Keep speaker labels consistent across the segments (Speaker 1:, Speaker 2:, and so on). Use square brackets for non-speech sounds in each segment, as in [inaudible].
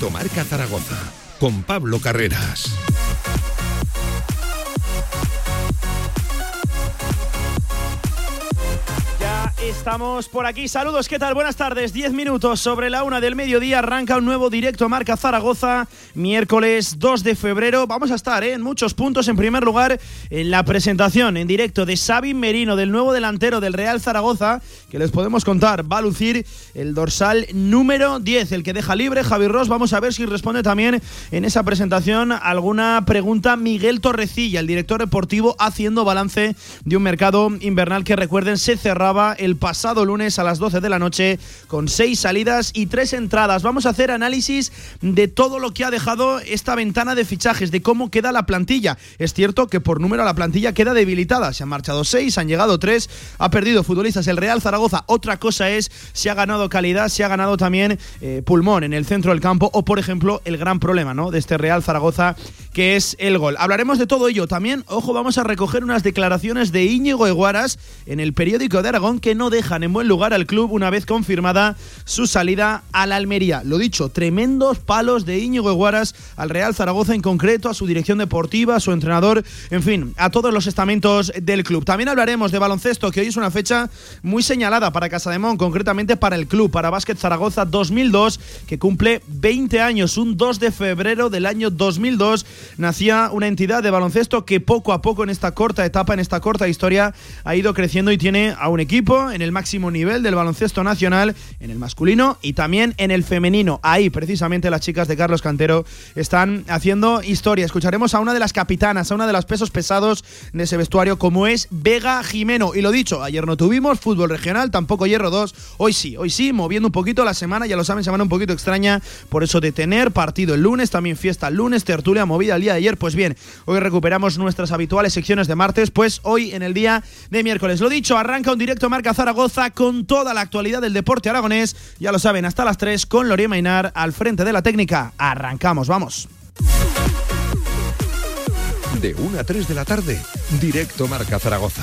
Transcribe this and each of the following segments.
Speaker 1: Directo Marca Zaragoza con Pablo Carreras.
Speaker 2: Estamos por aquí. Saludos, ¿qué tal? Buenas tardes. Diez minutos sobre la una del mediodía. Arranca un nuevo directo Marca Zaragoza. Miércoles 2 de febrero. Vamos a estar ¿eh? en muchos puntos. En primer lugar, en la presentación en directo de Xavi Merino, del nuevo delantero del Real Zaragoza, que les podemos contar. Va a lucir el dorsal número 10, el que deja libre Javi Ross. Vamos a ver si responde también en esa presentación alguna pregunta Miguel Torrecilla, el director deportivo, haciendo balance de un mercado invernal que recuerden se cerraba el pasado lunes a las 12 de la noche con seis salidas y tres entradas. Vamos a hacer análisis de todo lo que ha dejado esta ventana de fichajes, de cómo queda la plantilla. Es cierto que por número la plantilla queda debilitada. Se han marchado seis, han llegado tres, ha perdido futbolistas el Real Zaragoza. Otra cosa es si ha ganado calidad, si ha ganado también eh, pulmón en el centro del campo o, por ejemplo, el gran problema ¿no? de este Real Zaragoza que es el gol. Hablaremos de todo ello. También, ojo, vamos a recoger unas declaraciones de Íñigo Eguaras en el periódico de Aragón que no dejan en buen lugar al club una vez confirmada su salida a la Almería. Lo dicho, tremendos palos de Íñigo Eguaras al Real Zaragoza en concreto, a su dirección deportiva, a su entrenador, en fin, a todos los estamentos del club. También hablaremos de baloncesto, que hoy es una fecha muy señalada para Casademón, concretamente para el club, para Básquet Zaragoza 2002, que cumple 20 años, un 2 de febrero del año 2002 nacía una entidad de baloncesto que poco a poco en esta corta etapa, en esta corta historia, ha ido creciendo y tiene a un equipo en el máximo nivel del baloncesto nacional, en el masculino y también en el femenino. Ahí precisamente las chicas de Carlos Cantero están haciendo historia. Escucharemos a una de las capitanas, a una de las pesos pesados de ese vestuario como es Vega Jimeno. Y lo dicho, ayer no tuvimos fútbol regional, tampoco Hierro 2. Hoy sí, hoy sí, moviendo un poquito la semana, ya lo saben, semana un poquito extraña, por eso de tener partido el lunes, también fiesta el lunes, tertulia movida el día de ayer. Pues bien, hoy recuperamos nuestras habituales secciones de martes, pues hoy en el día de miércoles. Lo dicho, arranca un directo Marca Zaragoza con toda la actualidad del deporte aragonés. Ya lo saben, hasta las 3 con Loría Mainar al frente de la técnica. Arrancamos, vamos.
Speaker 1: De 1 a 3 de la tarde, directo Marca Zaragoza.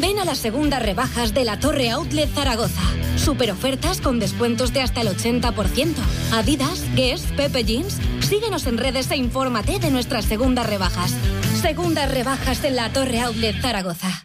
Speaker 3: Ven a las segundas rebajas de la Torre Outlet Zaragoza. Super ofertas con descuentos de hasta el 80%. Adidas, Guess, Pepe Jeans. Síguenos en redes e infórmate de nuestras segundas rebajas. Segundas rebajas en la Torre Outlet Zaragoza.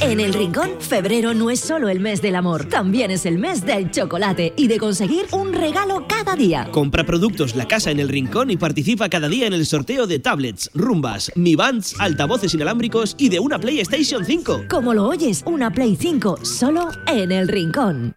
Speaker 4: En el Rincón, febrero no es solo el mes del amor, también es el mes del chocolate y de conseguir un regalo cada día.
Speaker 5: Compra productos La Casa en el Rincón y participa cada día en el sorteo de tablets, rumbas, Mi Bands, altavoces inalámbricos y de una PlayStation 5.
Speaker 4: Como lo oyes, una Play 5 solo en el Rincón.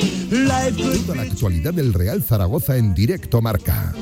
Speaker 1: Toda la actualidad del Real Zaragoza en directo Marca.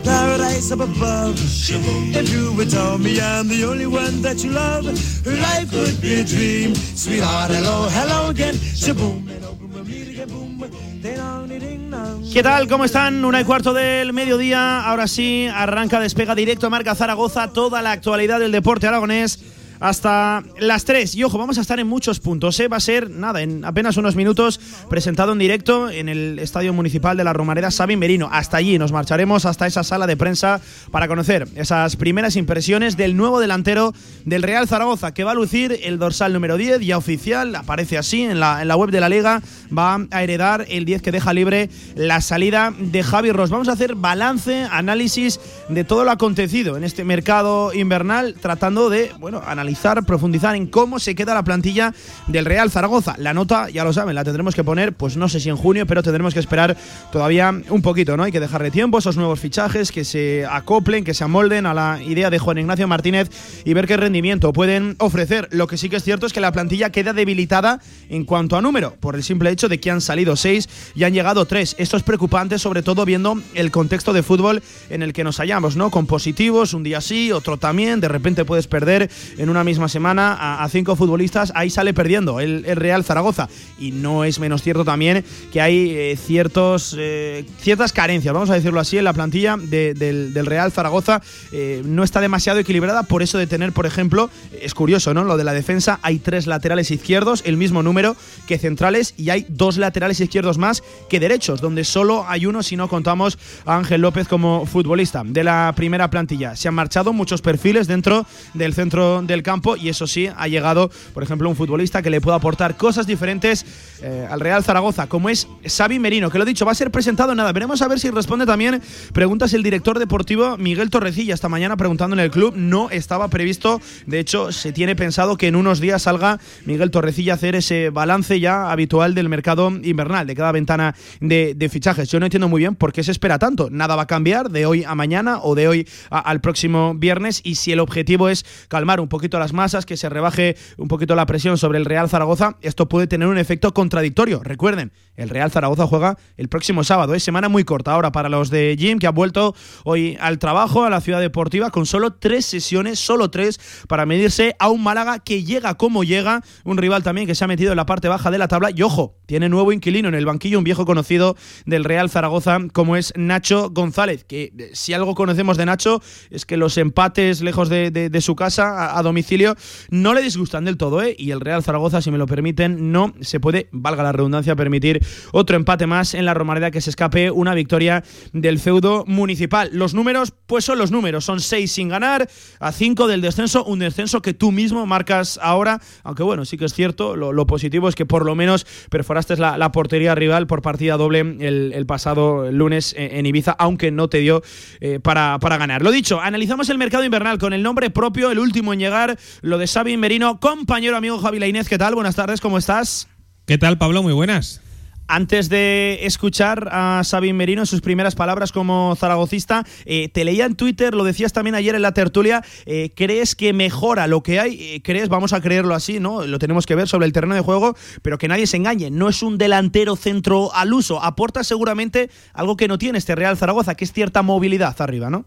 Speaker 6: dong.
Speaker 2: ¿Qué tal? ¿Cómo están? Una y cuarto del mediodía. Ahora sí, arranca, despega directo Marca Zaragoza. Toda la actualidad del deporte aragonés hasta las 3. Y ojo, vamos a estar en muchos puntos. ¿eh? Va a ser, nada, en apenas unos minutos, presentado en directo en el Estadio Municipal de la Romareda, Sabin Merino. Hasta allí nos marcharemos, hasta esa sala de prensa, para conocer esas primeras impresiones del nuevo delantero del Real Zaragoza, que va a lucir el dorsal número 10, ya oficial, aparece así en la, en la web de la Liga. Va a heredar el 10 que deja libre la salida de Javi Ross. Vamos a hacer balance, análisis de todo lo acontecido en este mercado invernal, tratando de, bueno, analizar profundizar en cómo se queda la plantilla del Real Zaragoza. La nota, ya lo saben, la tendremos que poner, pues no sé si en junio, pero tendremos que esperar todavía un poquito, ¿no? Hay que dejarle tiempo esos nuevos fichajes, que se acoplen, que se amolden a la idea de Juan Ignacio Martínez y ver qué rendimiento pueden ofrecer. Lo que sí que es cierto es que la plantilla queda debilitada en cuanto a número, por el simple hecho de que han salido seis y han llegado tres. Esto es preocupante, sobre todo viendo el contexto de fútbol en el que nos hallamos, ¿no? Con positivos, un día sí, otro también, de repente puedes perder en una misma semana a, cinco futbolistas, ahí sale perdiendo el, Real Zaragoza. Y no es menos cierto también que hay eh, ciertos, eh, ciertas carencias, vamos a decirlo así, en la plantilla del, Real Zaragoza. Eh, no está demasiado equilibrada, por eso de tener, por ejemplo, es curioso, ¿no? Lo de la defensa, hay tres laterales izquierdos, el mismo número que centrales, y hay dos laterales izquierdos más que derechos, donde solo hay uno si no contamos a Ángel López como futbolista de la primera plantilla. Se han marchado muchos perfiles dentro del centro del campo y eso sí, ha llegado, por ejemplo, un futbolista que le pueda aportar cosas diferentes eh, al Real Zaragoza, como es Xavi Merino, que lo dicho, va a ser presentado nada. Veremos a ver si responde también preguntas el director deportivo Miguel Torrecilla. Esta mañana preguntando en el club, no estaba previsto. De hecho, se tiene pensado que en unos días salga Miguel Torrecilla a hacer ese balance ya habitual del mercado invernal, de cada ventana de, fichajes. Yo no entiendo muy bien por qué se espera tanto. Nada va a cambiar de hoy a mañana o de hoy al próximo viernes. Y si el objetivo es calmar un poquito las masas, que se rebaje un poquito la presión sobre el Real Zaragoza, esto puede tener un efecto contradictorio. Recuerden, el Real Zaragoza juega el próximo sábado. Es semana muy corta ahora para los de Jim, que han vuelto hoy al trabajo, a la ciudad deportiva, con solo tres sesiones, solo tres, para medirse a un Málaga que llega como llega. Un rival también que se ha metido en la parte baja de la tabla. Y ojo, tiene nuevo inquilino en el banquillo, un viejo conocido del Real Zaragoza, como es Nacho González. Que eh, si algo conocemos de Nacho es que los empates lejos de, su casa, a, domicilio, no le disgustan del todo, ¿eh? Y el Real Zaragoza, si me lo permiten, no se puede, valga la redundancia, permitir otro empate más en la Romareda que se escape una victoria del feudo municipal. Los números, pues son los números, son seis sin ganar, a cinco del descenso, un descenso que tú mismo marcas ahora, aunque bueno, sí que es cierto, lo, positivo es que por lo menos perforaste la, portería rival por partida doble el, pasado lunes en Ibiza, aunque no te dio eh, para, para ganar. Lo dicho, analizamos el mercado invernal con el nombre propio, el último en llegar, lo de Xavi Merino, compañero amigo Javi Lainez, ¿qué tal? Buenas tardes, ¿cómo estás?
Speaker 7: ¿Qué tal, Pablo? Muy buenas.
Speaker 2: Antes de escuchar a Sabin Merino sus primeras palabras como zaragocista, eh, te leía en Twitter, lo decías también ayer en la tertulia, eh, ¿crees que mejora lo que hay? Eh, ¿Crees, vamos a creerlo así, ¿no? Lo tenemos que ver sobre el terreno de juego, pero que nadie se engañe, no es un delantero centro al uso, aporta seguramente algo que no tiene este Real Zaragoza, que es cierta movilidad arriba, ¿no?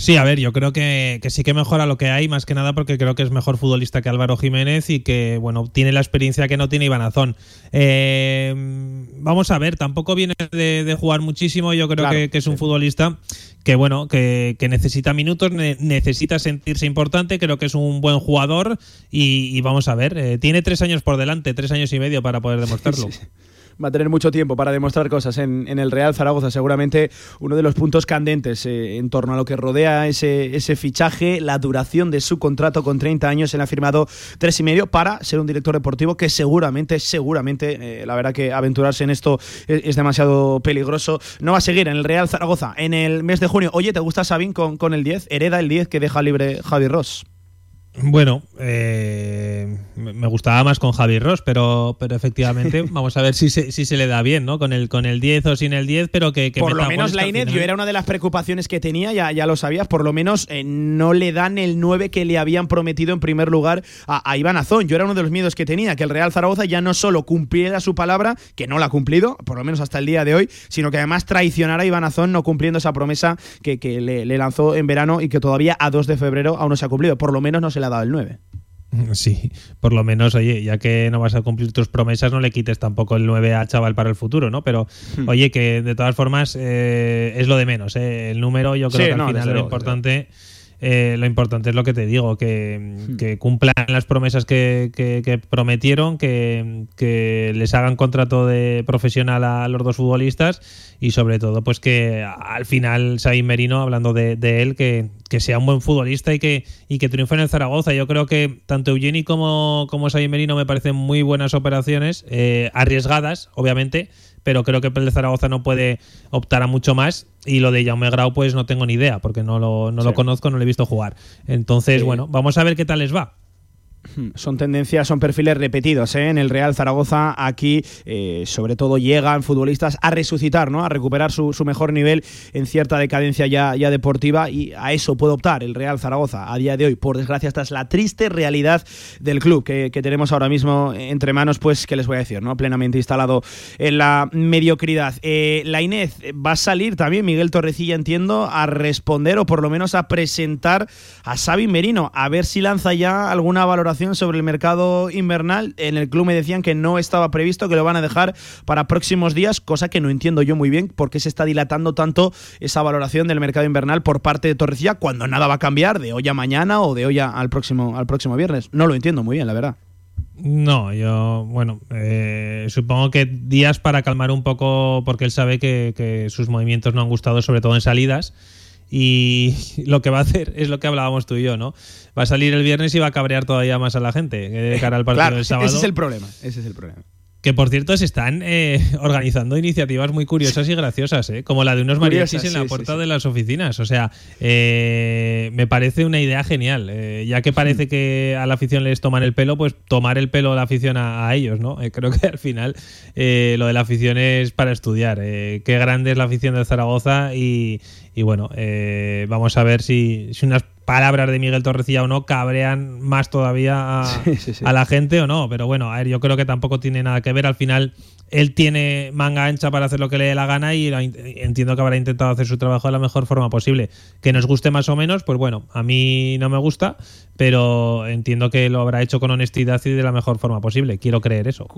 Speaker 7: Sí, a ver, yo creo que, sí que mejora lo que hay, más que nada porque creo que es mejor futbolista que Álvaro Jiménez y que, bueno, tiene la experiencia que no tiene Iván Azón. Eh, vamos a ver, tampoco viene de, jugar muchísimo, yo creo que, es un futbolista que, bueno, que, necesita minutos, necesita sentirse importante, creo que es un buen jugador y, vamos a ver, eh, tiene tres años por delante, tres años y medio para poder demostrarlo. [laughs]
Speaker 2: va a tener mucho tiempo para demostrar cosas en, el Real Zaragoza. Seguramente uno de los puntos candentes eh, en torno a lo que rodea ese, ese fichaje, la duración de su contrato con 30 años. Él ha firmado tres y medio para ser un director deportivo que seguramente, seguramente, eh, la verdad que aventurarse en esto es, demasiado peligroso. No va a seguir en el Real Zaragoza en el mes de junio. Oye, ¿te gusta Sabin con, con el 10? Hereda el 10 que deja libre Javi Ross.
Speaker 7: Bueno, eh, me gustaba más con Javi Ross, pero, pero efectivamente [laughs] vamos a ver si se, si se le da bien, ¿no? Con el, con el 10 o sin el 10, pero que...
Speaker 2: por lo menos la Inés, yo era una de las preocupaciones que tenía, ya, ya lo sabías, por lo menos eh, no le dan el 9 que le habían prometido en primer lugar a, Iván Azón. Yo era uno de los miedos que tenía, que el Real Zaragoza ya no solo cumpliera su palabra, que no la ha cumplido, por lo menos hasta el día de hoy, sino que además traicionara a Iván Azón no cumpliendo esa promesa que, que le, le lanzó en verano y que todavía a 2 de febrero aún no se ha cumplido. Por lo menos no se le ha dado el 9. [laughs]
Speaker 7: Sí, por lo menos, oye, ya que no vas a cumplir tus promesas, no le quites tampoco el 9 a chaval para el futuro, ¿no? Pero, hmm. oye, que de todas formas eh, es lo de menos, ¿eh? El número, yo creo que al final lo importante. Eh, lo importante es lo que te digo, que, hmm. cumplan las promesas que, prometieron, que, les hagan contrato de profesional a los dos futbolistas y sobre todo, pues que al final Saí Merino, hablando de, él, que, que sea un buen futbolista y que, y que triunfe en el Zaragoza. Yo creo que tanto Eugeni como, como Merino me parecen muy buenas operaciones, eh, arriesgadas, obviamente, pero creo que el Zaragoza no puede optar a mucho más. Y lo de Jaume Grau, pues no tengo ni idea, porque no lo, no lo conozco, no lo he visto jugar. Entonces, bueno, vamos a ver qué tal les va. [clears throat]
Speaker 2: Son tendencias, son perfiles repetidos ¿eh? en el Real Zaragoza. Aquí, eh, sobre todo, llegan futbolistas a resucitar, ¿no? a recuperar su, mejor nivel en cierta decadencia ya, ya, deportiva. Y a eso puede optar el Real Zaragoza a día de hoy. Por desgracia, esta es la triste realidad del club que, tenemos ahora mismo entre manos. Pues, ¿qué les voy a decir? ¿no? Plenamente instalado en la mediocridad. Eh, la Inés va a salir también, Miguel Torrecilla, entiendo, a responder o por lo menos a presentar a Xavi Merino. A ver si lanza ya alguna valoración sobre el mercado invernal. En el club me decían que no estaba previsto, que lo van a dejar para próximos días, cosa que no entiendo yo muy bien por qué se está dilatando tanto esa valoración del mercado invernal por parte de Torrecilla cuando nada va a cambiar de hoy a mañana o de hoy al próximo, al próximo viernes. No lo entiendo muy bien, la verdad.
Speaker 7: No, yo, bueno, eh, supongo que días para calmar un poco, porque él sabe que sus movimientos no han gustado, sobre todo en salidas y lo que va a hacer es lo que hablábamos tú y yo, ¿no? Va a salir el viernes y va a cabrear todavía más a la gente de cara al partido del sábado.
Speaker 2: Ese es el problema, ese es el problema.
Speaker 7: Que por cierto se están eh, organizando iniciativas muy curiosas y graciosas, ¿eh? como la de unos mariachis en la puerta de las oficinas. O sea, eh, me parece una idea genial. Eh, ya que parece que a la afición les toman el pelo, pues tomar el pelo a la afición a, ellos, ¿no? creo que al final lo de la afición es para estudiar. qué grande es la afición de Zaragoza y, y bueno, vamos a ver si, si unas palabras de Miguel Torrecilla o no cabrean más todavía [laughs] a, la gente o no. Pero bueno, a ver, yo creo que tampoco tiene nada que ver. Al final, él tiene manga ancha para hacer lo que le dé la gana y entiendo que habrá intentado hacer su trabajo de la mejor forma posible. Que nos guste más o menos, pues bueno, a mí no me gusta, pero entiendo que lo habrá hecho con honestidad y de la mejor forma posible. Quiero creer eso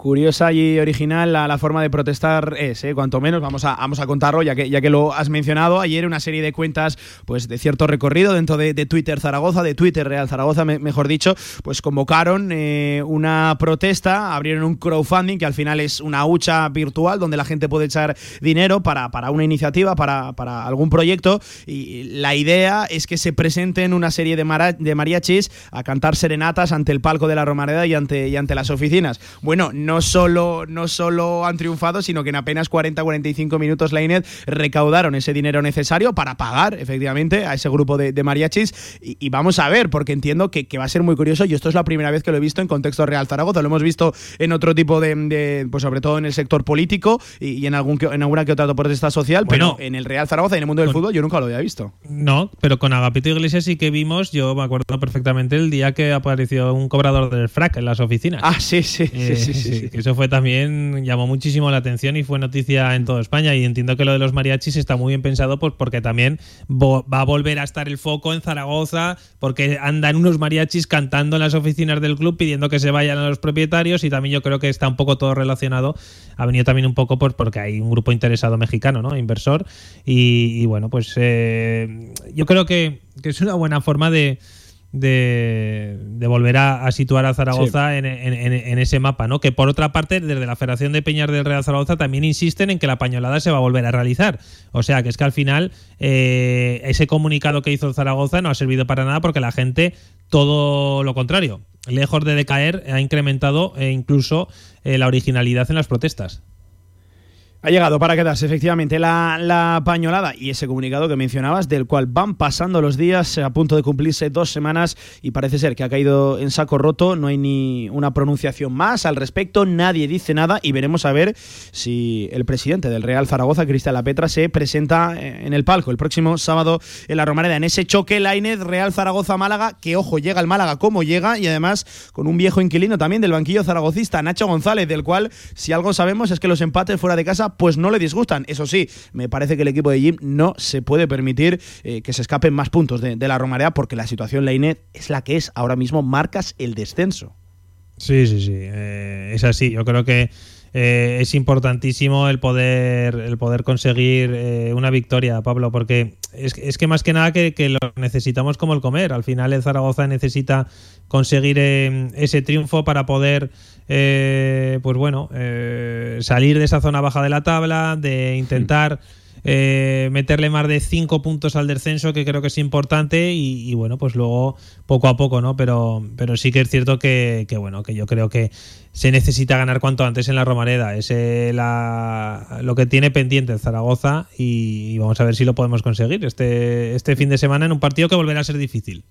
Speaker 2: curiosa y original la, forma de protestar es, ¿eh? cuanto menos, vamos a, vamos a contarlo, ya que, ya que lo has mencionado. Ayer una serie de cuentas pues de cierto recorrido dentro de, Twitter Zaragoza, de Twitter Real Zaragoza, mejor dicho, pues convocaron eh, una protesta, abrieron un crowdfunding que al final es una hucha virtual donde la gente puede echar dinero para, para una iniciativa, para, para algún proyecto. Y la idea es que se presenten una serie de, de mariachis a cantar serenatas ante el palco de la Romareda y ante, y ante las oficinas. Bueno, no no solo, no solo han triunfado, sino que en apenas 40-45 minutos la INED recaudaron ese dinero necesario para pagar efectivamente a ese grupo de, mariachis. Y, vamos a ver, porque entiendo que, va a ser muy curioso y esto es la primera vez que lo he visto en contexto Real Zaragoza. Lo hemos visto en otro tipo de, pues sobre todo en el sector político y, en, algún, en alguna que otra protesta social, pero en el Real Zaragoza y en el mundo del fútbol yo nunca lo había visto.
Speaker 7: No, pero con Agapito Iglesias sí que vimos, yo me acuerdo perfectamente el día que apareció un cobrador del frac en las oficinas.
Speaker 2: Ah, sí, sí, sí, eh, sí,
Speaker 7: eso fue también, llamó muchísimo la atención y fue noticia en toda España. Y entiendo que lo de los mariachis está muy bien pensado pues, porque también va a volver a estar el foco en Zaragoza, porque andan unos mariachis cantando en las oficinas del club pidiendo que se vayan a los propietarios y también yo creo que está un poco todo relacionado. Ha venido también un poco pues, porque hay un grupo interesado mexicano, ¿no? Inversor. Y, bueno, pues eh, yo creo que es una buena forma de de, volver a, situar a Zaragoza en, ese mapa, ¿no? Que por otra parte, desde la Federación de Peñas del Real Zaragoza también insisten en que la pañolada se va a volver a realizar. O sea, que es que al final eh, ese comunicado que hizo Zaragoza no ha servido para nada porque la gente, todo lo contrario, lejos de decaer, ha incrementado e incluso eh, la originalidad en las protestas.
Speaker 2: Ha llegado para quedarse efectivamente la, pañolada y ese comunicado que mencionabas, del cual van pasando los días a punto de cumplirse dos semanas y parece ser que ha caído en saco roto, no hay ni una pronunciación más al respecto, nadie dice nada y veremos a ver si el presidente del Real Zaragoza, Cristian Lapetra, se presenta en el palco el próximo sábado en la Romareda, en ese choque Lainez Real Zaragoza-Málaga, que ojo, llega el Málaga como llega y además con un viejo inquilino también del banquillo zaragocista, Nacho González, del cual si algo sabemos es que los empates fuera de casa pues no le disgustan. Eso sí, me parece que el equipo de Jim no se puede permitir eh, que se escapen más puntos de, la Romarea porque la situación la Inet es la que es. Ahora mismo marcas el descenso.
Speaker 7: Sí, sí, sí. Eh, es así. Yo creo que eh, es importantísimo el poder, el poder conseguir una victoria, Pablo, porque es, que más que nada que, lo necesitamos como el comer. Al final el Zaragoza necesita conseguir ese triunfo para poder eh, pues bueno, eh, salir de esa zona baja de la tabla, de intentar eh, meterle más de cinco puntos al descenso, que creo que es importante, y, bueno, pues luego poco a poco, ¿no? Pero, pero sí que es cierto que, bueno, que yo creo que se necesita ganar cuanto antes en la Romareda. Es la, lo que tiene pendiente Zaragoza y, y, vamos a ver si lo podemos conseguir este, este fin de semana en un partido que volverá a ser difícil.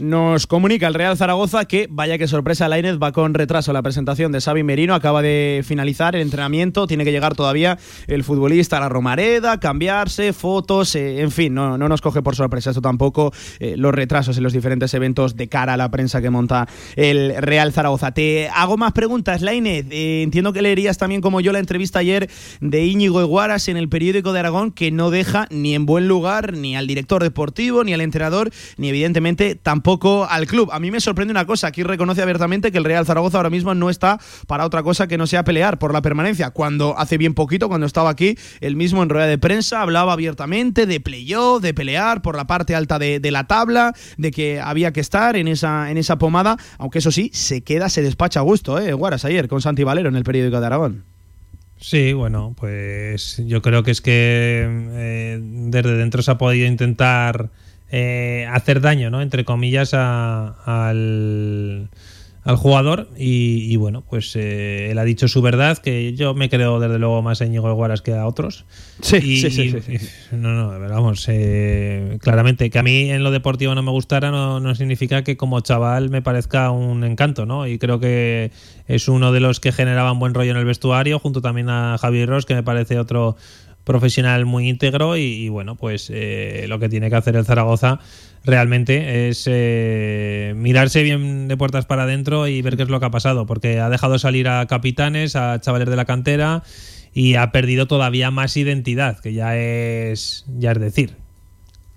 Speaker 2: Nos comunica el Real Zaragoza que, vaya que sorpresa, Lainez va con retraso la presentación de Xavi Merino. Acaba de finalizar el entrenamiento, tiene que llegar todavía el futbolista a la Romareda, cambiarse, fotos, eh, en fin, no, no, nos coge por sorpresa esto tampoco, eh, los retrasos en los diferentes eventos de cara a la prensa que monta el Real Zaragoza. Te hago más preguntas, Lainez. Eh, entiendo que leerías también, como yo, la entrevista ayer de Íñigo Eguaras en el periódico de Aragón, que no deja ni en buen lugar ni al director deportivo, ni al entrenador, ni evidentemente tampoco poco al club. A mí me sorprende una cosa, aquí reconoce abiertamente que el Real Zaragoza ahora mismo no está para otra cosa que no sea pelear por la permanencia. Cuando hace bien poquito, cuando estaba aquí, él mismo en rueda de prensa hablaba abiertamente de playoff, de pelear por la parte alta de, la tabla, de que había que estar en esa, en esa pomada, aunque eso sí, se queda, se despacha a gusto, ¿eh? Guaras ayer con Santi Valero en el periódico de Aragón.
Speaker 7: Sí, bueno, pues yo creo que es que eh, desde dentro se ha podido intentar eh, hacer daño, ¿no? Entre comillas, al, al jugador y, bueno, pues eh, él ha dicho su verdad, que yo me creo desde luego más a Íñigo Guaras que a otros.
Speaker 2: Sí, sí, sí,
Speaker 7: No, no, vamos, eh, claramente que a mí en lo deportivo no me gustara no, no, significa que como chaval me parezca un encanto, ¿no? Y creo que es uno de los que generaban buen rollo en el vestuario, junto también a Javier Ross, que me parece otro profesional muy íntegro y, bueno, pues eh, lo que tiene que hacer el Zaragoza realmente es eh, mirarse bien de puertas para adentro y ver qué es lo que ha pasado, porque ha dejado salir a capitanes, a chavales de la cantera y ha perdido todavía más identidad, que ya es, ya es decir.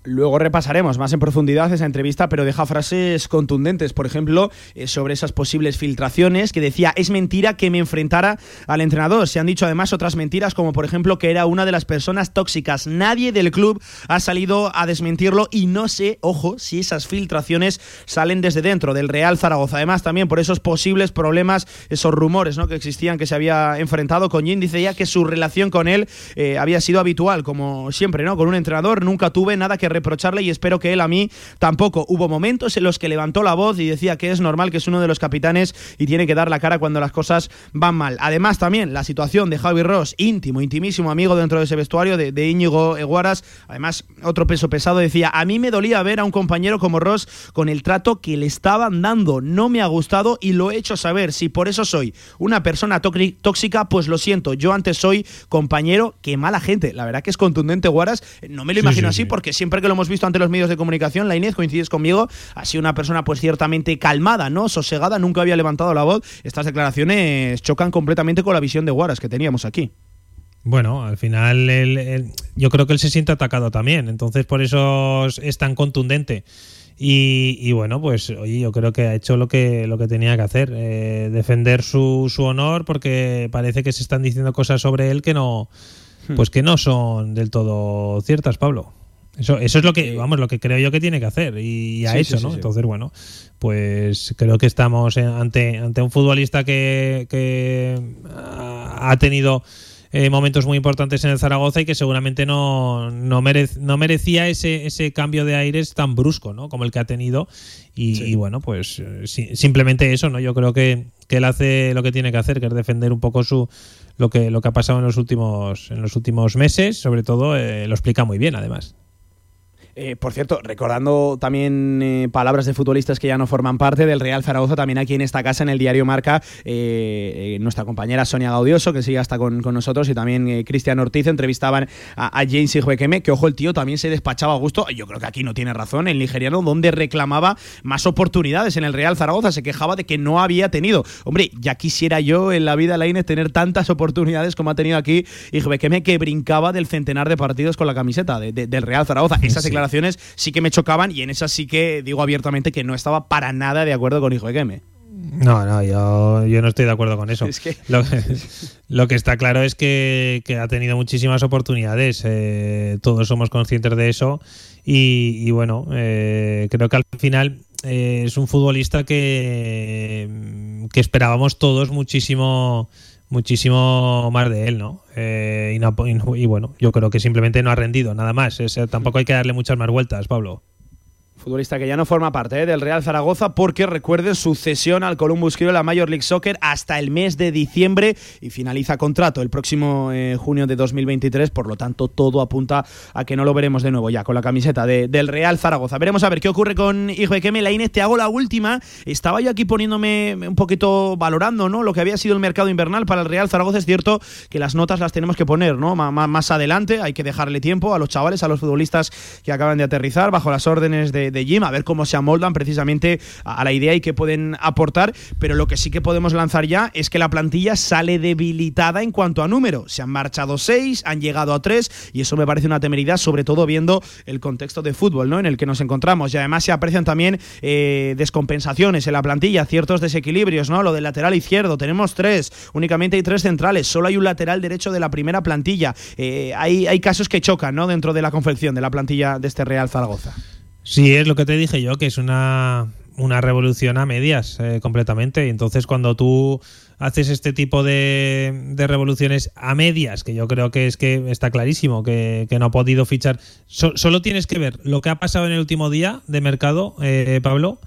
Speaker 2: Luego repasaremos más en profundidad esa entrevista, pero deja frases contundentes, por ejemplo, eh, sobre esas posibles filtraciones, que decía, es mentira que me enfrentara al entrenador. Se han dicho además otras mentiras, como por ejemplo que era una de las personas tóxicas. Nadie del club ha salido a desmentirlo y no sé, ojo, si esas filtraciones salen desde dentro del Real Zaragoza. Además, también por esos posibles problemas, esos rumores ¿no? que existían que se había enfrentado con Jim, dice ya que su relación con él eh, había sido habitual, como siempre, ¿no? Con un entrenador nunca tuve nada que reprocharle y espero que él a mí tampoco. Hubo momentos en los que levantó la voz y decía que es normal que es uno de los capitanes y tiene que dar la cara cuando las cosas van mal. Además, también la situación de Javi Ross, íntimo, intimísimo amigo dentro de ese vestuario de, de Íñigo Eguaras. Además, otro peso pesado decía: A mí me dolía ver a un compañero como Ross con el trato que le estaban dando. No me ha gustado y lo he hecho saber. Si por eso soy una persona tóxica, pues lo siento. Yo antes soy compañero que mala gente. La verdad que es contundente, Guaras. No me lo imagino así porque siempre que lo hemos visto ante los medios de comunicación, la Inés, coincides conmigo, ha sido una persona pues ciertamente calmada, ¿no? Sosegada, nunca había levantado la voz. Estas declaraciones chocan completamente con la visión de Guaras que teníamos aquí.
Speaker 7: Bueno, al final yo creo que él se siente atacado también, entonces por eso es tan contundente. Y, bueno, pues oye, yo creo que ha hecho lo que, lo que tenía que hacer, eh, defender su, su honor, porque parece que se están diciendo cosas sobre él que no, hmm. pues que no son del todo ciertas, Pablo. Eso, eso es lo que, vamos, lo que creo yo que tiene que hacer y ha hecho, ¿no? Entonces, bueno, pues creo que estamos ante, ante un futbolista que, que ha tenido eh, momentos muy importantes en el Zaragoza y que seguramente no, no, no merecía ese, ese cambio de aires tan brusco, ¿no? Como el que ha tenido. Y, bueno, pues eh, simplemente eso, ¿no? Yo creo que, que él hace lo que tiene que hacer, que es defender un poco su lo que, lo que ha pasado en los últimos, en los últimos meses, sobre todo, eh, lo explica muy bien, además.
Speaker 2: Eh, por cierto, recordando también eh, palabras de futbolistas que ya no forman parte del Real Zaragoza, también aquí en esta casa, en el diario Marca, eh, nuestra compañera Sonia Gaudioso, que sigue hasta con, nosotros, y también Cristian Ortiz entrevistaban a, a James Hijuequeme, que ojo, el tío también se despachaba a gusto. Yo creo que aquí no tiene razón, el nigeriano, donde reclamaba más oportunidades en el Real Zaragoza, se quejaba de que no había tenido. Hombre, ya quisiera yo en la vida, Lainez, tener tantas oportunidades como ha tenido aquí Hijuequeme, que brincaba del centenar de partidos con la camiseta del Real Zaragoza. Esas sí que me chocaban y en esas sí que digo abiertamente que no estaba para nada de acuerdo con Hijo de Keme.
Speaker 7: No, no, yo, no estoy de acuerdo con eso. lo, que, está claro es que, ha tenido muchísimas oportunidades. Eh, todos somos conscientes de eso. Y, bueno, eh, creo que al final eh, es un futbolista que, que esperábamos todos muchísimo muchísimo más de él, ¿no? Eh, y, no- y no- y bueno, yo creo que simplemente no ha rendido, nada más. Sea, tampoco hay que darle muchas más vueltas, Pablo.
Speaker 2: Futbolista que ya no forma parte eh, del Real Zaragoza porque recuerden su cesión al Columbus Crew en la Major League Soccer hasta el mes de diciembre y finaliza contrato el próximo eh, junio de 2023. Por lo tanto, todo apunta a que no lo veremos de nuevo ya con la camiseta de- del Real Zaragoza. Veremos a ver qué ocurre con Igbekeme. La Inés, te hago la última. Estaba yo aquí poniéndome un poquito valorando ¿no? lo que había sido el mercado invernal para el Real Zaragoza. Es cierto que las notas las tenemos que poner ¿no? Ma- más adelante. Hay que dejarle tiempo a los chavales, a los futbolistas que acaban de aterrizar bajo las órdenes de, de Jim, a ver cómo se amoldan precisamente a, la idea y qué pueden aportar. Pero lo que sí que podemos lanzar ya es que la plantilla sale debilitada en cuanto a número. Se han marchado seis, han llegado a tres y eso me parece una temeridad, sobre todo viendo el contexto de fútbol ¿no? en el que nos encontramos. Y además se aprecian también eh, descompensaciones en la plantilla, ciertos desequilibrios, ¿no? Lo del lateral izquierdo, tenemos tres, únicamente hay tres centrales, solo hay un lateral derecho de la primera plantilla. Eh, hay, hay casos que chocan ¿no? dentro de la confección de la plantilla de este Real Zaragoza.
Speaker 7: Sí, es lo que te dije yo, que es una, una revolución a medias eh, completamente. Entonces, cuando tú haces este tipo de, de revoluciones a medias, que yo creo que es que está clarísimo que, que no ha podido fichar, so- solo tienes que ver lo que ha pasado en el último día de mercado, eh, Pablo,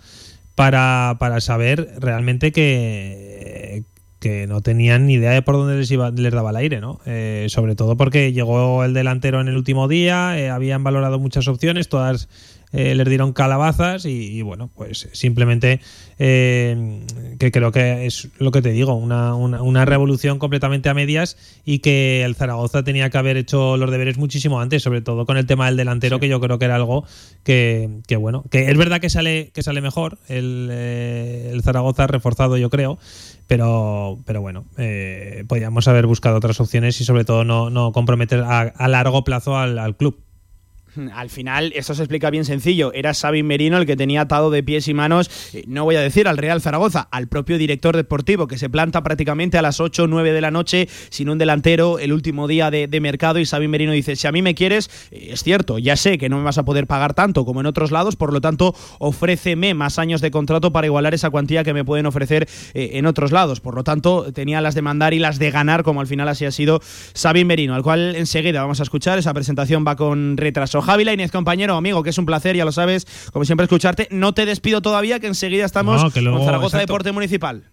Speaker 7: para, para saber realmente que que no tenían ni idea de por dónde les iba les daba el aire, ¿no? Eh, sobre todo porque llegó el delantero en el último día, eh, habían valorado muchas opciones, todas eh, les dieron calabazas y, y, bueno, pues simplemente eh, que creo que es lo que te digo, una, una, una, revolución completamente a medias y que el Zaragoza tenía que haber hecho los deberes muchísimo antes, sobre todo con el tema del delantero, sí. que yo creo que era algo que, que, bueno, que es verdad que sale, que sale mejor el, eh, el Zaragoza reforzado, yo creo, pero, pero bueno, eh, podríamos haber buscado otras opciones y sobre todo no, no comprometer a, a largo plazo al, al club. [laughs]
Speaker 2: Al final, esto se explica bien sencillo. Era Sabin Merino el que tenía atado de pies y manos, eh, no voy a decir al Real Zaragoza, al propio director deportivo, que se planta prácticamente a las 8 o 9 de la noche sin un delantero el último día de, mercado. Y Sabin Merino dice: Si a mí me quieres, eh, es cierto, ya sé que no me vas a poder pagar tanto como en otros lados, por lo tanto, ofréceme más años de contrato para igualar esa cuantía que me pueden ofrecer eh, en otros lados. Por lo tanto, tenía las de mandar y las de ganar, como al final así ha sido Sabin Merino, al cual enseguida vamos a escuchar. Esa presentación va con retraso. Javi Lainez, compañero, amigo, que es un placer, ya lo sabes, como siempre, escucharte. No te despido todavía, que enseguida estamos
Speaker 7: no, que luego,
Speaker 2: con Zaragoza
Speaker 7: exacto.
Speaker 2: Deporte Municipal.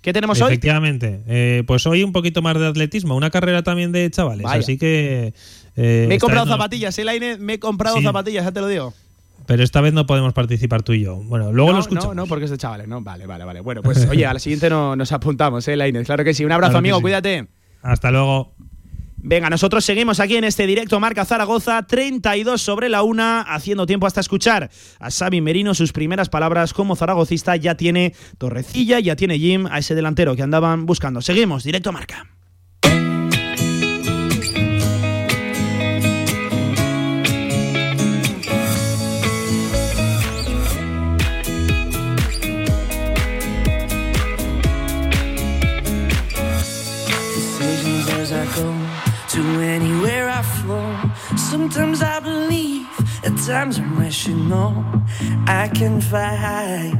Speaker 2: ¿Qué tenemos
Speaker 7: Efectivamente. hoy? Efectivamente. Eh, pues hoy un poquito más de atletismo, una carrera también de chavales. Vaya. Así que.
Speaker 2: Eh, me he comprado zapatillas, ¿eh, Lainez? Me he comprado sí. zapatillas, ya te lo digo.
Speaker 7: Pero esta vez no podemos participar tú y yo. Bueno, luego
Speaker 2: no,
Speaker 7: lo escuchamos.
Speaker 2: No, no, porque es de chavales, ¿no? Vale, vale, vale. Bueno, pues oye, a la siguiente no, nos apuntamos, ¿eh, Lainez? Claro que sí. Un abrazo,
Speaker 7: claro
Speaker 2: amigo,
Speaker 7: sí.
Speaker 2: cuídate.
Speaker 7: Hasta luego.
Speaker 2: Venga, nosotros seguimos aquí en este directo Marca Zaragoza, 32 sobre la una, haciendo tiempo hasta escuchar a Xavi Merino sus primeras palabras como zaragocista. Ya tiene Torrecilla, ya tiene Jim, a ese delantero que andaban buscando. Seguimos, directo Marca.
Speaker 8: Sometimes I believe, at times I wish you know. I can fly high,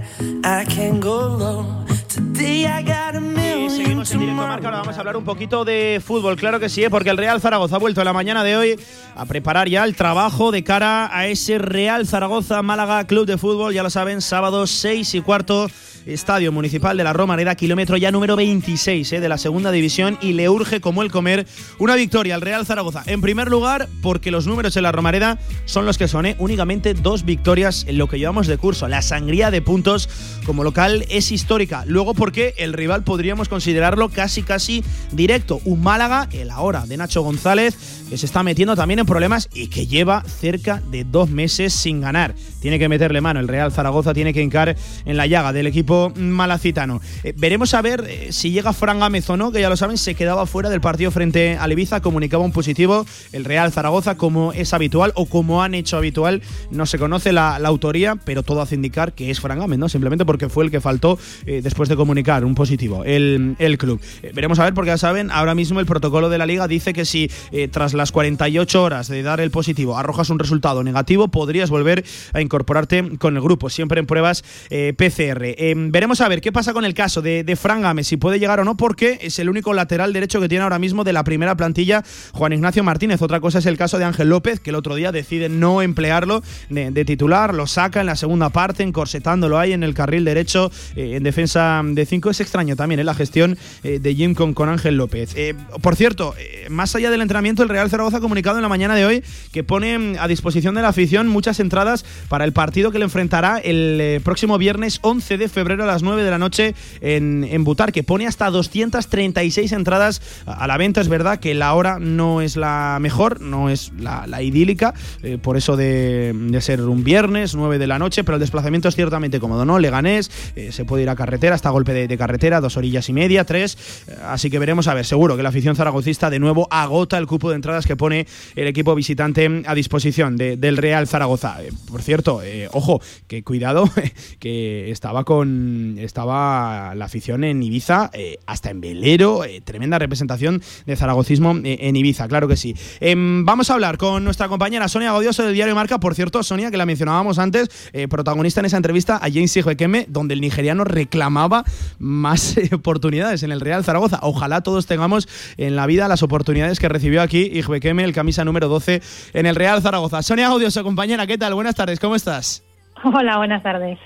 Speaker 8: I can go low. Million.
Speaker 2: Seguimos en directo marca, ahora vamos a hablar un poquito de fútbol, claro que sí, ¿eh? porque el Real Zaragoza ha vuelto en la mañana de hoy a preparar ya el trabajo de cara a ese Real Zaragoza Málaga Club de Fútbol, ya lo saben, sábado 6 y cuarto. Estadio Municipal de la Romareda, kilómetro ya número 26 eh, de la segunda división y le urge como el comer una victoria al Real Zaragoza. En primer lugar, porque los números en la Romareda son los que son, eh, únicamente dos victorias en lo que llevamos de curso. La sangría de puntos como local es histórica. Luego, porque el rival podríamos considerarlo casi, casi directo. Un Málaga, el ahora de Nacho González, que se está metiendo también en problemas y que lleva cerca de dos meses sin ganar. Tiene que meterle mano. El Real Zaragoza tiene que hincar en la llaga del equipo malacitano. Eh, veremos a ver eh, si llega Fran Gámez o no, que ya lo saben, se quedaba fuera del partido frente al Ibiza, comunicaba un positivo el Real Zaragoza como es habitual o como han hecho habitual, no se conoce la, la autoría, pero todo hace indicar que es Fran Gámez, ¿no? Simplemente porque fue el que faltó eh, después de comunicar un positivo el, el club. Eh, veremos a ver, porque ya saben, ahora mismo el protocolo de la liga dice que si eh, tras las 48 horas de dar el positivo arrojas un resultado negativo, podrías volver a incorporarte con el grupo, siempre en pruebas eh, PCR. veremos a ver qué pasa con el caso de, de Fran Gámez, si puede llegar o no, porque es el único lateral derecho que tiene ahora mismo de la primera plantilla Juan Ignacio Martínez. Otra cosa es el caso de Ángel López, que el otro día decide no emplearlo de, titular, lo saca en la segunda parte, encorsetándolo ahí en el carril derecho, en defensa de 5. Es extraño también la gestión de Jim con, con Ángel López. por cierto, más allá del entrenamiento, el Real Zaragoza ha comunicado en la mañana de hoy que pone a disposición de la afición muchas entradas para el partido que le enfrentará el eh, próximo viernes 11 de febrero a las 9 de la noche en, en Butar, que pone hasta 236 entradas a la venta. Es verdad que la hora no es la mejor, no es la, idílica, eh, por eso de, ser un viernes, 9 de la noche, pero el desplazamiento es ciertamente cómodo, ¿no? Leganés, eh, se puede ir a carretera, golpe de, carretera, dos orillas y media, tres, así que veremos a ver, seguro que la afición zaragocista de nuevo agota el cupo de entradas que pone el equipo visitante a disposición del Real Zaragoza. Eh, por cierto, eh, ojo, que cuidado, [laughs] que estaba con estaba la afición en Ibiza, eh, hasta en velero, tremenda representación de zaragocismo en Ibiza, claro que sí. Em, vamos a hablar con nuestra compañera Sonia Godioso del diario Marca, por cierto, Sonia, que la mencionábamos antes, protagonista en esa entrevista a James Ijuekeme, donde el nigeriano reclamaba más oportunidades en el Real Zaragoza. Ojalá todos tengamos en la vida las oportunidades que recibió aquí Ijuekeme, el camisa número 12 en el Real Zaragoza. Sonia Audioso, compañera, ¿qué tal? Buenas tardes, ¿cómo estás?
Speaker 9: Hola, buenas tardes.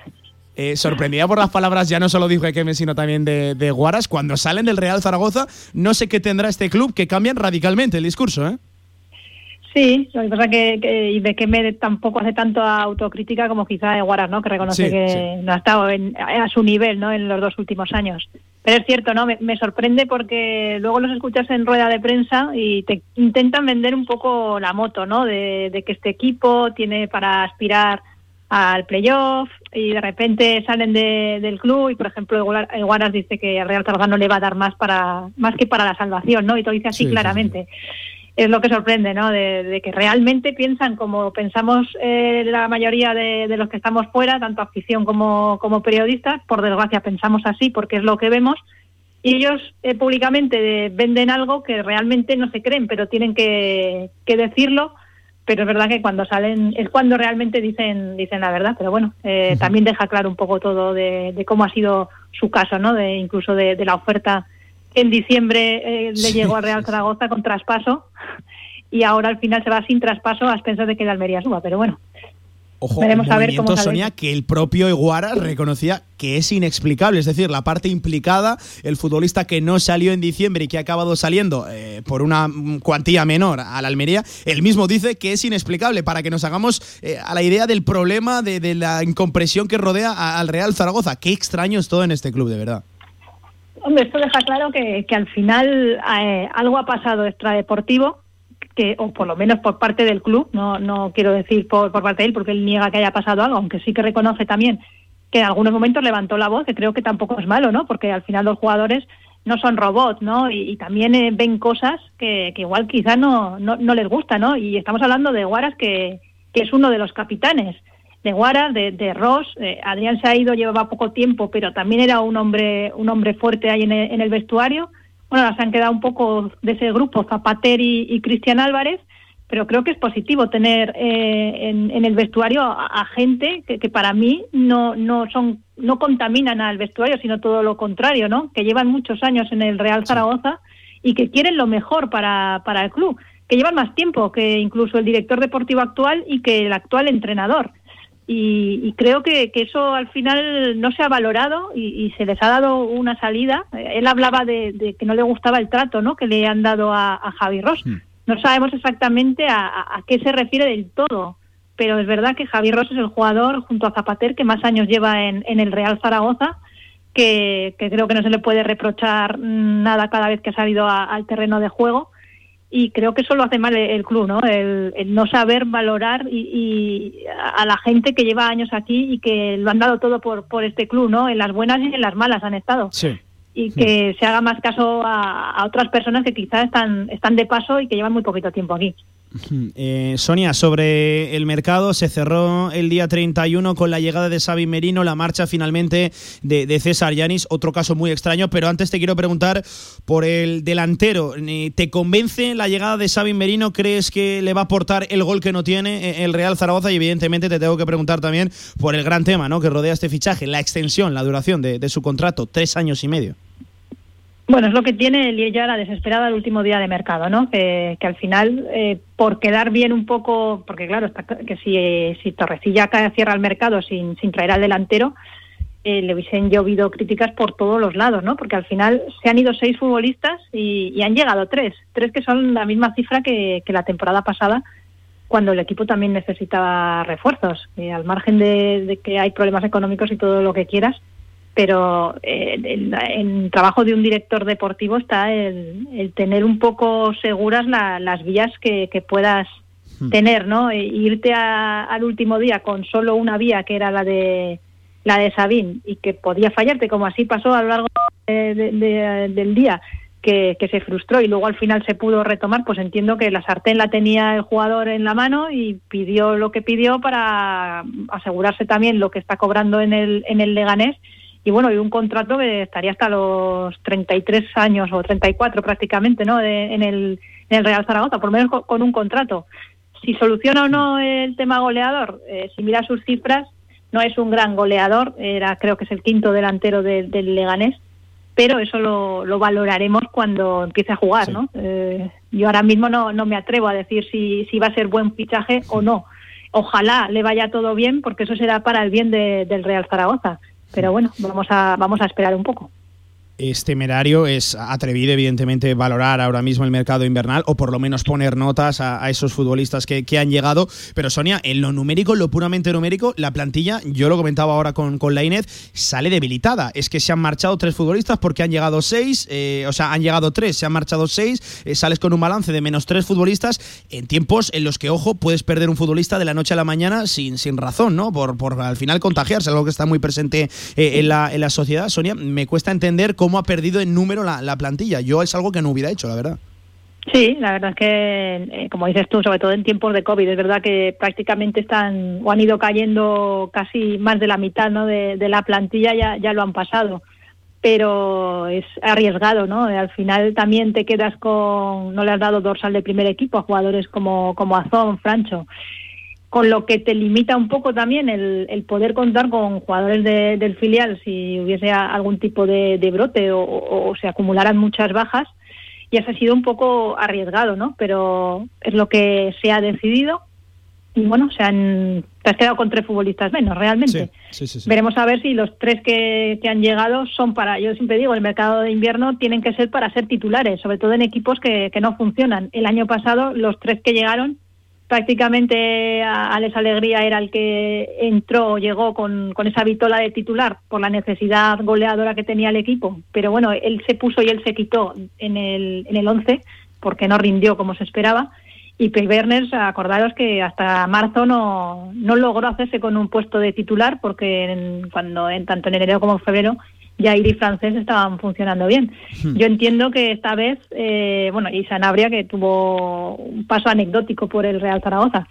Speaker 2: Eh, sorprendida por las palabras ya no solo de Ijuekeme, sino también de, de Guaras. Cuando salen del Real Zaragoza, no sé qué tendrá este club que cambian radicalmente el discurso, ¿eh?
Speaker 9: Sí, lo que pasa que, que me tampoco hace tanto autocrítica como quizá Guaras, ¿no? Que reconoce que no ha estado a su nivel, ¿no? En los dos últimos años. Pero es cierto, ¿no? Me, sorprende porque luego los escuchas en rueda de prensa y te intentan vender un poco la moto, ¿no? De, que este equipo tiene para aspirar al playoff y de repente salen del club y por ejemplo Guaras dice que el Real Zaragoza no le va a dar más para más que para la salvación, ¿no? Y todo dice así claramente es lo que sorprende, ¿no? De, que realmente piensan como pensamos eh, la mayoría de, los que estamos fuera, tanto afición como, como periodistas. Por desgracia pensamos así porque es lo que vemos. Y ellos eh, públicamente venden algo que realmente no se creen, pero tienen que, decirlo. Pero es verdad que cuando salen es cuando realmente dicen dicen la verdad. Pero bueno, eh, también deja claro un poco todo de, cómo ha sido su caso, ¿no? De incluso de la oferta en diciembre eh, le llegó a Real Zaragoza con traspaso y ahora al final se va sin traspaso a expensas de que el Almería suba, pero bueno.
Speaker 2: Ojo, Veremos a ver cómo Sonia, que el propio Iguara reconocía que es inexplicable, es decir, la parte implicada, el futbolista que no salió en diciembre y que ha acabado saliendo eh, por una cuantía menor a la Almería, él mismo dice que es inexplicable para que nos hagamos eh, a la idea del problema de, la incompresión que rodea al Real Zaragoza. Qué extraño es todo en este club, de verdad.
Speaker 9: Hombre, esto deja claro que, al final eh, algo ha pasado extradeportivo, que, o por lo menos por parte del club, no, no quiero decir por, por parte de él, porque él niega que haya pasado algo, aunque sí que reconoce también que en algunos momentos levantó la voz, que creo que tampoco es malo, ¿no? Porque al final los jugadores no son robots, ¿no? Y, también eh, ven cosas que, que igual quizás no, no, no, les gusta, ¿no? Y estamos hablando de Guaras, que, que es uno de los capitanes de Guara, de, de Ross. Eh, Adrián se ha ido, llevaba poco tiempo, pero también era un hombre, un hombre fuerte ahí en el, vestuario. Bueno, se han quedado un poco de ese grupo, Zapater y, Cristian Álvarez, pero creo que es positivo tener eh, en, el vestuario a, gente que, para mí no, no son no contaminan al vestuario, sino todo lo contrario, ¿no? Que llevan muchos años en el Real Zaragoza y que quieren lo mejor para, para el club, que llevan más tiempo que incluso el director deportivo actual y que el actual entrenador. Y, creo que, eso al final no se ha valorado y, se les ha dado una salida. Él hablaba de, que no le gustaba el trato ¿no? que le han dado a, Javi Ross. Hmm. No sabemos exactamente a, qué se refiere del todo, pero es verdad que Javi Ross es el jugador junto a Zapater que más años lleva en, el Real Zaragoza, que, creo que no se le puede reprochar nada cada vez que ha salido al terreno de juego y creo que eso lo hace mal el, club, ¿no? El, no saber valorar y, a la gente que lleva años aquí y que lo han dado todo por, por este club, ¿no? En las buenas y en las malas han estado.
Speaker 2: Sí.
Speaker 9: Y que se haga más caso a, otras personas que quizás están, están de paso y que llevan muy poquito tiempo aquí.
Speaker 2: Eh, Sonia, sobre el mercado, se cerró el día 31 con la llegada de Xavi Merino, la marcha finalmente de, César Yanis, otro caso muy extraño, pero antes te quiero preguntar por el delantero. Eh, ¿Te convence la llegada de Xavi Merino? ¿Crees que le va a aportar el gol que no tiene eh, el Real Zaragoza? Y evidentemente te tengo que preguntar también por el gran tema ¿no? que rodea este fichaje, la extensión, la duración de su contrato, tres años y medio.
Speaker 9: Bueno, es lo que tiene el ya la desesperada el último día de mercado, ¿no? Que, al final, eh, por quedar bien un poco, porque claro, está, que si, si Torrecilla cierra el mercado sin, sin traer al delantero, eh, le hubiesen llovido críticas por todos los lados, ¿no? Porque al final se han ido seis futbolistas y, y han llegado tres, tres que son la misma cifra que, la temporada pasada, cuando el equipo también necesitaba refuerzos. Eh, al margen de que hay problemas económicos y todo lo que quieras, pero eh, en, en trabajo de un director deportivo está el, el tener un poco seguras la, las vías que, que puedas
Speaker 2: Hmm.
Speaker 9: tener, ¿no? E irte a- al último día con solo una vía que era la de la de Sabín y que podía fallarte, como así pasó a lo largo de- de- de- del día, que, que se frustró y luego al final se pudo retomar, pues entiendo que la sartén la tenía el jugador en la mano y pidió lo que pidió para asegurarse también lo que está cobrando en el, en el Leganés y bueno, y un contrato que estaría hasta los 33 años o 34 prácticamente, ¿no? De- en, el, en el Real Zaragoza, por lo menos con, con un contrato. Si soluciona o no el tema goleador, eh, si mira sus cifras, no es un gran goleador, era creo que es el quinto delantero de- del Leganés, pero eso lo, lo valoraremos cuando empiece a jugar, ¿no? Eh, yo ahora mismo no, no me atrevo a decir si, si va a ser buen fichaje o no. Ojalá le vaya todo bien, porque eso será para el bien de- del Real Zaragoza. Pero bueno, vamos a, vamos a esperar un poco.
Speaker 2: Es temerario, es atrevido evidentemente valorar ahora mismo el mercado invernal o por lo menos poner notas a, esos futbolistas que, que han llegado. Pero Sonia, en lo numérico, lo puramente numérico, la plantilla, yo lo comentaba ahora con, con la Inés, sale debilitada. Es que se han marchado tres futbolistas porque han llegado seis, eh, o sea, han llegado tres, se han marchado seis, eh, sales con un balance de menos tres futbolistas en tiempos en los que, ojo, puedes perder un futbolista de la noche a la mañana sin, sin razón, ¿no? Por, por al final contagiarse, algo que está muy presente eh, en, la, en la sociedad. Sonia, me cuesta entender cómo ha perdido en número la, la plantilla. Yo es algo que no hubiera hecho, la verdad.
Speaker 9: Sí, la verdad es que, eh, como dices tú, sobre todo en tiempos de COVID, es verdad que prácticamente están o han ido cayendo casi más de la mitad ¿no? de, de la plantilla, ya, ya lo han pasado. Pero es arriesgado, ¿no? Al final también te quedas con. No le has dado dorsal de primer equipo a jugadores como, como Azón, Francho. Con lo que te limita un poco también el, el poder contar con jugadores de- del filial si hubiese algún tipo de, de brote o, o- o se acumularan muchas bajas y eso ha sido un poco arriesgado, ¿no? Pero es lo que se ha decidido y bueno, se han, te has quedado con tres futbolistas menos, realmente.
Speaker 2: sí, sí.
Speaker 9: Veremos a ver si los tres que, que han llegado son para, yo siempre digo, el mercado de invierno tienen que ser para ser titulares, sobre todo en equipos que, que no funcionan. El año pasado los tres que llegaron prácticamente Alex Alegría era el que entró llegó con, con esa vitola de titular por la necesidad goleadora que tenía el equipo. Pero bueno, él se puso y él se quitó en el, en el 11 porque no rindió como se esperaba. Y Pei Berners, acordaros que hasta marzo no, no logró hacerse con un puesto de titular porque en- cuando en, tanto en enero como en febrero Jair y Francés estaban funcionando bien. Yo entiendo que esta vez, eh, bueno, y Sanabria que tuvo un paso anecdótico por el Real Zaragoza.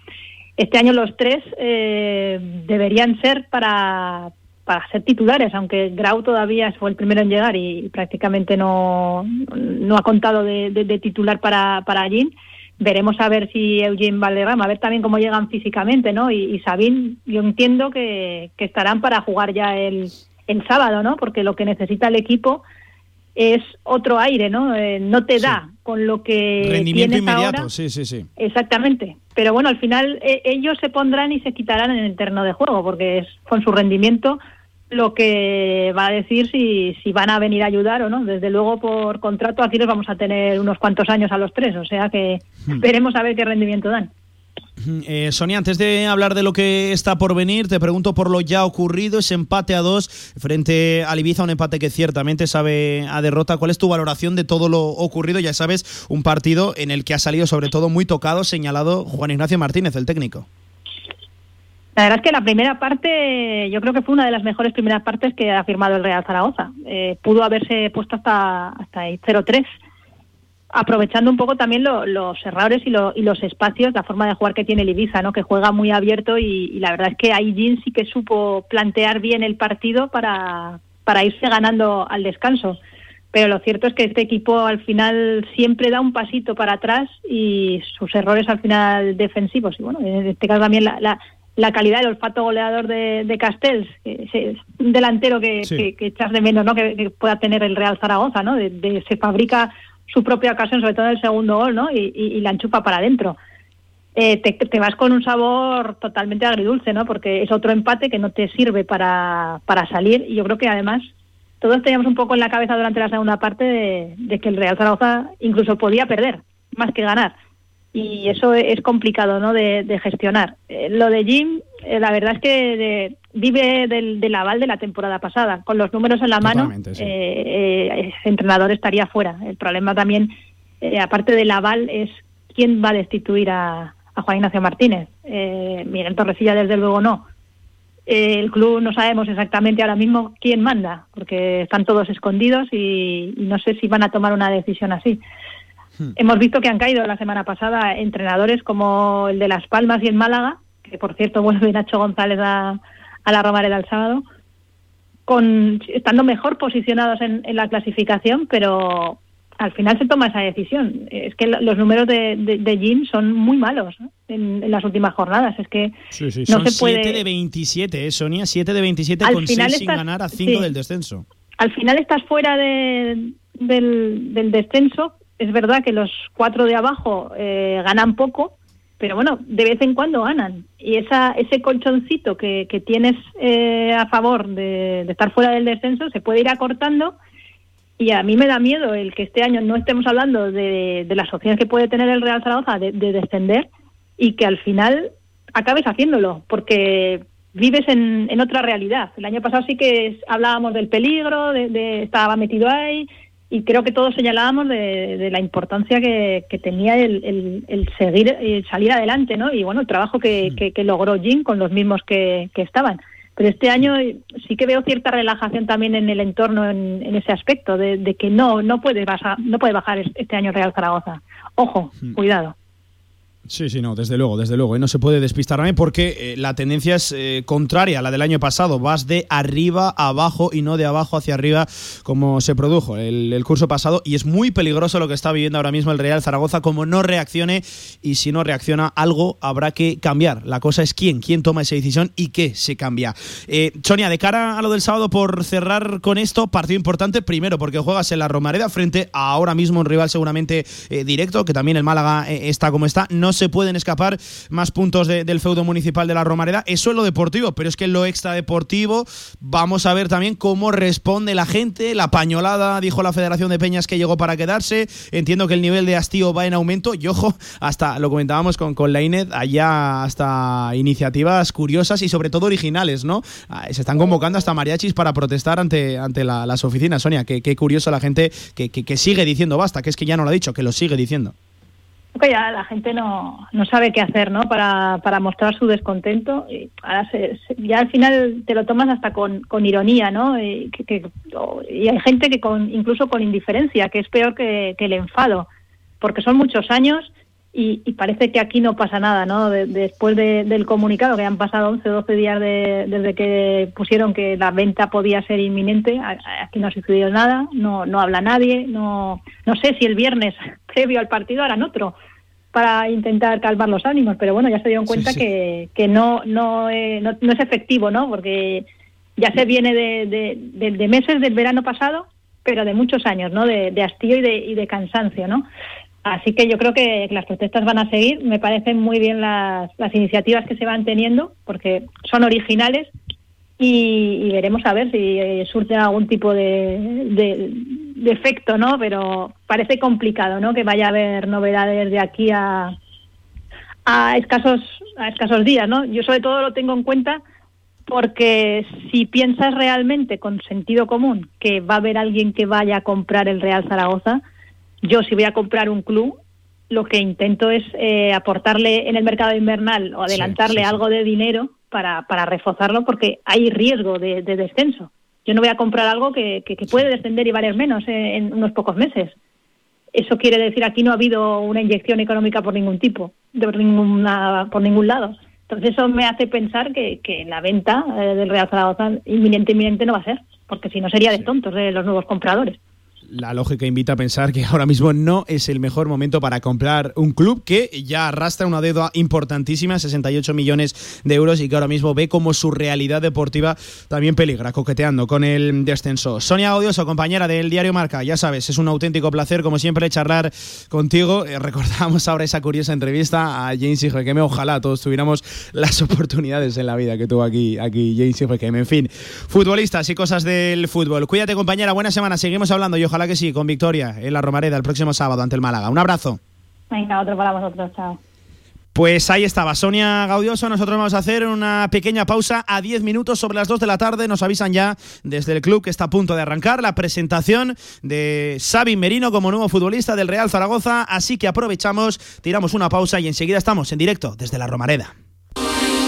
Speaker 9: Este año los tres eh, deberían ser para, para ser titulares, aunque Grau todavía fue el primero en llegar y, prácticamente no, no ha contado de, de- de titular para, para Allín. Veremos a ver si Eugene Valderrama, a ver también cómo llegan físicamente, ¿no? Y, y Sabín, yo entiendo que, que estarán para jugar ya el, el sábado, ¿no? Porque lo que necesita el equipo es otro aire, ¿no? Eh, no te da con lo que
Speaker 2: Rendimiento
Speaker 9: tienes
Speaker 2: inmediato,
Speaker 9: ahora.
Speaker 2: sí, sí, sí.
Speaker 9: Exactamente. Pero bueno, al final eh, ellos se pondrán y se quitarán en el terreno de juego, porque es con su rendimiento lo que va a decir si, si van a venir a ayudar o no. Desde luego, por contrato, aquí los vamos a tener unos cuantos años a los tres, o sea que
Speaker 2: Hmm.
Speaker 9: veremos a ver qué rendimiento dan.
Speaker 2: Eh, Sonia, antes de hablar de lo que está por venir, te pregunto por lo ya ocurrido, ese empate a dos frente al Ibiza, un empate que ciertamente sabe a derrota. ¿Cuál es tu valoración de todo lo ocurrido? Ya sabes, un partido en el que ha salido sobre todo muy tocado, señalado Juan Ignacio Martínez, el técnico.
Speaker 9: La verdad es que la primera parte, yo creo que fue una de las mejores primeras partes que ha firmado el Real Zaragoza. Eh, pudo haberse puesto hasta, hasta el 0-3. Aprovechando un poco también lo- los errores y, lo- y los espacios, la forma de jugar que tiene el Ibiza, ¿no? que juega muy abierto y, y la verdad es que ahí Jin sí que supo plantear bien el partido para, para irse ganando al descanso. Pero lo cierto es que este equipo al final siempre da un pasito para atrás y sus errores al final defensivos. Y bueno, en este caso también la, la, la calidad del olfato goleador de, de Castells, que es un delantero que,
Speaker 10: Sí.
Speaker 9: que, que echas de menos ¿no? que, que pueda tener el Real Zaragoza, ¿no? De, de- se fabrica su propia ocasión, sobre todo en el segundo gol, ¿no? Y, y- la enchufa para adentro. Eh, te, te vas con un sabor totalmente agridulce, ¿no? Porque es otro empate que no te sirve para, para salir. Y yo creo que además todos teníamos un poco en la cabeza durante la segunda parte de, de que el Real Zaragoza incluso podía perder, más que ganar. Y eso es complicado, ¿no? De, de gestionar. Eh, lo de Jim, eh, la verdad es que de- vive del, del aval de la temporada pasada. Con los números en la mano,
Speaker 10: sí.
Speaker 9: eh, eh, ese entrenador estaría fuera. El problema también, eh, aparte del aval, es quién va a destituir a, a Juan Ignacio Martínez. Eh, Miguel Torrecilla, desde luego, no. El club no sabemos exactamente ahora mismo quién manda, porque están todos escondidos y, y no sé si van a tomar una decisión así. Hemos visto que han caído la semana pasada entrenadores como el de Las Palmas y el Málaga, que por cierto [laughs] vuelve Nacho González a, a la Romareda el sábado, con, estando mejor posicionados en, en la clasificación, pero al final se toma esa decisión. Es que lo- los números de, de, de Jim son muy malos ¿no? en, en las últimas jornadas. Es que
Speaker 2: Sí, sí,
Speaker 9: no
Speaker 2: son
Speaker 9: se puede...
Speaker 2: 7 de 27, ¿eh, Sonia? 7 de 27
Speaker 9: Al
Speaker 2: con 6
Speaker 9: final
Speaker 2: sin ganar a 5
Speaker 9: sí.
Speaker 2: del descenso.
Speaker 9: al final estás fuera de- del, del descenso. Es verdad que los cuatro de abajo eh, ganan poco, pero bueno, de vez en cuando ganan. Y esa, ese colchoncito que, que tienes eh, a favor de, estar fuera del descenso se puede ir acortando. Y a mí me da miedo el que este año no estemos hablando de, de las opciones que puede tener el Real Zaragoza de, de descender y que al final acabes haciéndolo, porque vives en, en otra realidad. El año pasado sí que hablábamos del peligro, de- estaba metido ahí, y creo que todos señalábamos de, de la importancia que, que tenía el, el- el seguir, el salir adelante, ¿no? Y bueno, el trabajo que, que- que logró Jim con los mismos que, que estaban. Pero este año sí que veo cierta relajación también en el entorno en, en ese aspecto, de, de que no no puede bajar, no puede bajar es- este año Real Zaragoza. Ojo, cuidado.
Speaker 2: Sí, sí, no, desde luego, desde luego. ¿eh? No se puede despistar también porque eh, la tendencia es eh, contraria a la del año pasado. Vas de arriba a abajo y no de abajo hacia arriba como se produjo el, curso pasado. Y es muy peligroso lo que está viviendo ahora mismo el Real Zaragoza como no reaccione y si no reacciona algo habrá que cambiar. La cosa es quién, quién toma esa decisión y qué se cambia. Eh, Sonia, de cara a lo del sábado, por cerrar con esto, partido importante, primero porque juegas en la Romareda frente a ahora mismo un rival seguramente directo, que también el Málaga está como está. No se pueden escapar más puntos de- del feudo municipal de la Romareda. Eso es lo deportivo, pero es que en lo extradeportivo vamos a ver también cómo responde la gente. La pañolada, dijo la Federación de Peñas que llegó para quedarse. Entiendo que el nivel de hastío va en aumento y ojo, hasta lo comentábamos con, con la INED, allá hasta iniciativas curiosas y sobre todo originales, ¿no? Ah, Se están convocando hasta mariachis para protestar ante, ante la- las oficinas. Sonia, qué, qué curioso la gente que- que sigue diciendo basta, que es que ya no lo ha dicho, que lo sigue diciendo.
Speaker 9: Que ya la gente no, no sabe qué hacer, ¿no? Para, para mostrar su descontento. Y ahora se- ya al final te lo tomas hasta con, con ironía, ¿no? Y, que- que- y hay gente que con, incluso con indiferencia, que es peor que, que el enfado, porque son muchos años y, y parece que aquí no pasa nada, ¿no? De- después de- del comunicado, que han pasado 11 o 12 días de- desde que pusieron que la venta podía ser inminente, aquí no ha sucedido nada, no, no habla nadie, no, no sé si el viernes [laughs] previo al partido harán otro para intentar calmar los ánimos, pero bueno, ya se dieron cuenta
Speaker 10: sí.
Speaker 9: que, que no, no, eh, no, no es efectivo, ¿no? Porque ya se viene de, de, de- de meses del verano pasado, pero de muchos años, ¿no? De, de hastío y de, y de cansancio, ¿no? Así que yo creo que las protestas van a seguir. Me parecen muy bien las, las iniciativas que se van teniendo, porque son originales y, veremos a ver si eh, surge algún tipo de, de, de efecto, ¿no? Pero parece complicado, ¿no? Que vaya a haber novedades de aquí a, a escasos a escasos días, ¿no? Yo sobre todo lo tengo en cuenta porque si piensas realmente con sentido común que va a haber alguien que vaya a comprar el Real Zaragoza, yo si voy a comprar un club, lo que intento es eh, aportarle en el mercado invernal o adelantarle
Speaker 10: sí, sí.
Speaker 9: algo de dinero para, para reforzarlo porque hay riesgo de, de descenso. Yo no voy a comprar algo que, que- que puede descender y valer menos eh, en unos pocos meses. eso quiere decir aquí no ha habido una inyección económica por ningún tipo, de ninguna, por ningún lado. Entonces eso me hace pensar que, que la venta eh, del Real Zaragoza inminente, inminente no va a ser, porque si no sería de tontos de los nuevos compradores
Speaker 2: la lógica invita a pensar que ahora mismo no es el mejor momento para comprar un club que ya arrastra una deuda importantísima, 68 millones de euros, y que ahora mismo ve como su realidad deportiva también peligra, coqueteando con el descenso. Sonia Odioso, compañera del diario Marca, ya sabes, es un auténtico placer, como siempre, charlar contigo. Eh, recordamos ahora esa curiosa entrevista a James me Ojalá todos tuviéramos las oportunidades en la vida que tuvo aquí, aquí James Higgeme. En fin, futbolistas y cosas del fútbol. Cuídate, compañera, buena semana. Seguimos hablando y ojalá que sí, con victoria en la Romareda el próximo sábado ante el Málaga. Un abrazo.
Speaker 9: Venga, otro para vosotros, chao.
Speaker 2: Pues ahí estaba, Sonia Gaudioso. Nosotros vamos a hacer una pequeña pausa a 10 minutos sobre las 2 de la tarde. Nos avisan ya desde el club que está a punto de arrancar la presentación de Xavi Merino como nuevo futbolista del Real Zaragoza. Así que aprovechamos, tiramos una pausa y enseguida estamos en directo desde la Romareda.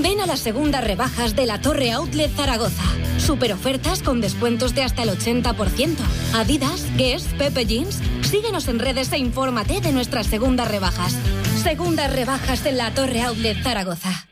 Speaker 3: Ven a las segundas rebajas de la Torre Outlet Zaragoza. Super ofertas con descuentos de hasta el 80%. Adidas, Guess, Pepe Jeans. Síguenos en redes e infórmate de nuestras segundas rebajas. Segundas rebajas en la Torre Outlet Zaragoza.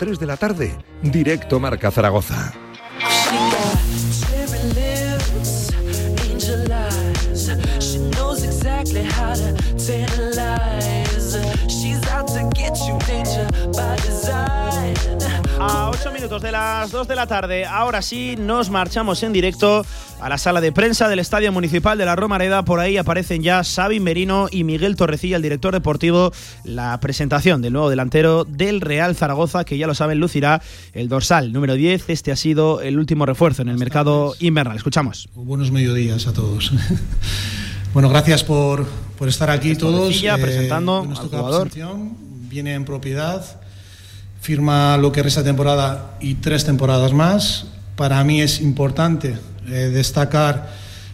Speaker 1: 3 de la tarde, directo Marca Zaragoza.
Speaker 2: A 8 minutos de las 2 de la tarde, ahora sí nos marchamos en directo a la sala de prensa del Estadio Municipal de la Romareda. Por ahí aparecen ya Xavi Merino y Miguel Torrecilla, el director deportivo. La presentación del nuevo delantero del Real Zaragoza, que ya lo saben, lucirá el dorsal número 10. Este ha sido el último refuerzo en el mercado invernal. Escuchamos.
Speaker 11: Buenos mediodías a todos. [laughs] bueno, gracias por, por estar aquí todos.
Speaker 2: Torrecilla presentando
Speaker 11: nos
Speaker 2: al jugador.
Speaker 11: Viene en propiedad, firma lo que resta temporada y tres temporadas más. Para mí es importante eh, destacar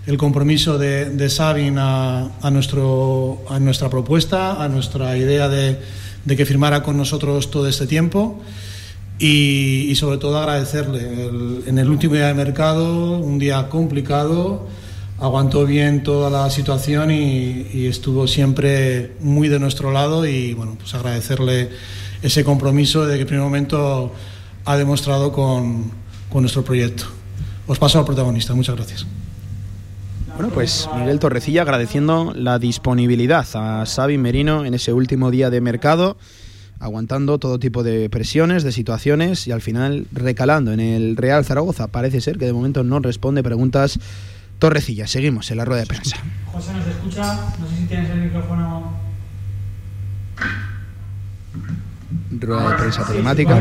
Speaker 11: el compromiso de, de Sabin a, nuestro, a nuestra propuesta, a nuestra idea de, que firmara con nosotros todo este tiempo. Y, sobre todo agradecerle. En el último día de mercado, un día complicado, aguantó bien toda la situación y, y estuvo siempre muy de nuestro lado y bueno, pues agradecerle ese compromiso de que en primer momento ha demostrado con, con nuestro proyecto. Os paso al protagonista, muchas gracias.
Speaker 2: Bueno, pues Miguel Torrecilla agradeciendo la disponibilidad a Xavi Merino en ese último día de mercado, aguantando todo tipo de presiones, de situaciones y al final recalando en el Real Zaragoza. Parece ser que de momento no responde preguntas Torrecilla. Seguimos en la rueda de prensa.
Speaker 12: José nos escucha, no sé si tienes el micrófono.
Speaker 2: Rueda de prensa telemática,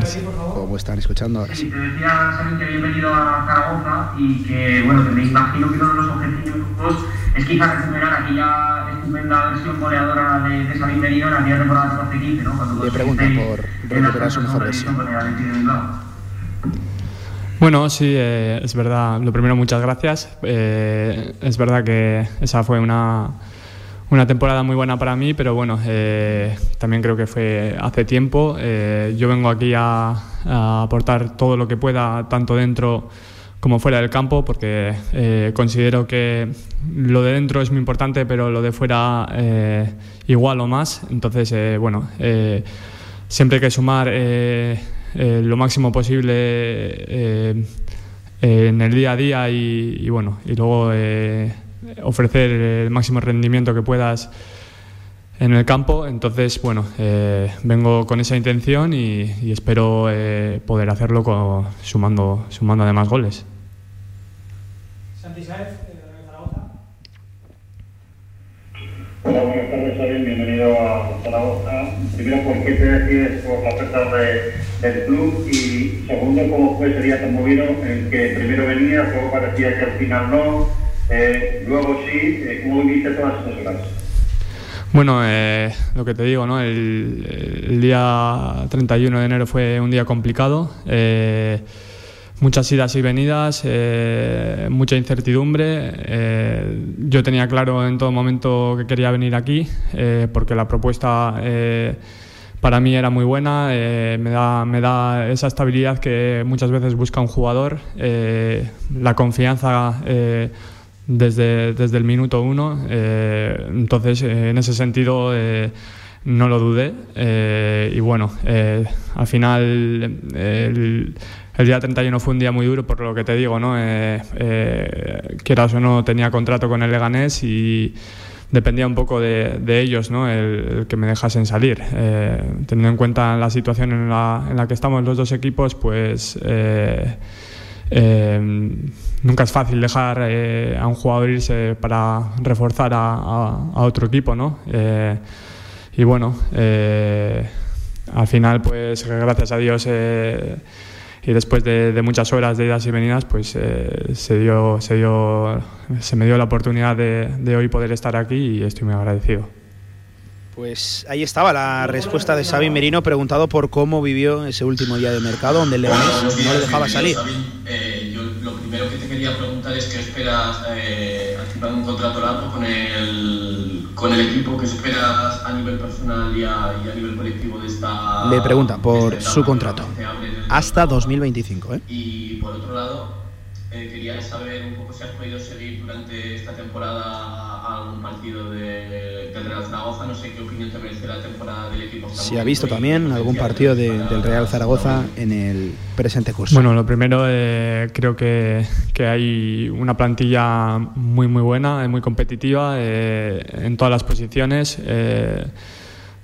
Speaker 2: como están escuchando ahora sí.
Speaker 13: Te decía que bienvenido a Zaragoza y que, bueno, que me imagino que uno de los objetivos es quizás recuperar aquella estupenda versión goleadora de, de Sabin Merino en aquella temporada 14-15, ¿no? Cuando
Speaker 2: Le preguntan por recuperar su mejor versión.
Speaker 14: Bueno, sí, eh, es verdad. Lo primero, muchas gracias. Eh, es verdad que esa fue una, una temporada muy buena para mí, pero bueno, eh, también creo que fue hace tiempo. Eh, yo vengo aquí a, aportar todo lo que pueda, tanto dentro como fuera del campo, porque eh, considero que lo de dentro es muy importante, pero lo de fuera igual o más. Entonces, bueno, siempre hay que sumar lo máximo posible en el día a día y, bueno, y luego ofrecer el máximo rendimiento que puedas en el campo. Entonces, bueno, eh, vengo con esa intención y, y espero eh, poder hacerlo con- sumando, sumando además goles.
Speaker 12: Santi Saez, de Zaragoza.
Speaker 15: Hola, buenas tardes, Xavi. Bienvenido a Zaragoza. Primero, ¿por qué te decides por la oferta de- del club? Y segundo, ¿cómo fue ese día tan movido en que primero venías, luego parecía que al final no, eh, luego sí? Eh, ¿Cómo viviste todas esas horas?
Speaker 14: Bueno, eh, lo que te digo, ¿no? El, el día 31 de enero fue un día complicado. eh, muchas idas y venidas, mucha incertidumbre. yo tenía claro en todo momento que quería venir aquí porque la propuesta para mí era muy buena. me, da, me da esa estabilidad que muchas veces busca un jugador, la confianza. Desde, desde el minuto uno. eh, entonces, eh, en ese sentido, eh, no lo dudé. eh, y bueno, eh, al final, el, el día 31 fue un día muy duro, por lo que te digo, ¿no? Eh, quieras o no, tenía contrato con el Leganés y dependía un poco de, de ellos, ¿no? El, el que me dejasen salir. Teniendo en cuenta la situación en la, en la que estamos los dos equipos, pues. eh, nunca es fácil dejar eh, a un jugador irse para reforzar a, otro equipo, ¿no? Eh, y bueno, eh, al final, pues gracias a Dios eh, y después de, muchas horas de idas y venidas, pues se dio, se dio, se me dio la oportunidad de, de hoy poder estar aquí y estoy muy agradecido.
Speaker 2: Pues ahí estaba la respuesta de Xavi Merino preguntado por cómo vivió ese último día de mercado donde el no le dejaba salir.
Speaker 16: Con el equipo, qué esperas a nivel personal y a, y a nivel colectivo de esta...
Speaker 2: Le pregunta por
Speaker 16: de esta
Speaker 2: su contrato.
Speaker 16: que
Speaker 2: Hasta 2025, ¿eh?
Speaker 16: Y por otro lado, eh, quería saber un poco si has podido seguir durante esta temporada algún partido de, del Real Zaragoza. No sé qué opinión te merece la temporada del equipo. hasta el
Speaker 2: Si ha visto también algún partido de- del Real Zaragoza en el presente curso.
Speaker 14: Bueno, lo primero, eh, creo que, que hay una plantilla muy, muy buena, eh, muy competitiva eh, en todas las posiciones. eh,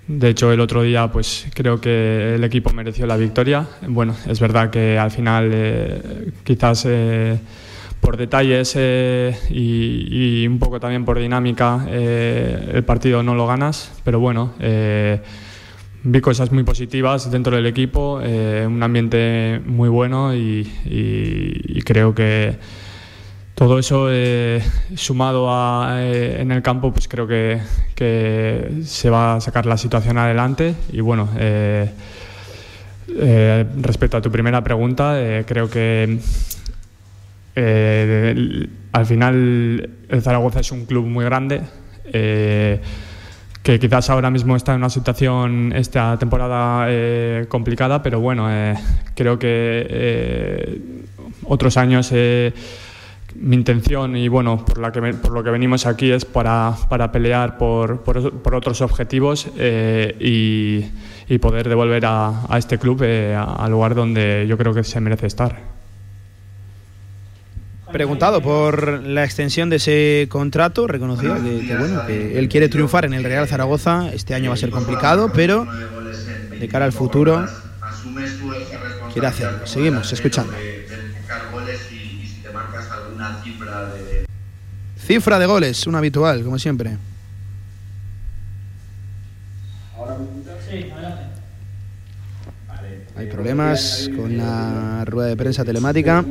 Speaker 14: de hecho, el otro día, pues creo que el equipo mereció la victoria. Bueno, es verdad que al final, eh, quizás eh, por detalles eh, y, un poco también por dinámica, eh, el partido no lo ganas, pero bueno. eh, Vi cosas muy positivas dentro del equipo, un ambiente muy bueno y, creo que todo eso sumado a, en el campo, pues creo que, se va a sacar la situación adelante. Y bueno, respecto a tu primera pregunta, creo que eh, al final el Zaragoza es un club muy grande. eh, que quizás ahora mismo está en una situación esta temporada eh, complicada, pero bueno, eh, creo que otros años mi intención y bueno, por, la que, por lo que venimos aquí es para, para pelear por, por, otros objetivos y, poder devolver a, este club al lugar donde yo creo que se merece estar.
Speaker 2: Preguntado por la extensión de ese contrato, reconocido que, bueno, que él quiere triunfar en el Real Zaragoza. Este año va a ser complicado, pero de cara al futuro quiere hacerlo. Seguimos escuchando.
Speaker 17: Cifra de...
Speaker 2: Goles, un habitual, como siempre. Hay problemas con la rueda de prensa telemática.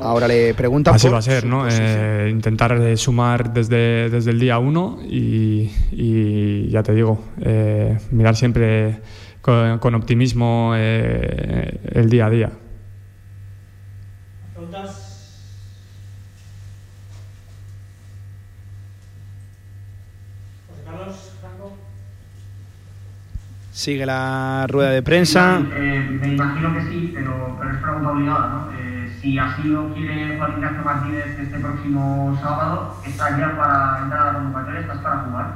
Speaker 2: Ahora le preguntan
Speaker 14: Así
Speaker 2: por
Speaker 14: va a ser, ¿no? Eh, intentar sumar desde, desde el día uno y, y ya te digo, eh, mirar siempre con, con optimismo eh, el día a día.
Speaker 12: ¿Preguntas? José Carlos, Franco.
Speaker 2: Sigue la rueda de prensa.
Speaker 13: Eh, me imagino que sí, pero, pero es pregunta obligada, ¿no? Eh, si así lo quiere Juan Ignacio Martínez este próximo sábado, ¿estás ya para entrar a la convocatoria? ¿Estás para jugar?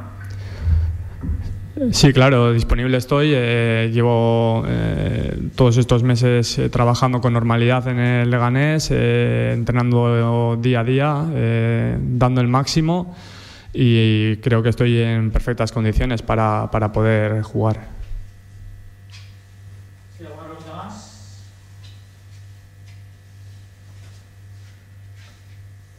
Speaker 14: Sí, claro, disponible estoy. eh, llevo eh, todos estos meses eh, trabajando con normalidad en el Leganés, eh, entrenando día a día, eh, dando el máximo y creo que estoy en perfectas condiciones para, para poder jugar.
Speaker 12: ¿Sí, alguna pregunta más?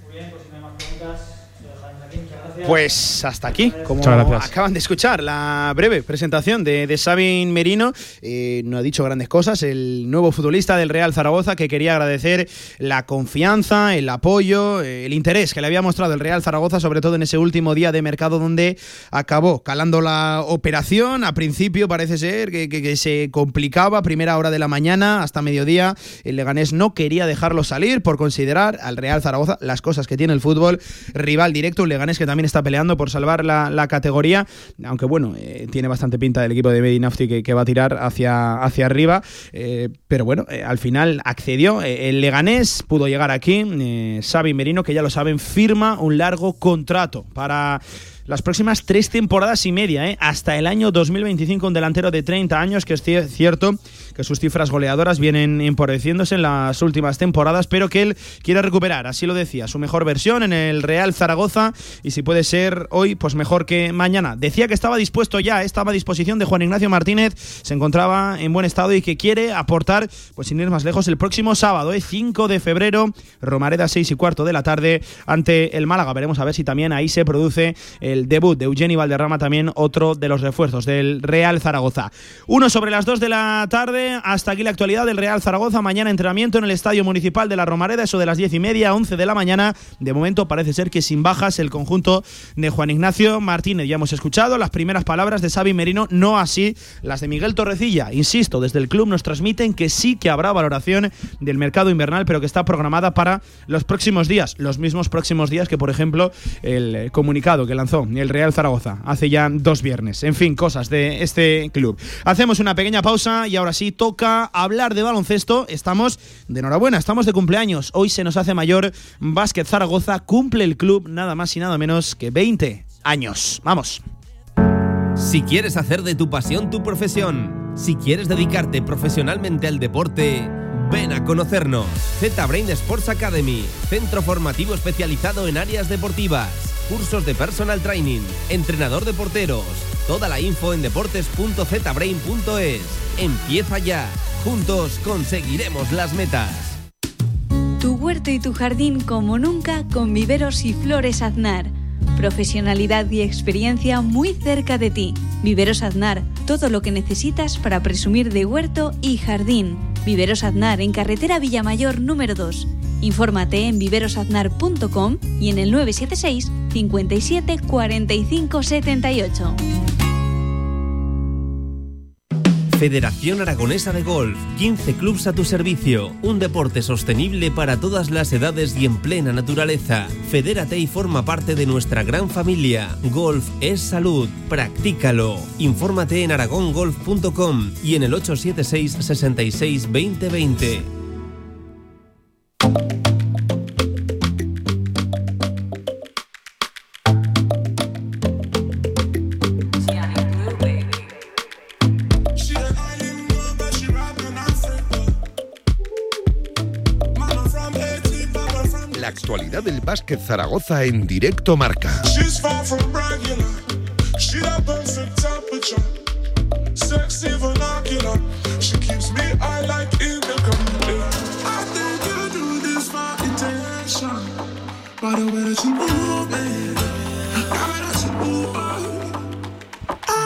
Speaker 12: Muy bien, pues si no hay más preguntas, lo dejamos aquí. Muchas gracias.
Speaker 2: Pues hasta aquí, como acaban de escuchar la breve presentación de, de Sabin Merino. Eh, no ha dicho grandes cosas, el nuevo futbolista del Real Zaragoza que quería agradecer la confianza, el apoyo, eh, el interés que le había mostrado el Real Zaragoza, sobre todo en ese último día de mercado donde acabó calando la operación. A principio parece ser que, que- que se complicaba, primera hora de la mañana hasta mediodía. El Leganés no quería dejarlo salir por considerar al Real Zaragoza las cosas que tiene el fútbol, rival directo, un Leganés que también está peleando por salvar la, la categoría, aunque bueno, eh, tiene bastante pinta del equipo de Medinafti que, que va a tirar hacia, hacia arriba, eh, pero bueno, eh, al final accedió. El Leganés pudo llegar aquí, Xavi Merino, que ya lo saben, firma un largo contrato para las próximas tres temporadas y media, ¿eh? hasta el año 2025, un delantero de 30 años, que es cier- cierto sus cifras goleadoras vienen empobreciéndose en las últimas temporadas, pero que él quiere recuperar, así lo decía, su mejor versión en el Real Zaragoza y si puede ser hoy, pues mejor que mañana. Decía que estaba dispuesto ya, estaba a disposición de Juan Ignacio Martínez, se encontraba en buen estado y que quiere aportar, pues sin ir más lejos, el próximo sábado, ¿eh? 5 de febrero, Romareda 6 y cuarto de la tarde ante el Málaga. Veremos a ver si también ahí se produce el debut de Eugeni Valderrama, también otro de los refuerzos del Real Zaragoza. Uno sobre las 2 de la tarde, hasta aquí la actualidad del Real Zaragoza. Mañana entrenamiento en el Estadio Municipal de la Romareda, eso de las 10 y media, 11 de la mañana. De momento parece ser que sin bajas el conjunto de Juan Ignacio Martínez. Ya hemos escuchado las primeras palabras de Xavi Merino, no así las de Miguel Torrecilla. Insisto, desde el club nos transmiten que sí que habrá valoración del mercado invernal, pero que está programada para los próximos días, los mismos próximos días que, por ejemplo, el eh, comunicado que lanzó el Real Zaragoza hace ya dos viernes. En fin, cosas de este club. Hacemos una pequeña pausa y ahora sí toca hablar de baloncesto. Estamos de enhorabuena, estamos de cumpleaños. Hoy se nos hace mayor Básquet Zaragoza. Cumple el club nada más y nada menos que 20 años. Vamos.
Speaker 18: Si quieres hacer de tu pasión tu profesión, si quieres dedicarte profesionalmente al deporte, ven a conocernos. Z-Brain Sports Academy, centro formativo especializado en áreas deportivas, cursos de personal training, entrenador de porteros. Toda la info en deportes.zbrain.es. Empieza ya. Juntos conseguiremos las metas.
Speaker 19: Tu huerto y tu jardín como nunca con viveros y flores Aznar. Profesionalidad y experiencia muy cerca de ti. Viveros Aznar, todo lo que necesitas para presumir de huerto y jardín. Viveros Aznar en carretera Villamayor número 2. Infórmate en viverosaznar.com y en el 976 57 45 78.
Speaker 18: Federación Aragonesa de Golf, 15 clubs a tu servicio, un deporte sostenible para todas las edades y en plena naturaleza. Fedérate y forma parte de nuestra gran familia. Golf es salud, practícalo. Infórmate en aragongolf.com y en el 876 66 2020.
Speaker 6: The way that you move,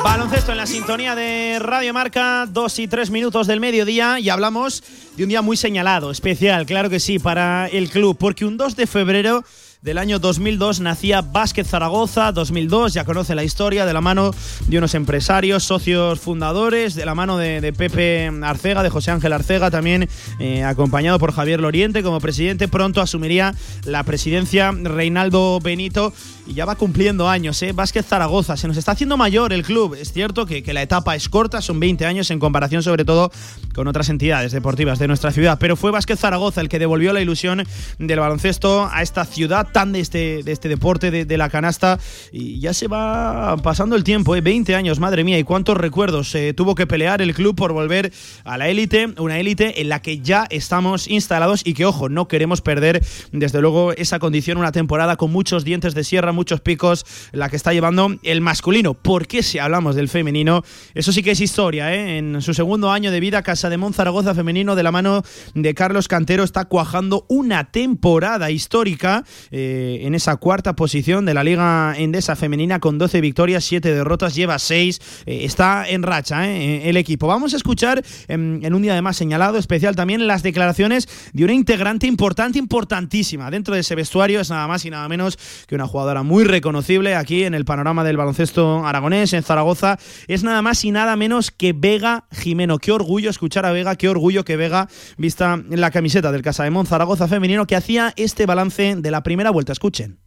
Speaker 2: Baloncesto en la sintonía de Radio Marca, dos y tres minutos del mediodía y hablamos de un día muy señalado, especial, claro que sí, para el club, porque un 2 de febrero del año 2002 nacía Básquet Zaragoza, 2002, ya conoce la historia de la mano de unos empresarios, socios fundadores, de la mano de, Pepe Arcega, de José Ángel Arcega, también eh, acompañado por Javier Loriente como presidente. Pronto asumiría la presidencia Reinaldo Benito y ya va cumpliendo años, ¿eh? Vázquez Zaragoza, se nos está haciendo mayor el club. Es cierto que, que, la etapa es corta, son 20 años en comparación sobre todo con otras entidades deportivas de nuestra ciudad, pero fue Vázquez Zaragoza el que devolvió la ilusión del baloncesto a esta ciudad tan de este, de este deporte de, la canasta y ya se va pasando el tiempo, ¿eh? 20 años, madre mía, y cuántos recuerdos eh, tuvo que pelear el club por volver a la élite, una élite en la que ya estamos instalados y que, ojo, no queremos perder desde luego esa condición, una temporada con muchos dientes de sierra, muchos picos, la que está llevando el masculino. ¿Por qué si hablamos del femenino? Eso sí que es historia, ¿eh? En su segundo año de vida, Casa de Zaragoza femenino de la mano de Carlos Cantero está cuajando una temporada histórica eh, en esa cuarta posición de la Liga Endesa femenina con 12 victorias, 7 derrotas, lleva 6, eh, está en racha el equipo. Vamos a escuchar en, en un día además señalado especial también las declaraciones de una integrante importante, importantísima dentro de ese vestuario, es nada más y nada menos que una jugadora muy reconocible aquí en el panorama del baloncesto aragonés, en Zaragoza. Es nada más y nada menos que Vega Jimeno. Qué orgullo escuchar a Vega, qué orgullo que Vega vista la camiseta del Casa de Zaragoza femenino que hacía este balance de la primera vuelta. Escuchen.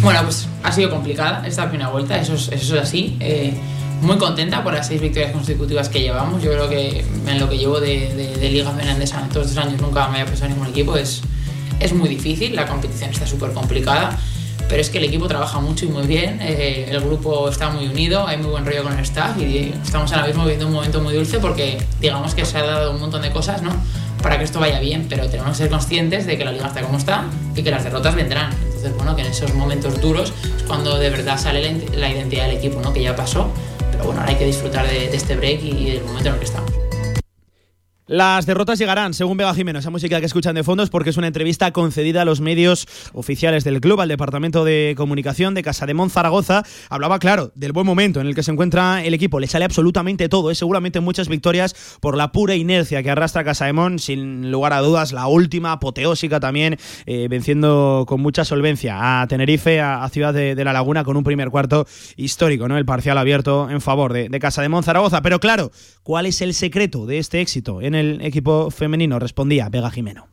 Speaker 20: Bueno, pues ha sido complicada esta primera vuelta, eso es, eso es así. Eh, muy contenta por las seis victorias consecutivas que llevamos. Yo creo que en lo que llevo de, de, de Liga Menandesa en todos estos años nunca me había pasado ningún equipo. Es, es muy difícil, la competición está súper complicada pero es que el equipo trabaja mucho y muy bien, eh, el grupo está muy unido, hay muy buen rollo con el staff y estamos ahora mismo viviendo un momento muy dulce porque digamos que se ha dado un montón de cosas ¿no? para que esto vaya bien, pero tenemos que ser conscientes de que la liga está como está y que las derrotas vendrán. Entonces, bueno, que en esos momentos duros es cuando de verdad sale la, identidad del equipo, ¿no? que ya pasó, pero bueno, ahora hay que disfrutar de, de este break y del momento en el que estamos.
Speaker 2: Las derrotas llegarán, según Vega Jiménez. Esa música que escuchan de fondo es porque es una entrevista concedida a los medios oficiales del club, al Departamento de Comunicación de Casa de Zaragoza. Hablaba, claro, del buen momento en el que se encuentra el equipo. Le sale absolutamente todo, es seguramente muchas victorias por la pura inercia que arrastra Casa de sin lugar a dudas, la última, apoteósica también, eh, venciendo con mucha solvencia a Tenerife, a, Ciudad de, la Laguna, con un primer cuarto histórico, ¿no? El parcial abierto en favor de, Casa de Zaragoza. Pero claro, ¿cuál es el secreto de este éxito el equipo femenino? Respondía Vega Jimeno.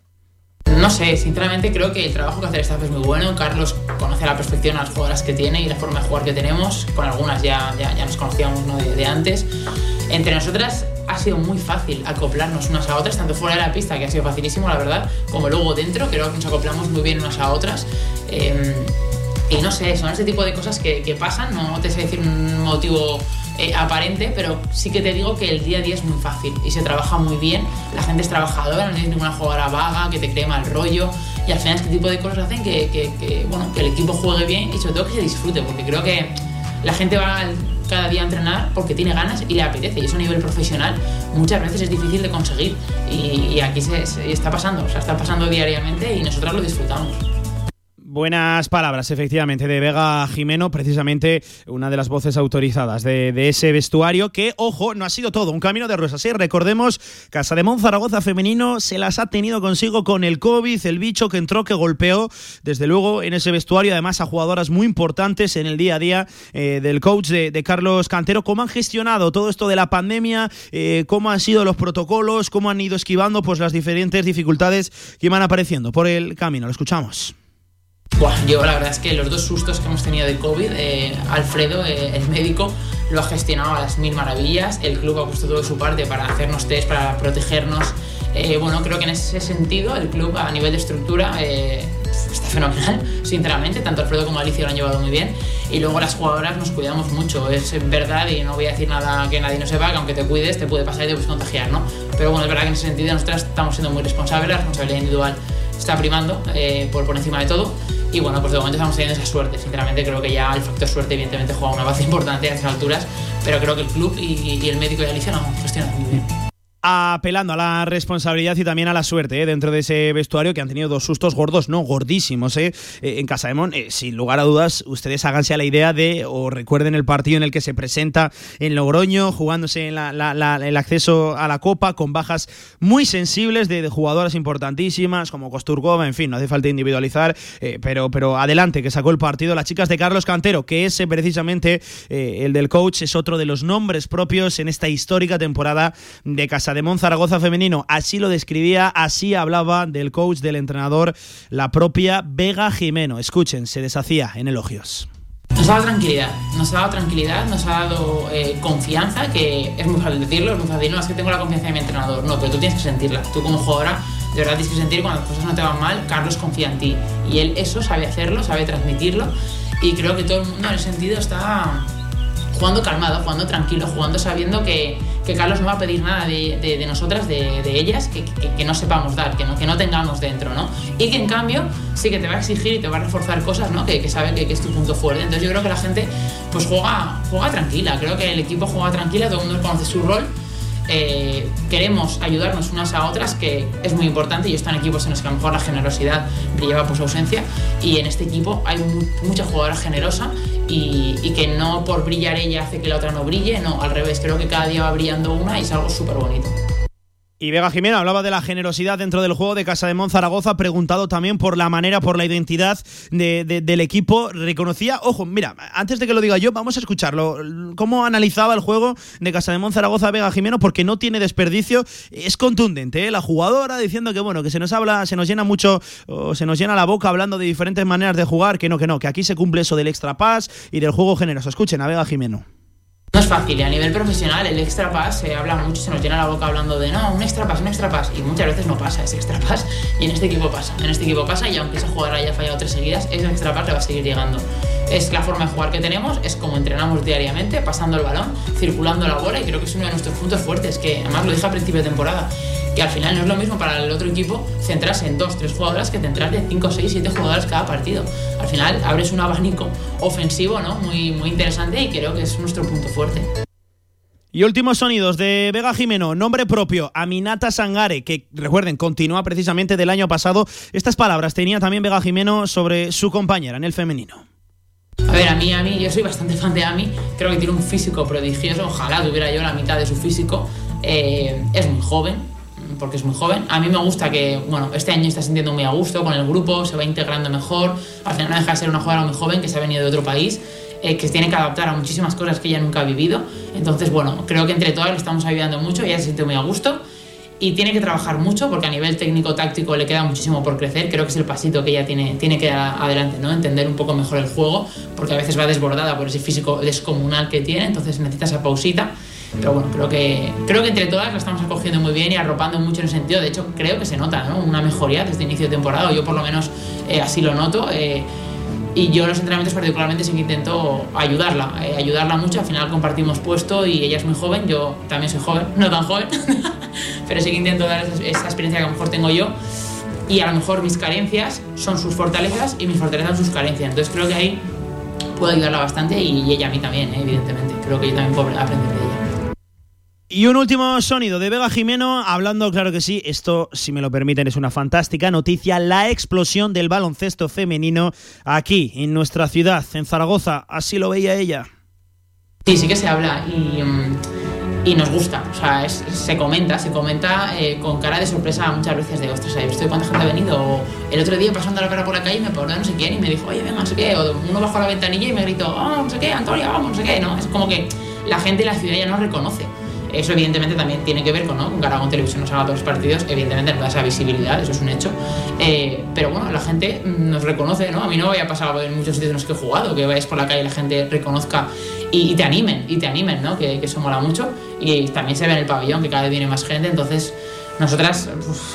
Speaker 20: No sé, sinceramente creo que el trabajo que hace el staff es muy bueno. Carlos conoce la perfección a las jugadoras que tiene y la forma de jugar que tenemos. Con algunas ya, ya, nos conocíamos de, antes. Entre nosotras ha sido muy fácil acoplarnos unas a otras, tanto fuera de la pista, que ha sido facilísimo, la verdad, como luego dentro. Creo que nos acoplamos muy bien unas a otras. Em, y no sé, son ese tipo de cosas que, que pasan. No te sé decir un motivo eh, aparente, pero sí que te digo que el día a día es muy fácil y se trabaja muy bien. La gente es trabajadora, no tienes ninguna jugadora vaga que te cree mal rollo. Y al final este tipo de cosas hacen que, que, bueno, que el equipo juegue bien y sobre todo que se disfrute, porque creo que la gente va cada día a entrenar porque tiene ganas y le apetece. Y eso a nivel profesional muchas veces es difícil de conseguir. Y, aquí se, está pasando, o está pasando diariamente y nosotros lo disfrutamos.
Speaker 2: Buenas palabras, efectivamente, de Vega Jimeno, precisamente una de las voces autorizadas de, ese vestuario, que, ojo, no ha sido todo un camino de rosas. ¿eh? Recordemos, Casa de Zaragoza femenino se las ha tenido consigo con el COVID, el bicho que entró, que golpeó, desde luego, en ese vestuario, además a jugadoras muy importantes en el día a día eh, del coach de, Carlos Cantero. ¿Cómo han gestionado todo esto de la pandemia? Eh, ¿Cómo han sido los protocolos? ¿Cómo han ido esquivando pues, las diferentes dificultades que iban apareciendo por el camino? Lo escuchamos.
Speaker 20: Buah, yo la verdad es que los dos sustos que hemos tenido de COVID, eh, Alfredo, eh, el médico, lo ha gestionado a las mil maravillas, el club ha puesto todo de su parte para hacernos test, para protegernos. Eh, bueno, creo que en ese sentido el club a nivel de estructura está fenomenal, [laughs] sinceramente, tanto Alfredo como Alicia lo han llevado muy bien. Y luego las jugadoras nos cuidamos mucho, es verdad, y no voy a decir nada que nadie no sepa, que aunque te cuides te puede pasar y te puedes contagiar, ¿no? Pero bueno, es verdad que en ese sentido nosotras estamos siendo muy responsables, la responsabilidad individual está primando por, por encima de todo y bueno, pues de momento estamos teniendo esa suerte. Sinceramente, creo que ya el factor suerte, evidentemente, juega una base [laughs] importante a estas alturas, pero creo que el club y, el médico de Alicia lo han gestionado muy bien.
Speaker 2: Apelando a la responsabilidad y también a la suerte ¿eh? dentro de ese vestuario que han tenido dos sustos gordos, no, gordísimos ¿eh? Eh, en Casa de Mon. Eh, sin lugar a dudas, ustedes háganse a la idea de, o recuerden el partido en el que se presenta en Logroño, jugándose en la- la- el acceso a la Copa, con bajas muy sensibles de, jugadoras importantísimas, como Kosturgova, en fin, no hace falta individualizar, eh, pero, pero adelante, que sacó el partido. Las chicas de Carlos Cantero, que es precisamente el del coach, es otro de los nombres propios en esta histórica temporada de Casa de Mon Zaragoza femenino. Así lo describía, así hablaba del coach, del entrenador, la propia Vega Jimeno. Escuchen, se deshacía en elogios.
Speaker 20: Nos ha dado tranquilidad, nos ha dado tranquilidad, nos ha dado eh, confianza, que es muy fácil decirlo, es muy fácil, no, es que tengo la confianza de mi entrenador, no, pero tú tienes que sentirla, tú como jugadora, de verdad tienes que sentir cuando las cosas no te van mal, Carlos confía en ti, y él eso sabe hacerlo, sabe transmitirlo, y creo que todo el mundo en ese sentido está jugando calmado, jugando tranquilo, jugando sabiendo que, que Carlos no va a pedir nada de, de- nosotras, de, de ellas, que, que- no sepamos dar, que no, que no tengamos dentro, ¿no? Y que en cambio sí que te va a exigir y te va a reforzar cosas, ¿no? Que, que sabe que, que es tu punto fuerte. Entonces yo creo que la gente pues juega, juega tranquila, creo que el equipo juega tranquila, todo el mundo conoce su rol. Eh, queremos ayudarnos unas a otras, que es muy importante. Yo estoy en equipos en los que a lo mejor la generosidad brillaba por su ausencia, y en este equipo hay mu- mucha jugadora generosa y, y que no por brillar ella hace que la otra no brille, no, al revés, creo que cada día va brillando una y es algo súper bonito.
Speaker 2: Y Vega Jimeno hablaba de la generosidad dentro del juego de Casa de Mon Zaragoza, preguntado también por la manera, por la identidad de- de- del equipo. Reconocía, ojo, mira, antes de que lo diga yo, vamos a escucharlo. Cómo analizaba el juego de Casa de Mon Zaragoza Vega Jimeno, porque no tiene desperdicio. Es contundente, ¿eh? la jugadora diciendo que bueno, que se nos habla, se nos llena mucho, o se nos llena la boca hablando de diferentes maneras de jugar, que no, que no, que aquí se cumple eso del extra pass y del juego generoso. Escuchen a Vega Jimeno.
Speaker 20: No es fácil, y a nivel profesional el extra pass se habla mucho, se nos llena la boca hablando de no, un extra pass, un extra pass, y muchas veces no pasa ese extra pass, y en este equipo pasa, en este equipo pasa, y aunque esa jugadora haya fallado tres seguidas, ese extra pass le va a seguir llegando. Es la forma de jugar que tenemos, es como entrenamos diariamente, pasando el balón, circulando la bola, y creo que es uno de nuestros puntos fuertes, que además lo dije a principio de temporada, que al final no es lo mismo para el otro equipo centrarse en dos, tres jugadoras que centrarse en cinco, seis, siete jugadoras cada partido. Al final abres un abanico ofensivo, ¿no? Muy, muy interesante y creo que es nuestro punto fuerte.
Speaker 2: Y últimos sonidos de Vega Jimeno, nombre propio, Aminata Sangare, que recuerden, continúa precisamente del año pasado. Estas palabras tenía también Vega Jimeno sobre su compañera en el femenino.
Speaker 20: A ver, a mí, a mí, yo soy bastante fan de Ami, creo que tiene un físico prodigioso, ojalá tuviera yo la mitad de su físico. Eh, es muy joven, porque es muy joven. A mí me gusta que, bueno, este año está sintiendo muy a gusto con el grupo, se va integrando mejor. Al final no deja de ser una jugadora muy joven que se ha venido de otro país, eh, que tiene que adaptar a muchísimas cosas que ella nunca ha vivido. Entonces, bueno, creo que entre todas le estamos ayudando mucho, ella se siente muy a gusto y tiene que trabajar mucho porque a nivel técnico-táctico le queda muchísimo por crecer. Creo que es el pasito que ella tiene, tiene que dar adelante, ¿no? Entender un poco mejor el juego, porque a veces va desbordada por ese físico descomunal que tiene, entonces necesita esa pausita. Pero bueno, creo que, creo que entre todas la estamos acogiendo muy bien y arropando mucho en el sentido. De hecho, creo que se nota ¿no? una mejoría desde inicio de temporada, o yo por lo menos eh, así lo noto. eh, y yo en los entrenamientos particularmente sí que intento ayudarla, eh, ayudarla mucho. Al final compartimos puesto y ella es muy joven, yo también soy joven, [laughs] no tan joven, [laughs] pero sí que intento dar esa, esa experiencia que a lo mejor tengo yo. Y a lo mejor mis carencias son sus fortalezas y mis fortalezas son sus carencias. Entonces creo que ahí puedo ayudarla bastante y ella a mí también, eh, evidentemente. Creo que yo también puedo aprender de ella.
Speaker 2: Y un último sonido de Vega Jimeno, hablando, claro que sí, esto, si me lo permiten, es una fantástica noticia, la explosión del baloncesto femenino aquí, en nuestra ciudad, en Zaragoza, así lo veía ella.
Speaker 20: Sí, sí que se habla y, mm, y nos gusta. O sea, se comenta, se comenta eh, con cara de sorpresa muchas veces de, ostras, ¿has visto cuánta gente ha venido? O el otro día pasando la cara por la calle me paró no sé quién y me dijo, oye, venga, no sé qué. O uno bajó la ventanilla y me gritó, oh, no sé qué, Antonia, vamos, no sé qué. ¿no? Es como que la gente de la ciudad ya nos reconoce. Eso evidentemente también tiene que ver con, ¿no? que Aragón Televisión nos haga todos los partidos, evidentemente nos da esa visibilidad, eso es un hecho. Eh, pero bueno, la gente nos reconoce, ¿no? A mí no me había pasado en muchos sitios en los que he jugado, que vayas por la calle y la gente reconozca y, te animen, y te animen, ¿no? Que, que eso mola mucho. Y también se ve en el pabellón que cada vez viene más gente, entonces nosotras,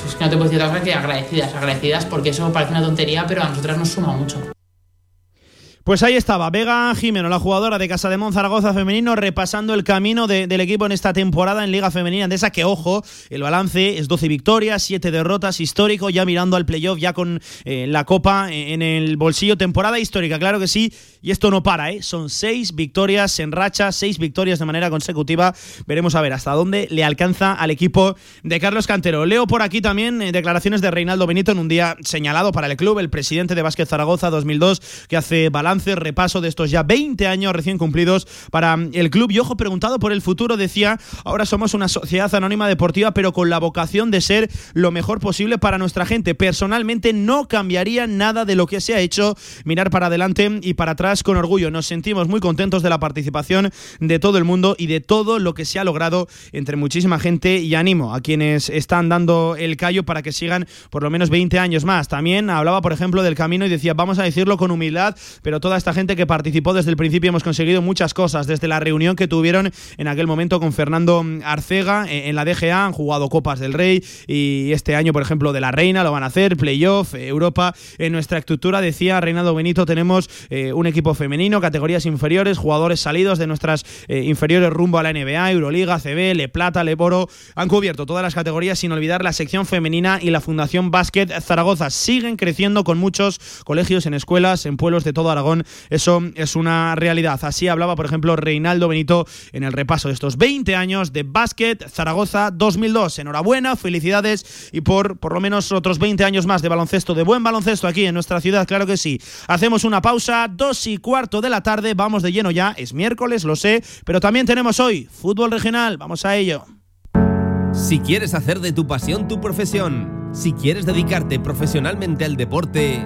Speaker 20: es que no te puedo decir otra cosa que agradecidas, agradecidas porque eso parece una tontería, pero a nosotras nos suma mucho.
Speaker 2: Pues ahí estaba, Vega Jimeno, la jugadora de Casa de Monzaragoza femenino, repasando el camino de, del equipo en esta temporada en Liga Femenina Andesa, que ojo, el balance es 12 victorias, 7 derrotas, histórico, ya mirando al playoff, ya con eh, la copa en el bolsillo, temporada histórica, claro que sí, y esto no para, ¿eh? son 6 victorias en racha, 6 victorias de manera consecutiva, veremos a ver hasta dónde le alcanza al equipo de Carlos Cantero. Leo por aquí también eh, declaraciones de Reinaldo Benito en un día señalado para el club, el presidente de Básquet Zaragoza 2002, que hace balance repaso de estos ya 20 años recién cumplidos para el club. Y ojo, preguntado por el futuro, decía, ahora somos una sociedad anónima deportiva, pero con la vocación de ser lo mejor posible para nuestra gente. Personalmente no cambiaría nada de lo que se ha hecho, mirar para adelante y para atrás con orgullo. Nos sentimos muy contentos de la participación de todo el mundo y de todo lo que se ha logrado entre muchísima gente y animo a quienes están dando el callo para que sigan por lo menos 20 años más. También hablaba, por ejemplo, del camino y decía, vamos a decirlo con humildad, pero toda esta gente que participó desde el principio hemos conseguido muchas cosas, desde la reunión que tuvieron en aquel momento con Fernando Arcega en la DGA, han jugado Copas del Rey y este año, por ejemplo, de la Reina lo van a hacer, Playoff, Europa. En nuestra estructura, decía Reinaldo Benito, tenemos eh, un equipo femenino, categorías inferiores, jugadores salidos de nuestras eh, inferiores rumbo a la NBA, Euroliga, CB, Le Plata, Le Boro. Han cubierto todas las categorías sin olvidar la sección femenina y la Fundación Básquet Zaragoza. Siguen creciendo con muchos colegios en escuelas, en pueblos de todo Aragón eso es una realidad. Así hablaba, por ejemplo, Reinaldo Benito en el repaso de estos 20 años de básquet Zaragoza 2002. Enhorabuena, felicidades y por por lo menos otros 20 años más de baloncesto, de buen baloncesto aquí en nuestra ciudad, claro que sí. Hacemos una pausa, dos y cuarto de la tarde, vamos de lleno ya, es miércoles, lo sé, pero también tenemos hoy fútbol regional, vamos a ello.
Speaker 18: Si quieres hacer de tu pasión tu profesión, si quieres dedicarte profesionalmente al deporte,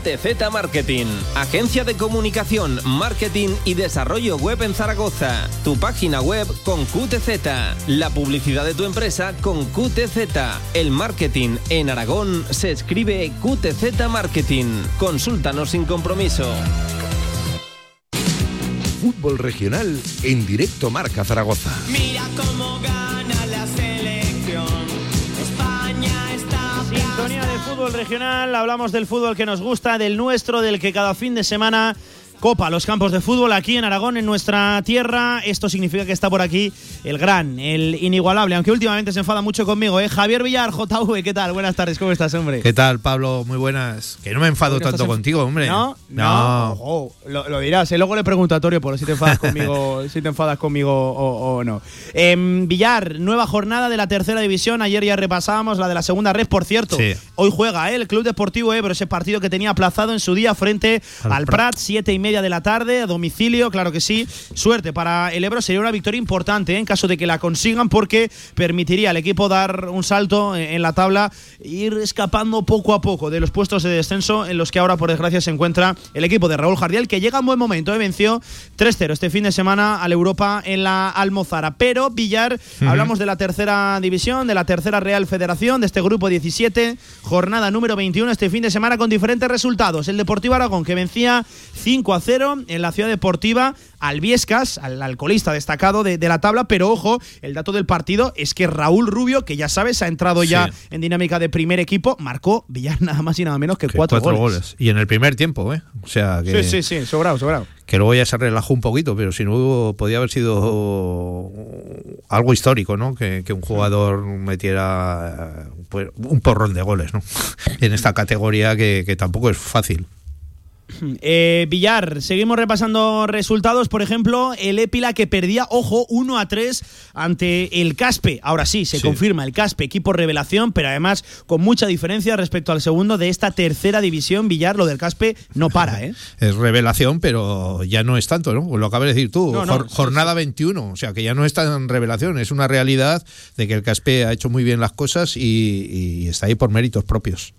Speaker 18: QTZ Marketing, agencia de comunicación, marketing y desarrollo web en Zaragoza. Tu página web con QTZ, la publicidad de tu empresa con QTZ. El marketing en Aragón se escribe QTZ Marketing. Consúltanos sin compromiso.
Speaker 1: Fútbol regional en directo Marca Zaragoza.
Speaker 8: Mira cómo gana
Speaker 2: regional, hablamos del fútbol que nos gusta, del nuestro, del que cada fin de semana copa los campos de fútbol aquí en Aragón, en nuestra tierra. Esto significa que está por aquí el gran, el inigualable, aunque últimamente se enfada mucho conmigo, ¿eh? Javier Villar, JV, ¿qué tal? Buenas tardes, ¿cómo estás, hombre?
Speaker 21: ¿Qué tal, Pablo? Muy buenas. Que no me enfado tanto contigo, hombre.
Speaker 2: ¿No? No. Lo, lo dirás, ¿eh? luego le pregunto a Torio por si te enfadas [laughs] conmigo, si te enfadas conmigo o, o no. Em, Villar, nueva jornada de la tercera división. Ayer ya repasábamos la de la segunda red, por cierto.
Speaker 21: Sí.
Speaker 2: Hoy juega ¿eh? el Club Deportivo Ebro, ese partido que tenía aplazado en su día frente
Speaker 21: Al
Speaker 2: al, Prat, siete y media de la tarde, a domicilio, claro que sí. Suerte para el Ebro, sería una victoria importante ¿eh? en caso de que la consigan, porque permitiría al equipo dar un salto en la tabla, ir escapando poco a poco de los puestos de descenso en los que ahora, por desgracia, se encuentra el equipo de Raúl Jardial, que llega en buen momento, ¿eh? venció 3-0 este fin de semana al Europa en la Almozara. Pero, Villar,
Speaker 21: Ujú.
Speaker 2: hablamos de la tercera división, de la tercera Real Federación, de este grupo 17, jornada número 21 este fin de semana con diferentes resultados. El Deportivo Aragón que vencía 5 a 0 en la ciudad deportiva al Viescas, al alcoholista destacado de, de la tabla, pero ojo, el dato del partido es que Raúl Rubio, que ya sabes, ha entrado ya
Speaker 21: Sí.
Speaker 2: en dinámica de primer equipo, marcó Villar [laughs] nada más y nada menos que,
Speaker 21: Que
Speaker 2: cuatro,
Speaker 21: cuatro
Speaker 2: goles.
Speaker 21: goles. Y en el primer tiempo, ¿eh? O sea, que,
Speaker 2: Sí, sí, sí, sobrado, sobrado.
Speaker 21: que luego ya se relajó un poquito, pero si no hubo- podía haber sido algo histórico, ¿no? Que, que un jugador metiera pues, un porrón de goles, ¿no? [laughs] en esta categoría que, que tampoco es fácil. [clears throat]
Speaker 2: Eh, Villar, seguimos repasando resultados. Por ejemplo, el Épila que perdía, ojo, 1 a 3 ante el Caspe. Ahora sí, se confirma el Caspe, equipo revelación, pero además con mucha diferencia respecto al segundo de esta tercera división. Villar, lo del Caspe no para, ¿eh? [laughs]
Speaker 21: Es revelación, pero ya no es tanto, ¿no? Lo acabas de decir tú.
Speaker 2: No, no,
Speaker 21: Jor-
Speaker 2: sí,
Speaker 21: jornada 21, o sea que ya no es tan revelación, es una realidad de que el Caspe ha hecho muy bien las cosas y, y está ahí por méritos propios.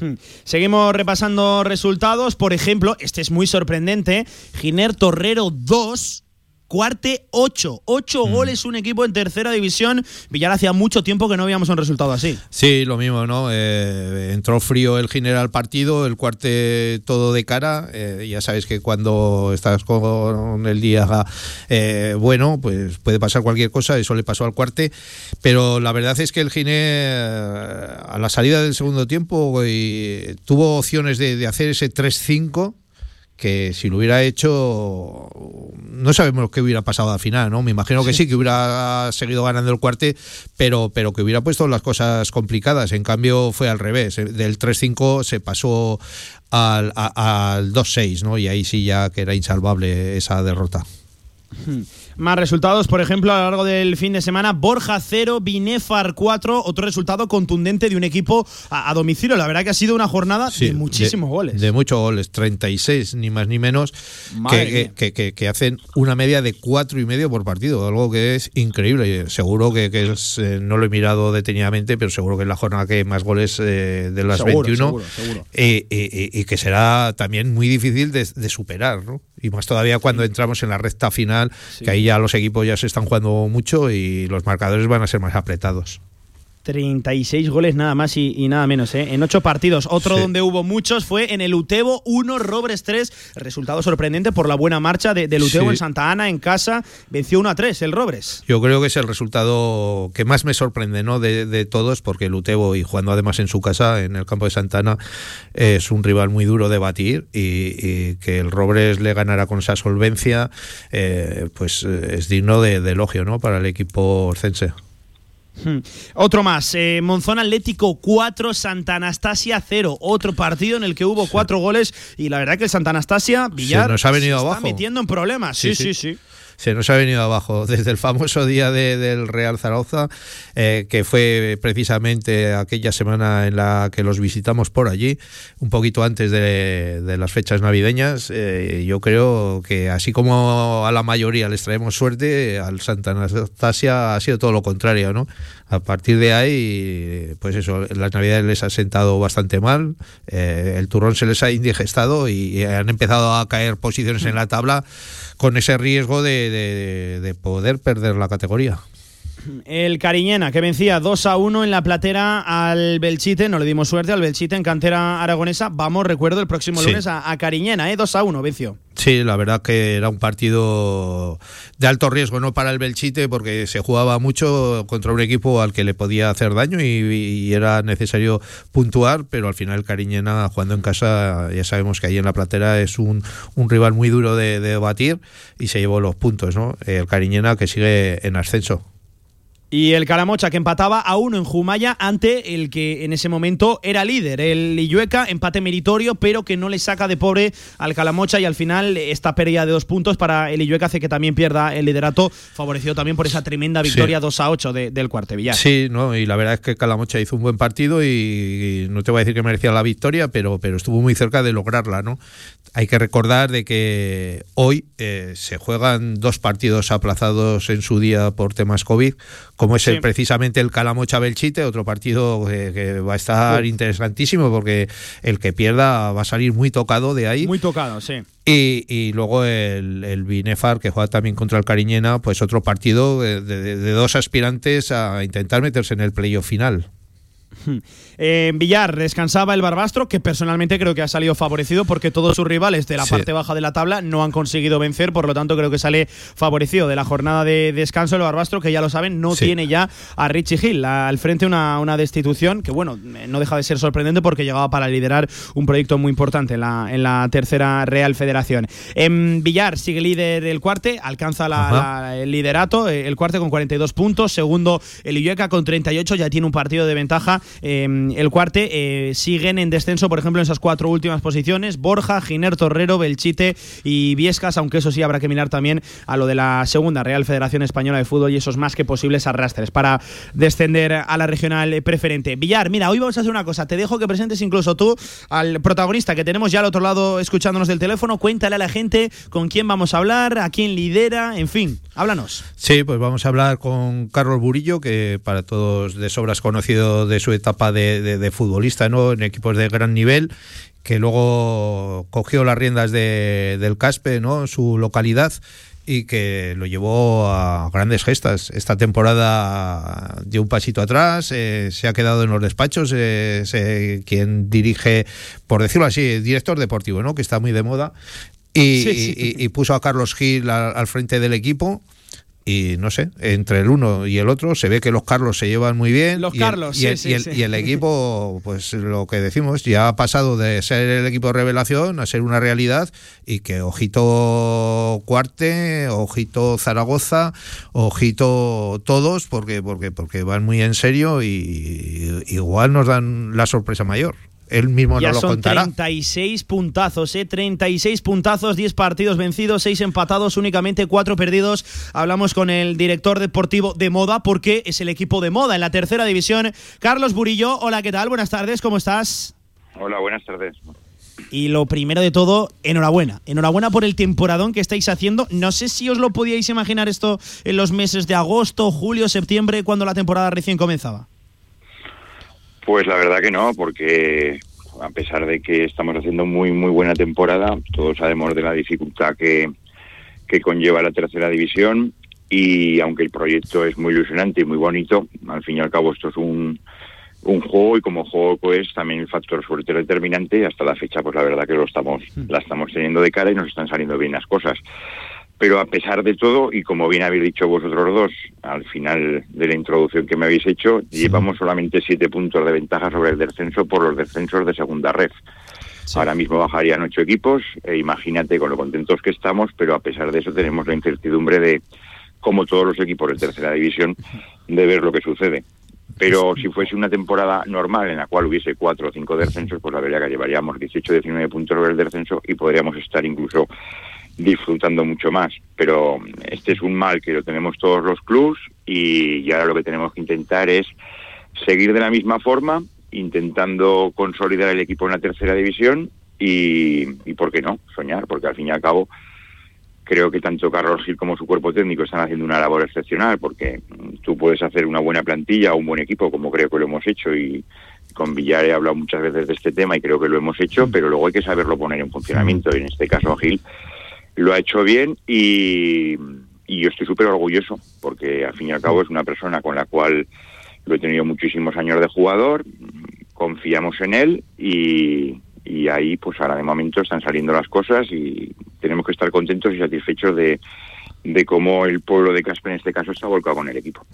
Speaker 2: Hmm. Seguimos repasando resultados. Por ejemplo, este es muy sorprendente. Giner Torrero 2. Cuarte 8. 8
Speaker 21: Mm.
Speaker 2: goles un equipo en tercera división. Villar hacía mucho tiempo que no veíamos un resultado así.
Speaker 21: Sí, lo mismo, ¿no? Eh, entró frío el general partido, el cuarte todo de cara. eh, ya sabes que cuando estás con el día eh, bueno, pues puede pasar cualquier cosa, eso le pasó al cuarte. Pero la verdad es que el Gine, a la salida del segundo tiempo, eh, tuvo opciones de, de hacer ese 3-5 que si lo hubiera hecho no sabemos qué hubiera pasado al final, ¿no? Me imagino que sí, que hubiera seguido ganando el cuarte, pero, pero que hubiera puesto las cosas complicadas. En cambio fue al revés, eh, del 3-5 se pasó al, al 2-6, ¿no? Y ahí sí ya que era insalvable esa derrota.
Speaker 2: Hmm. Más resultados, por ejemplo, a lo largo del fin de semana, Borja 0, Binefar 4, otro resultado contundente de un equipo a, a domicilio. La verdad que ha sido una jornada
Speaker 21: Sí,
Speaker 2: de muchísimos
Speaker 21: de-
Speaker 2: goles.
Speaker 21: De muchos goles, 36 ni más ni menos, que, que, que- que hacen una media de cuatro y medio por partido, algo que es increíble. Seguro que, que es, eh, no lo he mirado detenidamente, pero seguro que es la jornada que hay más goles eh, de las
Speaker 2: Seguro,
Speaker 21: 21
Speaker 2: seguro, seguro.
Speaker 21: eh, eh, eh, y que será también muy difícil de, de superar, ¿no? Y más todavía cuando entramos en la recta final, que ahí ya los equipos ya se están jugando mucho y los marcadores van a ser más apretados.
Speaker 2: 36 goles nada más y, y nada menos, ¿eh? en 8 partidos. Otro
Speaker 21: Sí.
Speaker 2: donde hubo muchos fue en el Utebo 1, Robres 3. Resultado sorprendente por la buena marcha de, Utebo
Speaker 21: Sí.
Speaker 2: en Santa Ana, en casa. Venció 1 a 3 el Robres.
Speaker 21: Yo creo que es el resultado que más me sorprende ¿no? de, de todos, porque el Utebo, y jugando además en su casa, en el campo de Santana, es un rival muy duro de batir y, y que el Robres le ganara con esa solvencia, eh, pues eh, es digno de, de elogio ¿no? para el equipo orcense.
Speaker 2: Hmm. Otro más, eh, Monzón Atlético 4, Santa Anastasia 0. Otro partido en el que hubo cuatro goles y la verdad que el Santa Anastasia, Villar,
Speaker 21: nos ha venido
Speaker 2: se está
Speaker 21: abajo.
Speaker 2: metiendo en problemas. Sí, sí, sí.
Speaker 21: Se nos ha venido abajo [laughs] desde el famoso día de- del Real Zaragoza, eh, que fue precisamente aquella semana en la que los visitamos por allí, un poquito antes de, de las fechas navideñas. Eh, yo creo que así como a la mayoría les traemos suerte, al Santa Anastasia ha sido todo lo contrario, ¿no? A partir de ahí, pues eso, las navidades les ha sentado bastante mal, eh, el turrón se les ha indigestado y han empezado a caer posiciones en la tabla con ese riesgo de, de- de poder perder la categoría.
Speaker 2: El Cariñena, que vencía 2 a 1 en la platera al Belchite. No le dimos suerte al Belchite en cantera aragonesa. Vamos, recuerdo, el próximo
Speaker 21: Sí.
Speaker 2: lunes a, a Cariñena, ¿eh? 2 a 1 venció.
Speaker 21: Sí, la verdad que era un partido de alto riesgo, no para el Belchite, porque se jugaba mucho contra un equipo al que le podía hacer daño y, y era necesario puntuar, pero al final Cariñena jugando en casa, ya sabemos que ahí en la platera es un, un rival muy duro de, de batir y se llevó los puntos, ¿no? El Cariñena que sigue en ascenso.
Speaker 2: Y el Caramocha que empataba a uno en Jumaya ante el que en ese momento era líder, el Illueca, empate meritorio, pero que no le saca de pobre al Calamocha y al final esta pérdida de dos puntos para el Illueca hace que también pierda el liderato, favorecido también por esa tremenda victoria 2 a 8 de- del Cuartevillar.
Speaker 21: Sí, no, y la verdad es que Calamocha hizo un buen partido y, y no te voy a decir que merecía la victoria, pero, pero estuvo muy cerca de lograrla, ¿no? Hay que recordar de que hoy eh, se juegan dos partidos aplazados en su día por temas COVID, como es el, precisamente el Calamocha Belchite, otro partido que, que va a estar interesantísimo porque el que pierda va a salir muy tocado de ahí.
Speaker 2: Muy tocado, sí.
Speaker 21: Y, y luego el, el Binefar, que juega también contra el Cariñena, pues otro partido de, de- de dos aspirantes a intentar meterse en el playoff final.
Speaker 2: En Villar descansaba el Barbastro, que personalmente creo que ha salido favorecido porque todos sus rivales de la
Speaker 21: Sí.
Speaker 2: parte baja de la tabla no han conseguido vencer, por lo tanto creo que sale favorecido de la jornada de descanso el Barbastro, que ya lo saben, no
Speaker 21: Sí.
Speaker 2: tiene ya a Richie Hill al frente una, una destitución que bueno, eh, no deja de ser sorprendente porque llegaba para liderar un proyecto muy importante en la, en la tercera Real Federación. En Villar sigue líder el cuarte, alcanza la- el liderato, eh, el cuarte con 42 puntos, segundo el Illueca con 38, ya tiene un partido de ventaja el cuarte, eh, siguen en descenso, por ejemplo, en esas cuatro últimas posiciones. Borja, Giner, Torrero, Belchite y Viescas, aunque eso sí habrá que mirar también a lo de la segunda Real Federación Española de Fútbol y esos más que posibles arrastres para descender a la regional preferente. Villar, mira, hoy vamos a hacer una cosa. Te dejo que presentes incluso tú al protagonista que tenemos ya al otro lado escuchándonos del teléfono. Cuéntale a la gente con quién vamos a hablar, a quién lidera, en fin, háblanos.
Speaker 21: Sí, pues vamos a hablar con Carlos Burillo, que para todos de sobras conocido de su etapa de, de- de futbolista ¿no? en equipos de gran nivel, que luego cogió las riendas de- del Caspe, ¿no? su localidad, y que lo llevó a grandes gestas. Esta temporada dio un pasito atrás, eh, se ha quedado en los despachos, eh, quien dirige, por decirlo así, director deportivo, ¿no? que está muy de moda, y,
Speaker 2: Sí, sí.
Speaker 21: y- y puso a Carlos Gil al, al frente del equipo. Y no sé, entre el uno y el otro se ve que los Carlos se llevan muy bien.
Speaker 2: Los
Speaker 21: y el-
Speaker 2: Carlos,
Speaker 21: y el,
Speaker 2: sí,
Speaker 21: y el-
Speaker 2: sí.
Speaker 21: y el equipo, pues lo que decimos, ya ha pasado de ser el equipo de revelación a ser una realidad. Y que ojito Cuarte, ojito Zaragoza, ojito todos, porque, porque, porque van muy en serio y igual nos dan la sorpresa mayor. Él mismo
Speaker 2: ya
Speaker 21: nos lo
Speaker 2: son
Speaker 21: contará.
Speaker 2: 36 puntazos, ¿eh? 36 puntazos, 10 partidos vencidos, 6 empatados, únicamente 4 perdidos. Hablamos con el director deportivo de moda porque es el equipo de moda en la tercera división. Carlos Burillo, hola, ¿qué tal? Buenas tardes, ¿cómo estás?
Speaker 22: Hola, buenas tardes.
Speaker 2: Y lo primero de todo, enhorabuena. Enhorabuena por el temporadón que estáis haciendo. No sé si os lo podíais imaginar esto en los meses de agosto, julio, septiembre, cuando la temporada recién comenzaba.
Speaker 22: Pues la verdad que no, porque a pesar de que estamos haciendo muy muy buena temporada, todos sabemos de la dificultad que, que conlleva la tercera división y aunque el proyecto es muy ilusionante y muy bonito, al fin y al cabo esto es un, un juego y como juego pues también el factor suerte es determinante y hasta la fecha pues la verdad que lo estamos la estamos teniendo de cara y nos están saliendo bien las cosas. Pero a pesar de todo, y como bien habéis dicho vosotros dos, al final de la introducción que me habéis hecho, llevamos solamente siete puntos de ventaja sobre el descenso por los descensos de segunda red. Ahora mismo bajarían ocho equipos, e imagínate con lo contentos que estamos, pero a pesar de eso tenemos la incertidumbre de, como todos los equipos de tercera división, de ver lo que sucede. Pero si fuese una temporada normal en la cual hubiese cuatro o cinco descensos, pues la verdad que llevaríamos 18 19 puntos sobre el descenso y podríamos estar incluso disfrutando mucho más. Pero este es un mal que lo tenemos todos los clubs y, y ahora lo que tenemos que intentar es seguir de la misma forma, intentando consolidar el equipo en la tercera división y, y ¿por qué no? Soñar, porque al fin y al cabo creo que tanto Carlos Gil como su cuerpo técnico están haciendo una labor excepcional porque tú puedes hacer una buena plantilla o un buen equipo como creo que lo hemos hecho y con Villar he hablado muchas veces de este tema y creo que lo hemos hecho, pero luego hay que saberlo poner en funcionamiento y en este caso Gil lo ha hecho bien y, yo estoy súper orgulloso porque al fin y al cabo es una persona con la cual lo he tenido muchísimos años de jugador, confiamos en él y ahí pues ahora de momento están saliendo las cosas y tenemos que estar contentos y satisfechos de, de cómo el pueblo de Casper en este caso está volcado con el equipo.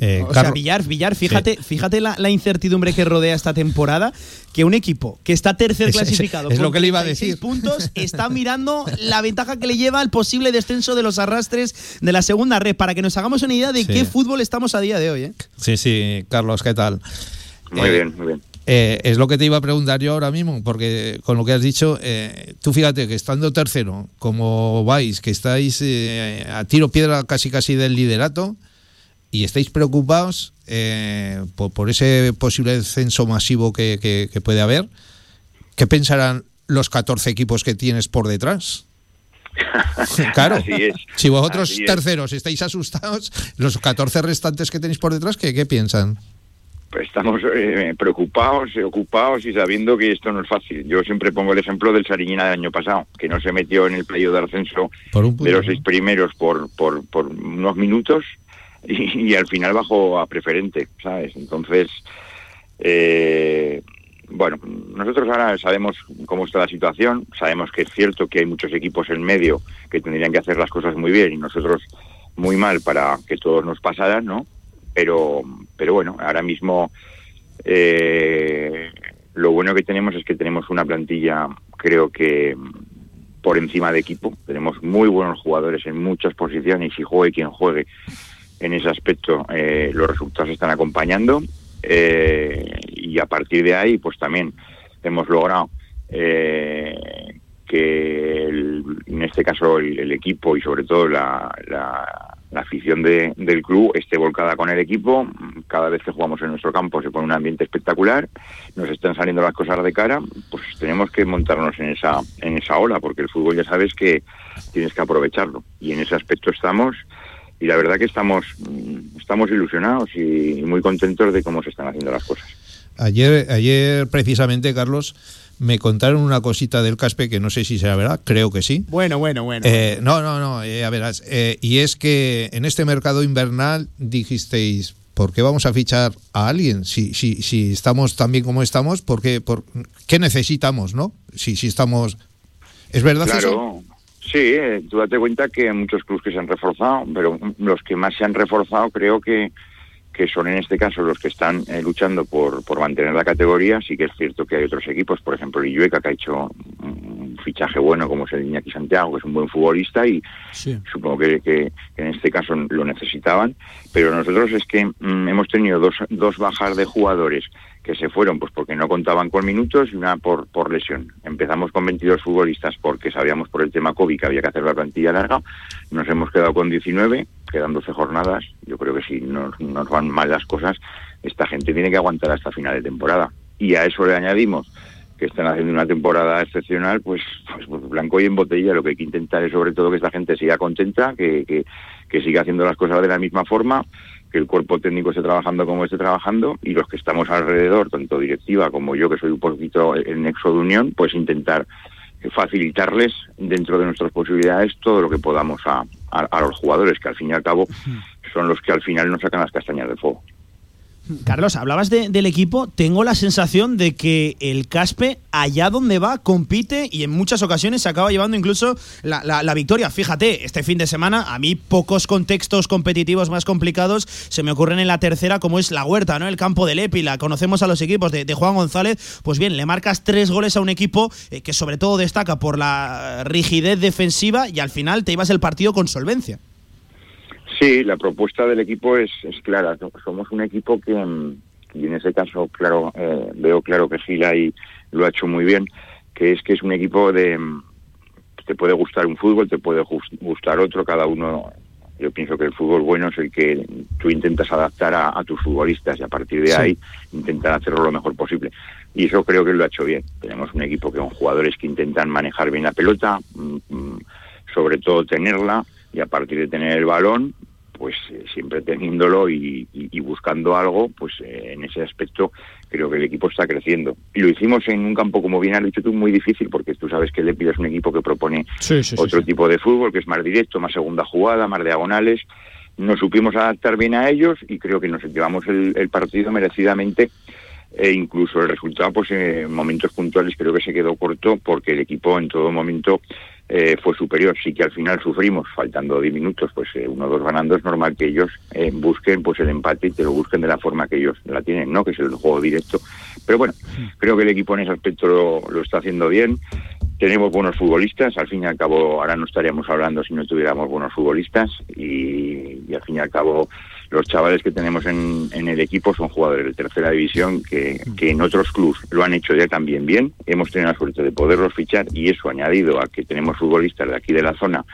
Speaker 21: Eh,
Speaker 2: o sea, Villar, Villar, fíjate, fíjate la, la incertidumbre que rodea esta temporada, que un equipo que está tercer
Speaker 21: Es-
Speaker 2: clasificado
Speaker 21: es
Speaker 2: con
Speaker 21: lo que le iba a
Speaker 2: 36
Speaker 21: decir.
Speaker 2: puntos está mirando la ventaja que le lleva al posible descenso de los arrastres de la segunda red, para que nos hagamos una idea de
Speaker 21: Sí.
Speaker 2: qué fútbol estamos a día de hoy. ¿eh?
Speaker 21: Sí, sí, Carlos, ¿qué tal?
Speaker 22: Muy
Speaker 21: Eh,
Speaker 22: bien, muy bien.
Speaker 21: Eh, es lo que te iba a preguntar yo ahora mismo, porque con lo que has dicho, eh, tú fíjate que estando tercero, como vais, que estáis eh, a tiro piedra casi casi del liderato, y estáis preocupados eh, por, por ese posible descenso masivo que, que- que puede haber, ¿qué pensarán los 14 equipos que tienes por detrás? [laughs] claro,
Speaker 22: es,
Speaker 21: si vosotros
Speaker 22: es.
Speaker 21: terceros estáis asustados, los 14 restantes que tenéis por detrás, ¿qué, qué piensan?
Speaker 22: Estamos eh, preocupados, ocupados y sabiendo que esto no es fácil. Yo siempre pongo el ejemplo del Sariñena del año pasado, que no se metió en el playo de ascenso
Speaker 21: Por un punto,
Speaker 22: de los seis primeros por, por, por unos minutos y, y al final bajó a preferente, ¿sabes? Entonces, eh, bueno, nosotros ahora sabemos cómo está la situación, sabemos que es cierto que hay muchos equipos en medio que tendrían que hacer las cosas muy bien y nosotros muy mal para que todos nos pasaran, ¿no? Pero, pero bueno, ahora mismo eh, lo bueno que tenemos es que tenemos una plantilla, creo que por encima de equipo. Tenemos muy buenos jugadores en muchas posiciones y juegue quien juegue en ese aspecto, eh, los resultados están acompañando Eh, y a partir de ahí, pues también hemos logrado eh, que el- en este caso el, el equipo y sobre todo la, la- la afición de- del club esté volcada con el equipo. Cada vez que jugamos en nuestro campo se pone un ambiente espectacular, nos están saliendo las cosas de cara, pues tenemos que montarnos en esa, en esa ola, porque el fútbol ya sabes que tienes que aprovecharlo. Y en ese aspecto estamos, y la verdad que estamos, mm, estamos ilusionados y, muy contentos de cómo se están haciendo las cosas.
Speaker 21: Ayer, ayer precisamente, Carlos, me contaron una cosita del Caspe que no sé si será verdad, creo que sí.
Speaker 2: Bueno, bueno, bueno.
Speaker 21: Eh, no, no, no, eh, a verás. eh, y es que en este mercado invernal dijisteis, ¿por qué vamos a fichar a alguien? Si, si, si estamos tan bien como estamos, ¿por qué, por, ¿qué necesitamos, no? Si, si estamos... ¿Es verdad eso?
Speaker 22: Claro, sí, eh, tú date cuenta que hay muchos clubes que se han reforzado, pero los que más se han reforzado creo que, que son en este caso los que están eh, luchando por, por mantener la categoría. Sí que es cierto que hay otros equipos, por ejemplo el Illueca, que ha hecho un fichaje bueno como es el Iñaki Santiago, que es un buen futbolista y supongo que, que- que en este caso lo necesitaban. Pero nosotros es que mm, hemos tenido dos, dos bajas de jugadores que se fueron pues porque no contaban con minutos y una por, por lesión. Empezamos con 22 futbolistas porque sabíamos por el tema COVID que había que hacer la plantilla larga. Nos hemos quedado con 19, quedan 12 jornadas. Yo creo que si nos, nos van mal las cosas, esta gente tiene que aguantar hasta final de temporada. Y a eso le añadimos que están haciendo una temporada excepcional, pues, pues, pues, blanco y en botella. Lo que hay que intentar es sobre todo que esta gente siga contenta, que, que, que siga haciendo las cosas de la misma forma, que el cuerpo técnico esté trabajando como esté trabajando y los que estamos alrededor, tanto directiva como yo, que soy un poquito el nexo de unión, pues intentar facilitarles dentro de nuestras posibilidades todo lo que podamos a, a, a los jugadores, que al fin y al cabo son los que al final nos sacan las castañas del fuego.
Speaker 2: Carlos, hablabas de- del equipo. Tengo la sensación de que el Caspe, allá donde va, compite y en muchas ocasiones se acaba llevando incluso la, la- victoria. Fíjate, este fin de semana, a mí pocos contextos competitivos más complicados se me ocurren en la tercera, como es la huerta, ¿no? El campo del Épila. Conocemos a los equipos de, de Juan González. Pues bien, le marcas tres goles a un equipo eh, que sobre todo destaca por la rigidez defensiva y al final te ibas el partido con solvencia.
Speaker 22: Sí, la propuesta del equipo es, es clara. So- Somos un equipo que, mm, y en ese caso, claro, eh, veo claro que Gil ahí lo ha hecho muy bien, que es que es un equipo de. mm, Te puede gustar un fútbol, te puede gustar otro, cada uno. Yo pienso que el fútbol bueno es el que tú intentas adaptar a, a tus futbolistas y a partir de
Speaker 23: Sí.
Speaker 22: ahí intentar hacerlo lo mejor posible. Y eso creo que lo ha hecho bien. Tenemos un equipo que con jugadores que intentan manejar bien la pelota, mm, sobre todo tenerla y a partir de tener el balón, pues eh, siempre teniéndolo y, y- y buscando algo, pues eh, en ese aspecto creo que el equipo está creciendo. Y lo hicimos en un campo, como bien has dicho tú, muy difícil, porque tú sabes que el Lepida es un equipo que propone otro tipo de fútbol, que es más directo, más segunda jugada, más diagonales. Nos supimos adaptar bien a ellos y creo que nos llevamos el, el partido merecidamente e incluso el resultado pues en momentos puntuales creo que se quedó corto porque el equipo en todo momento eh, fue superior. Sí que al final sufrimos faltando 10 minutos pues eh, uno o dos ganando es normal que ellos eh, busquen pues el empate y te lo busquen de la forma que ellos la tienen no que es el juego directo. Pero bueno creo que el equipo en ese aspecto lo, lo está haciendo bien. Tenemos buenos futbolistas, al fin y al cabo ahora no estaríamos hablando si no tuviéramos buenos futbolistas y, y al fin y al cabo los chavales que tenemos en, en el equipo son jugadores de tercera división que, que en otros clubes lo han hecho ya también bien, hemos tenido la suerte de poderlos fichar y eso añadido a que tenemos futbolistas de aquí de la zona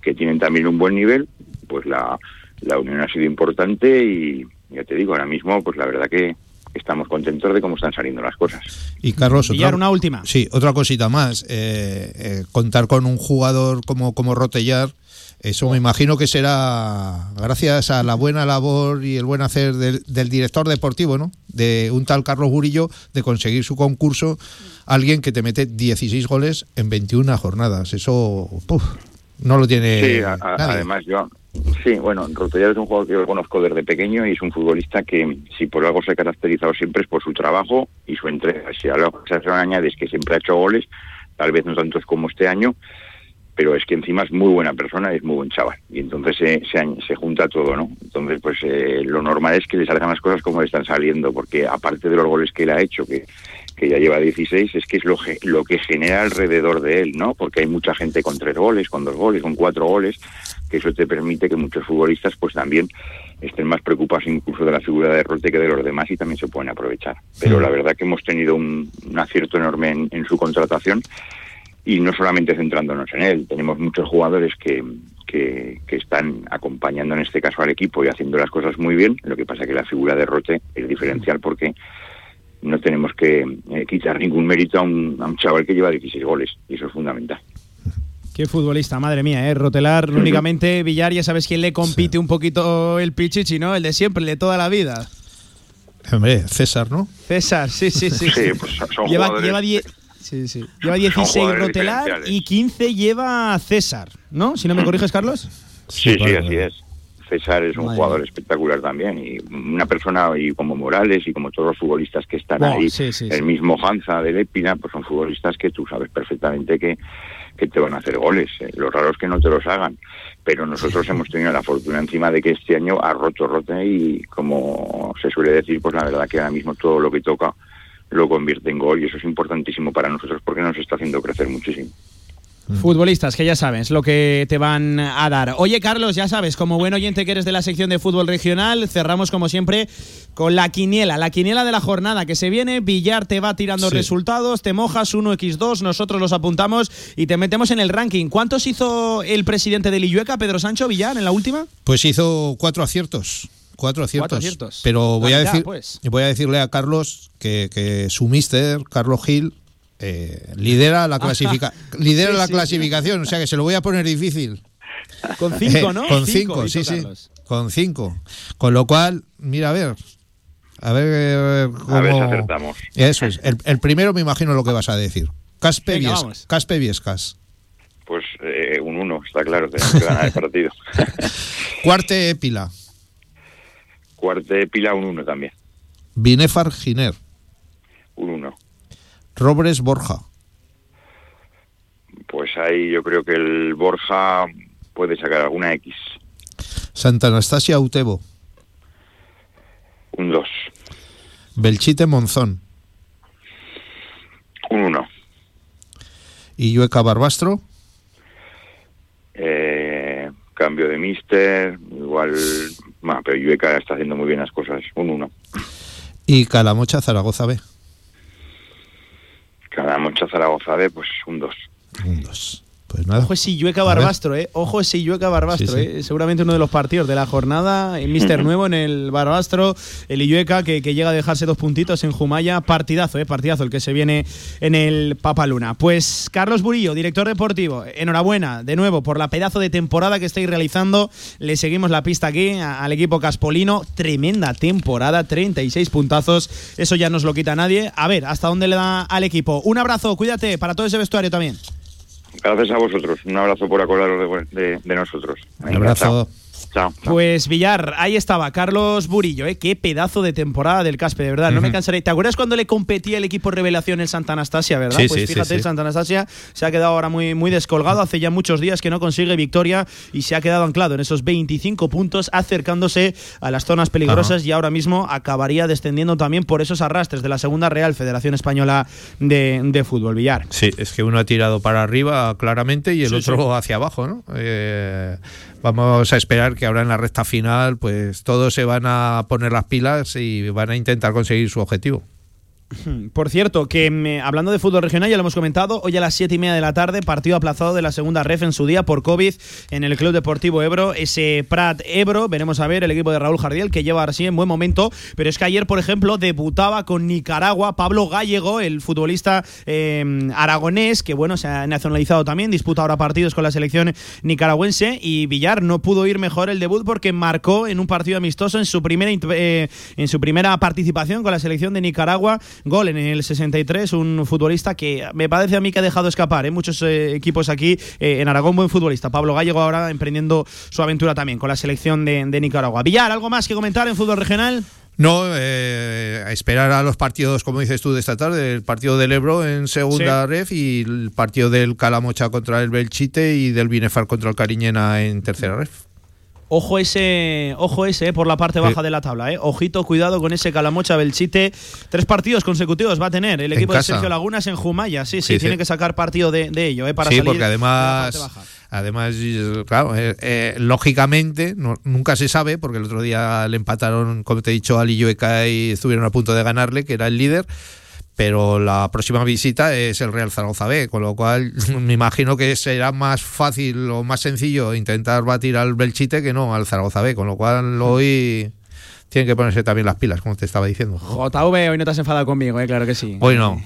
Speaker 22: que tienen también un buen nivel, pues la, la unión ha sido importante y ya te digo, ahora mismo pues la verdad que estamos contentos de cómo están saliendo las cosas.
Speaker 21: Y Carlos, otra,
Speaker 2: una última.
Speaker 21: Sí, otra cosita más. Eh, eh, contar con un jugador como, como Rotellar, eso me imagino que será gracias a la buena labor y el buen hacer del, del director deportivo, ¿no? De un tal Carlos Gurillo, de conseguir su concurso, alguien que te mete 16 goles en 21 jornadas. Eso, puf, no lo tiene
Speaker 22: Sí, a- a-
Speaker 21: nadie.
Speaker 22: además yo, sí, bueno, Rotellar es un jugador que yo conozco desde pequeño y es un futbolista que si por algo se ha caracterizado siempre es por su trabajo y su entrega. Si a lo que se añades que siempre ha hecho goles, tal vez no tantos como este año, pero es que encima es muy buena persona y es muy buen chaval. Y entonces se, se, junta todo, ¿no? Entonces, pues eh, lo normal es que le salgan las cosas como le están saliendo, porque aparte de los goles que él ha hecho, que, que ya lleva 16, es que es lo, lo que genera alrededor de él, ¿no? Porque hay mucha gente con tres goles, con dos goles, con cuatro goles, que eso te permite que muchos futbolistas, pues también estén más preocupados incluso de la figura de Rote que de los demás y también se pueden aprovechar. Pero la verdad que hemos tenido un, un acierto enorme en, en su contratación y no solamente centrándonos en él, tenemos muchos jugadores que, que, que están acompañando en este caso al equipo y haciendo las cosas muy bien, lo que pasa que la figura de Rote es diferencial porque no tenemos que eh, quitar ningún mérito a un, a un chaval que lleva 16 goles y eso es fundamental.
Speaker 2: Qué futbolista, madre mía, ¿eh? Rotelar únicamente, Villar, ya sabes quién le compite un poquito el Pichichi, ¿no? El de siempre, el de toda la vida.
Speaker 21: Hombre, César, ¿no?
Speaker 2: César, sí, sí, sí.
Speaker 22: Sí, pues son-
Speaker 2: lleva,
Speaker 22: jugadores-
Speaker 2: lleva, die- sí, sí. lleva
Speaker 22: Son
Speaker 2: 16
Speaker 22: jugadores
Speaker 2: Rotelar y 15 lleva César, ¿no? Si no me corriges, Carlos.
Speaker 22: Sí, sí, así es. César es un
Speaker 2: Madre
Speaker 22: jugador espectacular también y una persona y como Morales y como todos los futbolistas que están ahí,
Speaker 2: sí, sí,
Speaker 22: el
Speaker 2: sí.
Speaker 22: mismo Hanza de Lépina, pues son futbolistas que tú sabes perfectamente que, que te van a hacer goles. eh. Lo raro es que no te los hagan, pero nosotros hemos tenido la fortuna encima de que este año ha roto rote y como se suele decir, pues la verdad que ahora mismo todo lo que toca lo convierte en gol y eso es importantísimo para nosotros porque nos está haciendo crecer muchísimo.
Speaker 2: Futbolistas que ya sabes lo que te van a dar. Oye, Carlos, ya sabes, como buen oyente que eres de la sección de fútbol regional, cerramos como siempre con la quiniela, la quiniela de la jornada que se viene. Villar te va tirando
Speaker 21: Sí.
Speaker 2: resultados, te mojas 1x2, nosotros los apuntamos y te metemos en el ranking. ¿Cuántos hizo el presidente de Lillueca, Pedro Sancho Villar, en la última?
Speaker 21: Pues hizo cuatro aciertos. Cuatro aciertos.
Speaker 2: Cuatro aciertos.
Speaker 21: Pero voy a, decir,
Speaker 2: pues.
Speaker 21: voy a decirle a Carlos que, que su mister, Carlos Gil, eh, lidera la, clasifica [laughs] lidera
Speaker 2: Sí,
Speaker 21: la
Speaker 2: sí,
Speaker 21: clasificación. O sea que se lo voy a poner difícil.
Speaker 2: Con cinco,
Speaker 21: Eh,
Speaker 2: ¿no?
Speaker 21: Con cinco, sí, sí. Con cinco. Con lo cual, mira, a ver. A ver, eh, cómo...
Speaker 22: A ver si acertamos.
Speaker 21: Eso es. El, el primero me imagino lo que vas a decir. Caspe,
Speaker 22: Venga,
Speaker 21: Vies-
Speaker 22: vamos.
Speaker 21: Caspe Viescas.
Speaker 22: Pues eh, un uno, está claro, tenemos que ganar el partido. [laughs]
Speaker 21: Cuarte Épila.
Speaker 22: Cuarte Pila un uno también,
Speaker 21: Binefar Giner.
Speaker 22: un uno.
Speaker 21: Robres Borja.
Speaker 22: Pues ahí yo creo que el Borja puede sacar alguna X,
Speaker 21: Santa Anastasia Utebo.
Speaker 22: un 2,
Speaker 21: Belchite Monzón.
Speaker 22: un 1.
Speaker 21: Y Llueca Barbastro.
Speaker 22: Eh, cambio de mister, igual, bueno, pero Llueca está haciendo muy bien las cosas, un 1.
Speaker 21: Y Calamocha Zaragoza B.
Speaker 22: Cada Moncha Zaragoza B, pues un 2.
Speaker 21: Un 2. Pues nada.
Speaker 2: Ojo ese Llueca
Speaker 21: A ver.
Speaker 2: Barbastro, ¿eh? Ojo ese Llueca Barbastro,
Speaker 21: Sí, sí.
Speaker 2: ¿eh? Seguramente uno de los partidos de la jornada. El Mister
Speaker 21: Ujú.
Speaker 2: Nuevo en el Barbastro. El Illueca que, que llega a dejarse dos puntitos en Jumaya. Partidazo, ¿eh? Partidazo el que se viene en el Papaluna. Pues Carlos Burillo, director deportivo. Enhorabuena de nuevo por la pedazo de temporada que estáis realizando. Le seguimos la pista aquí al equipo Caspolino. Tremenda temporada, 36 puntazos. Eso ya no os lo quita nadie. A ver, hasta dónde le da al equipo. Un abrazo, cuídate para todo ese vestuario también.
Speaker 22: Gracias a vosotros, un abrazo por acordaros de, de- de nosotros. Venga,
Speaker 21: abrazo.
Speaker 22: Chao. chao.
Speaker 2: Pues Villar, ahí estaba, Carlos Burillo, ¿eh? qué pedazo de temporada del Caspe, de verdad, no me cansaré. ¿Te acuerdas cuando le competía el equipo Revelación en Santa Anastasia, verdad?
Speaker 21: Sí,
Speaker 2: pues
Speaker 21: sí,
Speaker 2: fíjate,
Speaker 21: sí.
Speaker 2: Santa Anastasia se ha quedado ahora muy, muy descolgado, hace ya muchos días que no consigue victoria y se ha quedado anclado en esos 25 puntos, acercándose a las zonas peligrosas y ahora mismo acabaría descendiendo también por esos arrastres de la Segunda Real Federación Española de, de Fútbol, Villar.
Speaker 21: Sí, es que uno ha tirado para arriba claramente y el otro hacia abajo, ¿no? Eh, vamos a esperar que ahora en la recta final, pues todos se van a poner las pilas y van a intentar conseguir su objetivo. [clears throat]
Speaker 2: Por cierto, que me- hablando de fútbol regional, ya lo hemos comentado, hoy a las 7 y media de la tarde, partido aplazado de la segunda ref en su día por COVID en el Club Deportivo Ebro, ese Prat Ebro, veremos a ver el equipo de Raúl Jardiel, que lleva así en buen momento, pero es que ayer, por ejemplo, debutaba con Nicaragua Pablo Gallego, el futbolista eh, aragonés, que bueno, se ha nacionalizado también, disputa ahora partidos con la selección nicaragüense, y Villar no pudo ir mejor el debut porque marcó en un partido amistoso en su primera, eh, en su primera participación con la selección de Nicaragua, gol en el 63, un futbolista que me parece a mí que ha dejado escapar, ¿eh? muchos eh, equipos aquí eh, en Aragón, buen futbolista. Pablo Gallego ahora emprendiendo su aventura también con la selección de, de Nicaragua. Villar, ¿algo más que comentar en fútbol regional?
Speaker 21: No, eh, a esperar a los partidos, como dices tú, de esta tarde, el partido del Ebro en segunda
Speaker 2: Sí.
Speaker 21: ref y el partido del Calamocha contra el Belchite y del Binefar contra el Cariñena en tercera ref.
Speaker 2: Ojo ese, ojo ese eh, por la parte baja de la tabla. Eh. Ojito, cuidado con ese Calamocha Belchite. Tres partidos consecutivos va a tener el equipo de. Sergio Lagunas en Jumaya. Sí, sí,
Speaker 21: Sí,
Speaker 2: tiene
Speaker 21: sí.
Speaker 2: que sacar partido de, de ello eh, para
Speaker 21: sí,
Speaker 2: salir
Speaker 21: porque
Speaker 2: de la
Speaker 21: además,
Speaker 2: parte baja.
Speaker 21: además, claro, eh, eh, lógicamente no- nunca se sabe, porque el otro día le empataron, como te he dicho, Ali Llueca y estuvieron a punto de ganarle, que era el líder. Pero la próxima visita es el Real Zaragoza B, con lo cual [laughs] me imagino que será más fácil o más sencillo intentar batir al Belchite que no al Zaragoza B, con lo cual hoy tienen que ponerse también las pilas, como te estaba diciendo.
Speaker 2: JV, hoy no te has enfadado conmigo, eh, claro que sí.
Speaker 21: Hoy no.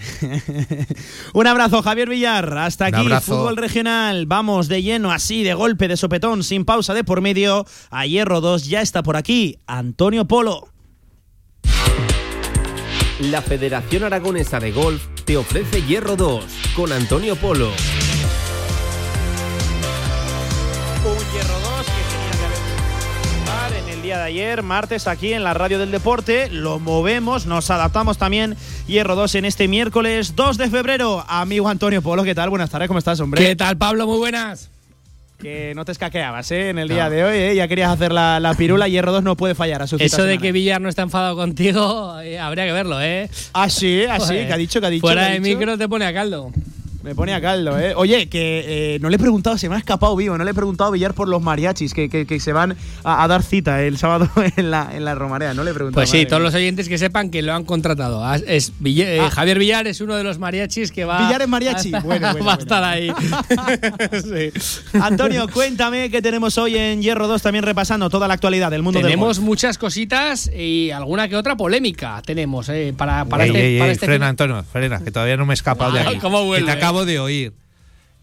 Speaker 21: [laughs]
Speaker 2: Un abrazo, Javier Villar. Hasta aquí, fútbol regional. Vamos de lleno, así, de golpe, de sopetón, sin pausa de por medio. A Hierro 2 ya está por aquí, Antonio Polo.
Speaker 18: La Federación Aragonesa de Golf te ofrece Hierro 2 con Antonio Polo.
Speaker 2: Un Hierro 2 que tenía que haber en el día de ayer, martes, aquí en la Radio del Deporte. Lo movemos, nos adaptamos también. Hierro 2 en este miércoles 2 de febrero. Amigo Antonio Polo, ¿qué tal? Buenas tardes, ¿cómo estás, hombre?
Speaker 24: ¿Qué tal, Pablo? Muy buenas.
Speaker 2: Que no te escaqueabas, ¿eh? En el día de hoy, ¿eh? Ya querías hacer la, la [laughs] pirula. Hierro 2 no puede fallar a su
Speaker 24: Eso de que Villar no está enfadado contigo, eh, habría que verlo, ¿eh?
Speaker 2: Ah, sí, ah, sí, [laughs]
Speaker 24: Joder.
Speaker 2: que ha dicho, que ha dicho.
Speaker 24: Fuera de
Speaker 2: dicho.
Speaker 24: micro te pone a caldo.
Speaker 2: Me pone a caldo, ¿eh? Oye, que eh, no le he preguntado, se me ha escapado vivo, no le he preguntado a Villar por los mariachis que, que- que se van a, a dar cita el sábado [laughs] en la, en la Romarea. No le he preguntado.
Speaker 24: Pues sí,
Speaker 2: madre
Speaker 24: todos
Speaker 2: mía.
Speaker 24: los oyentes que sepan que lo han contratado. Ah, Es Villa- eh,
Speaker 2: Ah.
Speaker 24: Javier Villar es uno de los mariachis que va.
Speaker 2: Villar es mariachi. [laughs]
Speaker 24: a-
Speaker 2: Bueno, bueno,
Speaker 24: va a estar ahí. [laughs]
Speaker 2: Antonio, cuéntame qué tenemos hoy en Hierro 2, también repasando toda la actualidad del mundo del
Speaker 24: tenemos muchas cositas y alguna que otra polémica. Tenemos eh, para, para
Speaker 21: Ey,
Speaker 24: este,
Speaker 21: ey,
Speaker 24: para
Speaker 21: ey,
Speaker 24: este
Speaker 21: frena,
Speaker 24: fin-
Speaker 21: Antonio, frena, que todavía no me he escapado de
Speaker 24: Ah,
Speaker 21: ahí.
Speaker 24: ¿cómo vuelve?
Speaker 21: Que te acabo de oír.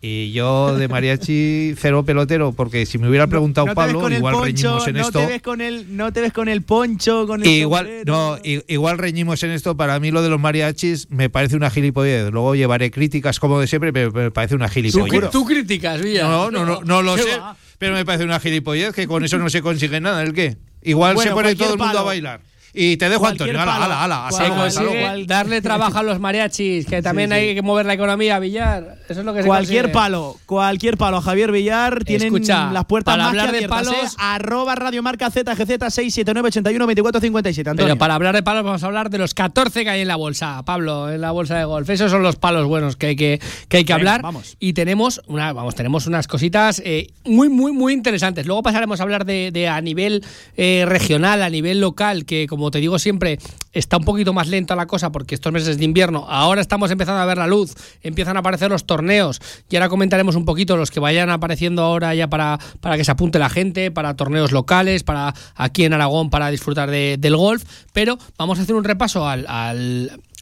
Speaker 21: Y yo de mariachi cero pelotero, porque si me hubiera preguntado
Speaker 2: no ves
Speaker 21: Pablo, igual
Speaker 2: poncho,
Speaker 21: reñimos en
Speaker 2: no
Speaker 21: esto.
Speaker 2: Te ves con el, no te ves con el poncho, con el
Speaker 21: Igual,
Speaker 2: sombrero.
Speaker 21: no, igual reñimos en esto. Para mí lo de los mariachis me parece una gilipollez. Luego llevaré críticas como de siempre, pero me parece una
Speaker 24: Tú,
Speaker 21: gilipollez.
Speaker 24: tú críticas, Villar.
Speaker 21: No, no, no, no lo
Speaker 24: ¿Qué
Speaker 21: sé,
Speaker 24: va?
Speaker 21: pero me parece una gilipollez que con eso no se consigue nada. ¿El qué? Igual
Speaker 2: Bueno,
Speaker 21: se pone todo el mundo a
Speaker 2: palo.
Speaker 21: bailar. Y te dejo, Antonio. Ala,
Speaker 2: palo.
Speaker 21: ala, ala.
Speaker 24: Se consigue darle trabajo a los mariachis, que también
Speaker 2: sí.
Speaker 24: hay que mover la economía, Villar. Eso es lo que se
Speaker 2: Cualquier
Speaker 24: consigue.
Speaker 2: palo, cualquier palo Javier Villar tienen
Speaker 24: Escucha,
Speaker 2: las puertas
Speaker 24: para
Speaker 2: más que
Speaker 24: hablar de
Speaker 2: abiertas,
Speaker 24: palos-
Speaker 2: ¿eh? arroba radiomarca ZGZ 679 81 24 57 Antonio.
Speaker 24: Pero para hablar de palos vamos a hablar de los 14 que hay en la bolsa, Pablo, en la bolsa de golf. Esos son los palos buenos que hay que, que, hay que
Speaker 2: Venga,
Speaker 24: hablar.
Speaker 2: vamos.
Speaker 24: Y tenemos, una, vamos, tenemos unas cositas eh, muy, muy, muy interesantes. Luego pasaremos a hablar de, de a nivel eh, regional, a nivel local, que como te digo siempre, está un poquito más lenta la cosa porque estos meses de invierno, ahora estamos empezando a ver la luz, empiezan a aparecer los torneos y ahora comentaremos un poquito los que vayan apareciendo ahora ya para, para que se apunte la gente, para torneos locales, para aquí en Aragón para disfrutar de- del golf, pero vamos a hacer un repaso al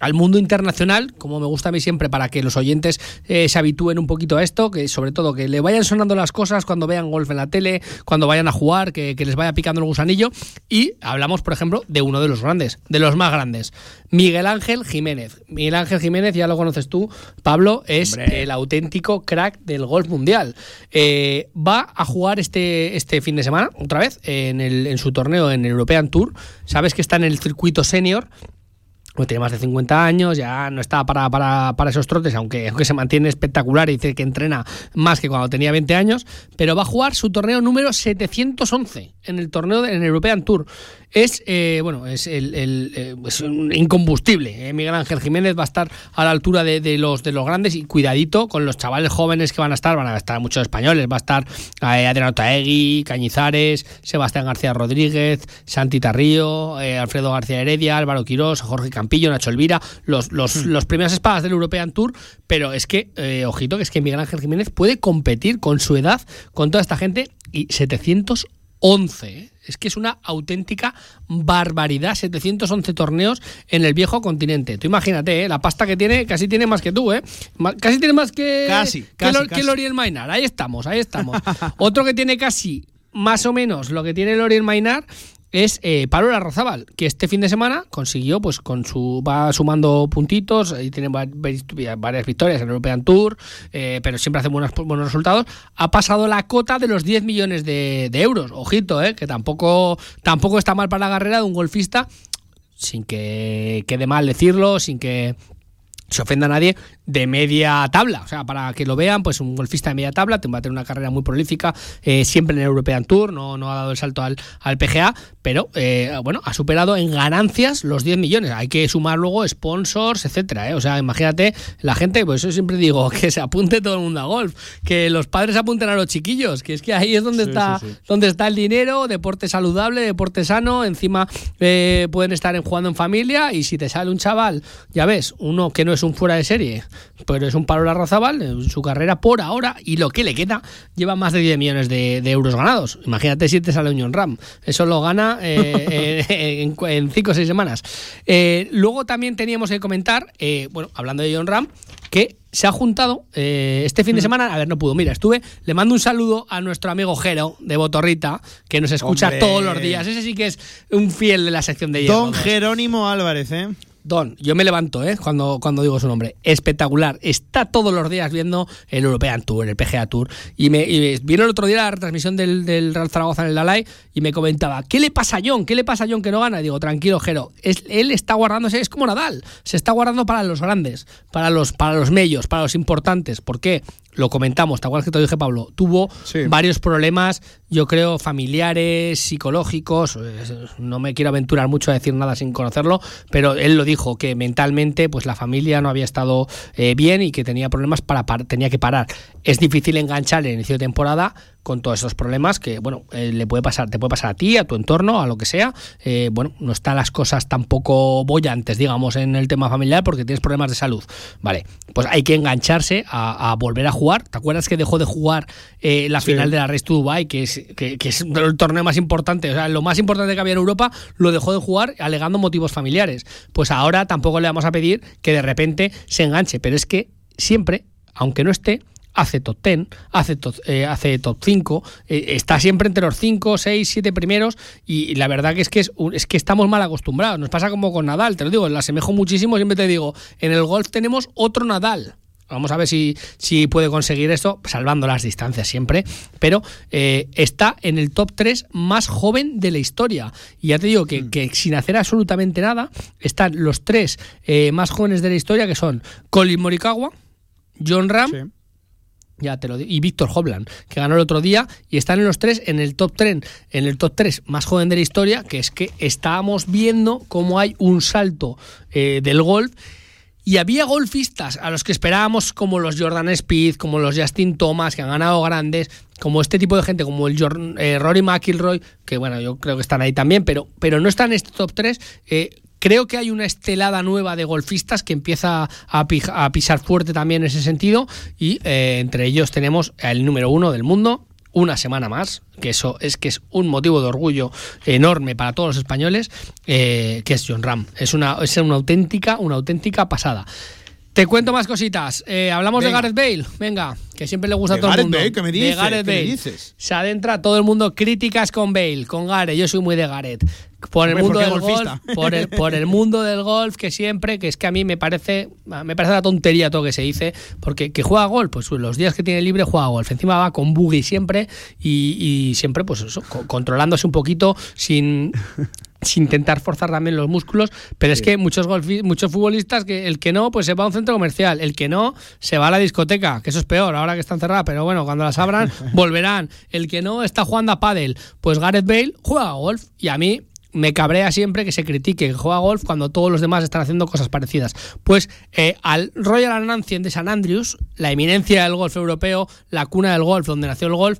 Speaker 24: al mundo internacional, como me gusta a mí siempre, para que los oyentes eh, se habitúen un poquito a esto, que sobre todo que le vayan sonando las cosas cuando vean golf en la tele, cuando vayan a jugar, que, que les vaya picando el gusanillo. Y hablamos, por ejemplo, de uno de los grandes, de los más grandes, Miguel Ángel Jiménez. Miguel Ángel Jiménez, ya lo conoces tú, Pablo, es
Speaker 2: Hombre.
Speaker 24: el auténtico crack del golf mundial. Eh, va a jugar este, este fin de semana, otra vez, en, el, en su torneo en el European Tour. Sabes que está en el circuito senior. Bueno, tiene más de 50 años, ya no está para, para, para esos trotes, aunque, aunque se mantiene espectacular y dice que entrena más que cuando tenía 20 años, pero va a jugar su torneo número 711 en el torneo de- en European Tour. Es, eh, bueno, es, el, eh, es un incombustible. eh. Miguel Ángel Jiménez va a estar a la altura de, de los, de los grandes y cuidadito con los chavales jóvenes que van a estar, van a estar muchos españoles, va a estar Adriano Taegui, Cañizares, Sebastián García Rodríguez, Santi Tarrío, Alfredo García Heredia, Álvaro Quirós, Jorge Campillo, Nacho Elvira, los, los, los primeras espadas del European Tour, pero es que, eh, ojito, que es que Miguel Ángel Jiménez puede competir con su edad, con toda esta gente, y 711, ¿eh? Es que es una auténtica barbaridad. 711 torneos en el viejo continente. Tú imagínate, ¿eh? la pasta que tiene, casi tiene más que tú, ¿eh? Casi tiene más que,
Speaker 2: Casi,
Speaker 24: que,
Speaker 2: casi,
Speaker 24: Lo- que
Speaker 2: casi.
Speaker 24: Lorien Mainar. Ahí estamos, ahí estamos. [laughs] Otro que tiene casi más o menos lo que tiene Lorien Mainar es eh, Pablo que este fin de semana consiguió, pues con su va sumando puntitos y tiene va- va- varias victorias en el European Tour, eh, pero siempre hace buenos, buenos resultados. Ha pasado la cota de los 10 millones de, de euros. Ojito, eh, que tampoco, tampoco está mal para la carrera de un golfista, sin que quede mal decirlo, sin que se ofenda a nadie, de media tabla. O sea, para que lo vean, pues un golfista de media tabla va a tener una carrera muy prolífica, eh, siempre en el European Tour, no, no ha dado el salto al, al PGA, pero eh, bueno, ha superado en ganancias los 10 millones. Hay que sumar luego sponsors, etcétera. ¿eh? O sea, imagínate, la gente, pues yo siempre digo, que se apunte todo el mundo a golf, que los padres apunten a los chiquillos, que es que ahí es donde,
Speaker 2: Sí,
Speaker 24: está,
Speaker 2: sí, sí.
Speaker 24: donde está el dinero, deporte saludable, deporte sano, encima eh, pueden estar en- jugando en familia y si te sale un chaval, ya ves, uno que no es un fuera de serie, pero es un palo Larrazabal, en su carrera por ahora y lo que le queda lleva más de 10 millones de, de euros ganados. Imagínate si te sale un John Ram, eso lo gana eh, [laughs] en, en cinco o seis semanas. Eh, luego también teníamos que comentar, eh, bueno, hablando de John Ram, que se ha juntado eh, este fin de semana. A ver, no pudo. Mira, estuve. Le mando un saludo a nuestro amigo Jero de Botorrita, que nos escucha
Speaker 2: Hombre.
Speaker 24: todos los días. Ese sí que es un fiel de la sección de hierro.
Speaker 2: Don Jerónimo Álvarez, ¿eh?
Speaker 24: Don, yo me levanto, ¿eh? Cuando, cuando digo su nombre. Espectacular. Está todos los días viendo el European Tour, el PGA Tour. Y me, vino el otro día la retransmisión del, del Real Zaragoza en el Dalai y me comentaba, ¿qué le pasa a John? ¿Qué le pasa a John que no gana? Y digo, tranquilo, Jero. Es, él está guardándose, es como Nadal. Se está guardando para los grandes, para los, para los medios, para los importantes. ¿Por qué? Lo comentamos, tal cual que te dije, Pablo. Tuvo varios problemas, yo creo, familiares, psicológicos. No me quiero aventurar mucho a decir nada sin conocerlo, pero él lo dijo, que mentalmente pues la familia no había estado eh, bien y que tenía problemas para, par- tenía que parar. Es difícil enganchar el inicio de temporada con todos esos problemas que, bueno, eh, le puede pasar, te puede pasar a ti, a tu entorno, a lo que sea. Eh, bueno, no están las cosas tampoco bollantes, digamos, en el tema familiar porque tienes problemas de salud. Vale, pues hay que engancharse a, a volver a jugar. ¿Te acuerdas que dejó de jugar eh, la
Speaker 2: Sí.
Speaker 24: final de la Race to Dubai, que es, que, que es el torneo más importante, o sea, lo más importante que había en Europa, lo dejó de jugar alegando motivos familiares. Pues ahora tampoco le vamos a pedir que de repente se enganche, pero es que siempre, aunque no esté, hace top 10, hace top, eh, hace top 5, eh, está siempre entre los 5, 6, 7 primeros y, y la verdad que es que, es, que estamos mal acostumbrados. Nos pasa como con Nadal, te lo digo, la asemejo muchísimo, siempre te digo, en el golf tenemos otro Nadal. Vamos a ver si, si puede conseguir esto, salvando las distancias siempre. Pero eh, está en el top 3 más joven de la historia. Y ya te digo que, que sin hacer absolutamente nada, están los tres eh, más jóvenes de la historia, que son Colin Morikawa, John Ram ya te lo digo. Y Víctor Hovland, que ganó el otro día y están en los tres en el top 3, en el top 3 más joven de la historia, que es que estábamos viendo cómo hay un salto eh, del golf y había golfistas a los que esperábamos como los Jordan Speed, como los Justin Thomas, que han ganado grandes, como este tipo de gente, como el eh, Rory McIlroy, que bueno, yo creo que están ahí también, pero, pero no están en este top 3. eh, creo que hay una estelada nueva de golfistas que empieza a, pisar fuerte también en ese sentido y eh, entre ellos tenemos el número uno del mundo, una semana más, que eso es que es un motivo de orgullo enorme para todos los españoles, eh, que es John Ram. Es una, es una auténtica, una auténtica pasada. Te cuento más cositas. Eh, Hablamos
Speaker 2: Venga.
Speaker 24: de Gareth Bale. Venga, que siempre le gusta
Speaker 2: ¿De
Speaker 24: a todo
Speaker 2: Gareth
Speaker 24: el mundo.
Speaker 2: Bale? ¿Qué me
Speaker 24: De
Speaker 2: dices?
Speaker 24: Gareth
Speaker 2: ¿Qué me
Speaker 24: Bale.
Speaker 2: dices?
Speaker 24: Se adentra todo el mundo críticas con Bale, con Gareth. Yo soy muy de Gareth. Por el
Speaker 2: Hombre,
Speaker 24: mundo del
Speaker 2: golfista.
Speaker 24: golf, por el, por el mundo del golf que siempre, que es que a mí me parece, me parece una tontería todo que se dice, porque que juega golf, pues los días que tiene libre juega golf. Encima va con buggy siempre y, y siempre, pues eso, controlándose un poquito sin sin intentar forzar también los músculos, pero es que muchos golfi- muchos futbolistas que el que no pues se va a un centro comercial, el que no se va a la discoteca, que eso es peor ahora que están cerradas, pero bueno, cuando las abran volverán. El que no está jugando a pádel, pues Gareth Bale juega a golf y a mí me cabrea siempre que se critique que juega golf cuando todos los demás están haciendo cosas parecidas. Pues eh, al Royal Ancient de San Andrews, la eminencia del golf europeo, la cuna del golf, donde nació el golf,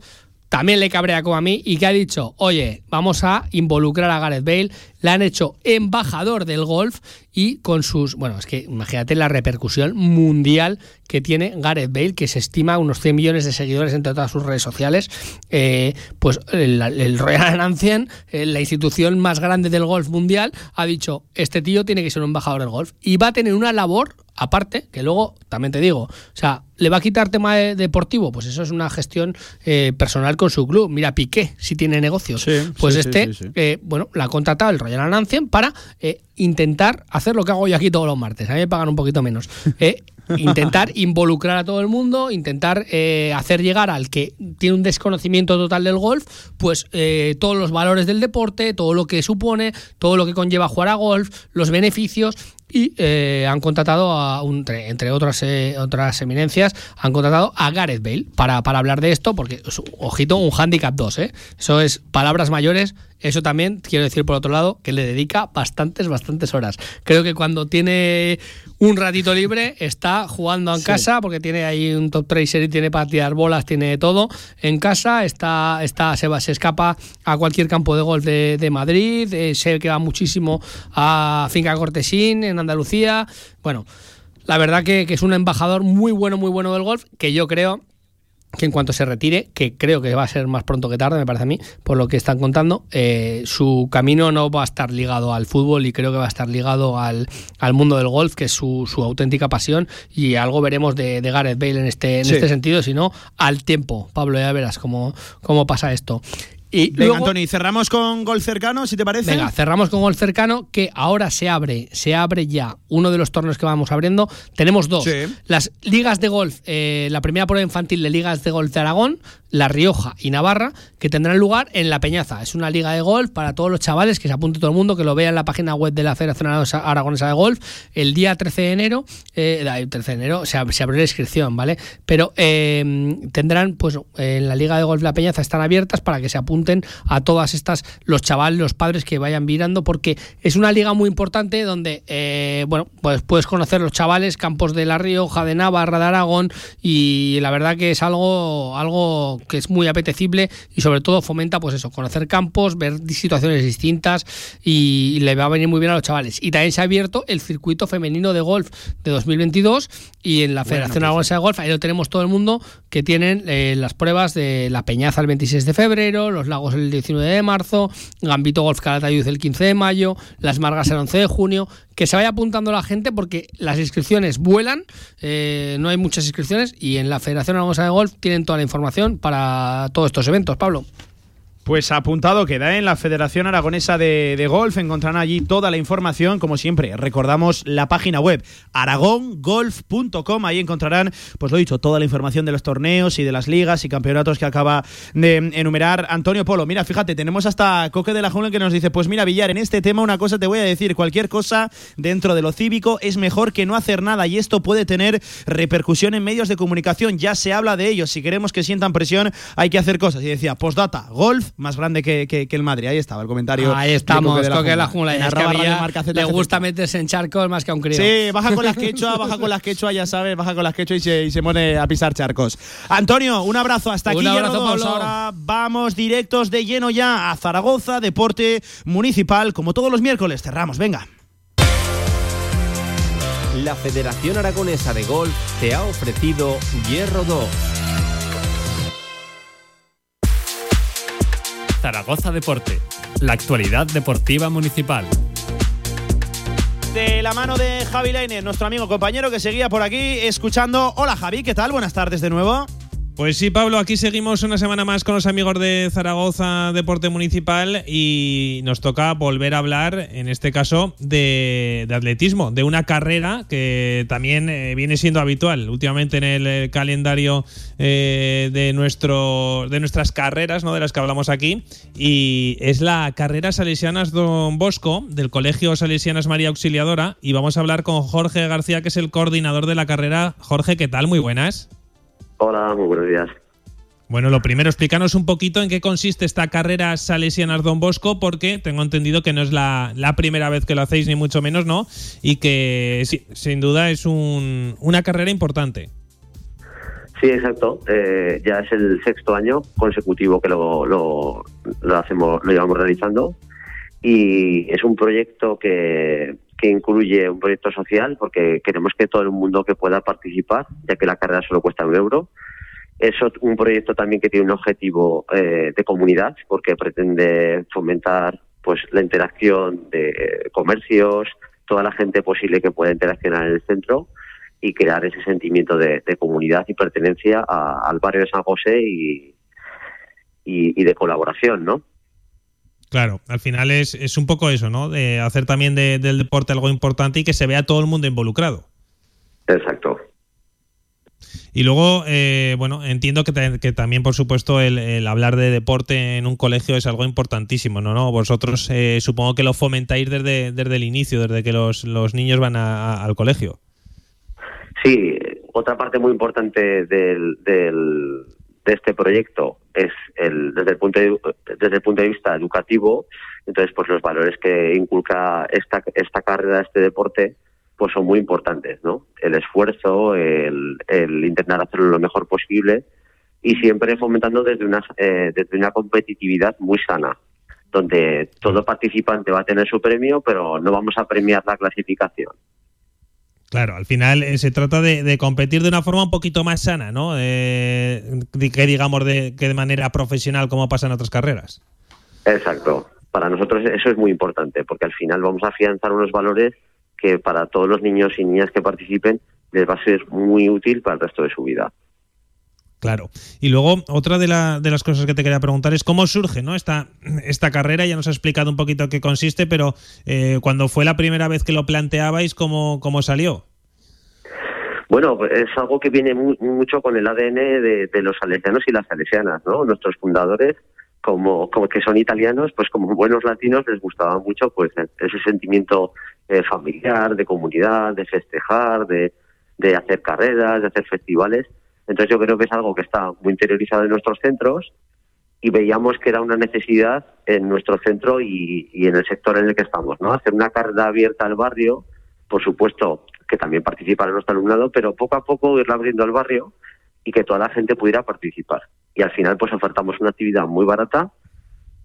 Speaker 24: también le cabrea como a mí y que ha dicho, oye, vamos a involucrar a Gareth Bale, le han hecho embajador del golf y con sus, bueno, es que imagínate la repercusión mundial que tiene Gareth Bale, que se estima unos 100 millones de seguidores entre todas sus redes sociales, eh, pues el, Royal Ancient, eh, la institución más grande del golf mundial, ha dicho, este tío tiene que ser un embajador del golf y va a tener una labor aparte, que luego, también te digo, o sea, ¿le va a quitar tema de- deportivo? Pues eso es una gestión eh, personal con su club. Mira, Piqué, si tiene negocios. pues
Speaker 2: sí,
Speaker 24: este,
Speaker 2: sí,
Speaker 24: eh, bueno, la ha contratado el Royal Ancient para eh, intentar hacer lo que hago yo aquí todos los martes. A mí me pagan un poquito menos. Eh, intentar [laughs] involucrar a todo el mundo, intentar eh, hacer llegar al que tiene un desconocimiento total del golf, pues eh, todos los valores del deporte, todo lo que supone, todo lo que conlleva jugar a golf, los beneficios. Y eh, han contratado a un, entre, otras eh, otras eminencias han contratado a Gareth Bale para, para hablar de esto porque ojito un handicap 2 ¿eh? eso es palabras mayores eso también quiero decir por otro lado que le dedica bastantes bastantes horas. Creo que cuando tiene un ratito libre está jugando en
Speaker 2: Sí.
Speaker 24: casa porque tiene ahí un top tracer y tiene para tirar bolas tiene todo en casa. Está está se va se escapa a cualquier campo de golf de, de Madrid. Eh, sé que va muchísimo a Finca Cortesín en Andalucía. Bueno la verdad que, que es un embajador muy bueno muy bueno del golf que yo creo que en cuanto se retire, que creo que va a ser más pronto que tarde, me parece a mí, por lo que están contando, eh, su camino no va a estar ligado al fútbol y creo que va a estar ligado al, al mundo del golf, que es su, su auténtica pasión, y algo veremos de, de Gareth Bale en este, en
Speaker 2: Sí.
Speaker 24: este sentido, si no, al tiempo. Pablo, ya verás cómo, cómo pasa esto. Y
Speaker 2: Venga,
Speaker 24: luego-
Speaker 2: Antoni, cerramos con gol cercano, si te parece.
Speaker 24: Venga, cerramos con gol cercano, que ahora se abre, se abre ya uno de los torneos que vamos abriendo. Tenemos dos.
Speaker 2: Sí.
Speaker 24: Las ligas de golf, eh, la primera prueba infantil de ligas de golf de Aragón, La Rioja y Navarra, que tendrán lugar en La Peñaza. Es una liga de golf para todos los chavales, que se apunte todo el mundo, que lo vea en la página web de la Federación Aragonesa de Golf. El día 13 de enero, eh, el 13 de enero se, ab- se abre la inscripción, ¿vale? Pero eh, tendrán, pues en la Liga de Golf La Peñaza están abiertas para que se apunten a todas estas, los chavales, los padres que vayan mirando, porque es una liga muy importante donde, eh, bueno, pues puedes conocer los chavales, campos de La Rioja, de Navarra, de Aragón, y la verdad que es algo, algo que es muy apetecible y sobre todo fomenta, pues eso, conocer campos, ver situaciones distintas y, le va a venir muy bien a los chavales. Y también se ha abierto el circuito femenino de golf de 2022 y en la Federación Aragonesa de Golf, ahí lo tenemos todo el mundo, que tienen eh, las pruebas de La Peñaza el 26 de febrero, Los Lagos el 19 de marzo, Gambito Golf Calatayud el 15 de mayo, Las Margas el 11 de junio, que se vaya apuntando la gente porque las inscripciones vuelan, eh, no hay muchas inscripciones y en la Federación Aragonesa de Golf tienen toda la información para todos estos eventos, Pablo.
Speaker 2: Pues apuntado queda en la Federación Aragonesa de, de Golf. Encontrarán allí toda la información. Como siempre, recordamos la página web aragongolf.com. Ahí encontrarán, pues lo dicho, toda la información de los torneos y de las ligas y campeonatos que acaba de enumerar Antonio Polo. Mira, fíjate, tenemos hasta Coque de la Jungla que nos dice: Pues mira, Villar, en este tema una cosa te voy a decir. Cualquier cosa dentro de lo cívico es mejor que no hacer nada y esto puede tener repercusión en medios de comunicación. Ya se habla de ello. Si queremos que sientan presión, hay que hacer cosas. Y decía, postdata, golf más grande que, que- que el Madrid. Ahí estaba el comentario.
Speaker 24: Ahí estamos,
Speaker 2: Coque de
Speaker 24: Coque de la Jungla.
Speaker 2: En
Speaker 24: Es que
Speaker 2: Marca
Speaker 24: le gusta meterse en charcos más que a un crío.
Speaker 2: Sí, baja con las quechua, baja con las quechua, ya sabes, baja con las quechua y se, y se pone a pisar charcos. Antonio, un abrazo, hasta aquí
Speaker 24: Un
Speaker 2: ya
Speaker 24: abrazo,
Speaker 2: dos.
Speaker 24: Pablo.
Speaker 2: Ahora vamos directos de lleno ya a Zaragoza, deporte municipal, como todos los miércoles. Cerramos, venga.
Speaker 18: La Federación Aragonesa de Golf te ha ofrecido Hierro 2.
Speaker 25: Zaragoza Deporte, la actualidad deportiva municipal.
Speaker 2: De la mano de Javi Leiner, nuestro amigo compañero que seguía por aquí escuchando. Hola Javi, ¿qué tal? Buenas tardes de nuevo.
Speaker 7: Pues sí, Pablo, aquí seguimos una semana más con los amigos de Zaragoza Deporte Municipal y nos toca volver a hablar, en este caso, de, atletismo, de una carrera que también eh, viene siendo habitual últimamente en el eh, calendario eh, de, nuestro, de nuestras carreras, ¿no? de las que hablamos aquí, y es la carrera Salesianas Don Bosco del Colegio Salesianas María Auxiliadora y vamos a hablar con Jorge García, que es el coordinador de la carrera. Jorge, ¿qué tal? Muy buenas.
Speaker 26: Hola, muy buenos días.
Speaker 7: Bueno, lo primero, explícanos un poquito en qué consiste esta carrera Salesianas Don Bosco, porque tengo entendido que no es la, la primera vez que lo hacéis, ni mucho menos, ¿no? Y que sí, sin duda es un- una carrera importante.
Speaker 26: Sí, exacto. Eh, ya es el sexto año consecutivo que lo, lo, lo hacemos, lo llevamos realizando y es un proyecto que, que incluye un proyecto social porque queremos que todo el mundo que pueda participar, ya que la carrera solo cuesta un euro. Es un proyecto también que tiene un objetivo eh, de comunidad porque pretende fomentar pues la interacción de comercios, toda la gente posible que pueda interaccionar en el centro y crear ese sentimiento de, comunidad y pertenencia al barrio de San José y, y de colaboración, ¿no?
Speaker 7: Claro, al final es, es un poco eso, ¿no? De hacer también de- del deporte algo importante y que se vea todo el mundo involucrado.
Speaker 26: Exacto.
Speaker 7: Y luego, eh, bueno, entiendo que, que también, por supuesto, el, el hablar de deporte en un colegio es algo importantísimo, ¿no? ¿No? Vosotros eh, supongo que lo fomentáis desde, desde el inicio, desde que los, los niños van a- a- al colegio.
Speaker 26: Sí, otra parte muy importante del, del- de este proyecto es el, desde, el punto de, desde el punto de vista educativo. Entonces, pues los valores que inculca esta, esta carrera, este deporte, pues son muy importantes, ¿no? El esfuerzo, el, el intentar hacerlo lo mejor posible y siempre fomentando desde una, eh, desde una competitividad muy sana, donde todo participante va a tener su premio, pero no vamos a premiar la clasificación.
Speaker 7: Claro, al final eh, se trata de, competir de una forma un poquito más sana, ¿no? Eh, que digamos de, que de manera profesional como pasa en otras carreras.
Speaker 26: Exacto. Para nosotros eso es muy importante, porque al final vamos a afianzar unos valores que para todos los niños y niñas que participen les va a ser muy útil para el resto de su vida.
Speaker 7: Claro. Y luego, otra de, la- de las cosas que te quería preguntar es cómo surge ¿no? esta, esta carrera. Ya nos ha explicado un poquito qué consiste, pero eh, cuando fue la primera vez que lo planteabais, ¿cómo, cómo salió?
Speaker 26: Bueno, es algo que viene mu- mucho con el ADN de, de los salesianos y las salesianas, ¿no? Nuestros fundadores, como, como que son italianos, pues como buenos latinos les gustaba mucho pues ese sentimiento eh, familiar, de comunidad, de festejar, de, de hacer carreras, de hacer festivales. Entonces yo creo que es algo que está muy interiorizado en nuestros centros y veíamos que era una necesidad en nuestro centro y, en el sector en el que estamos, ¿no? Hacer una carrera abierta al barrio, por supuesto que también participará nuestro alumnado, pero poco a poco irla abriendo al barrio y que toda la gente pudiera participar. Y al final pues ofertamos una actividad muy barata,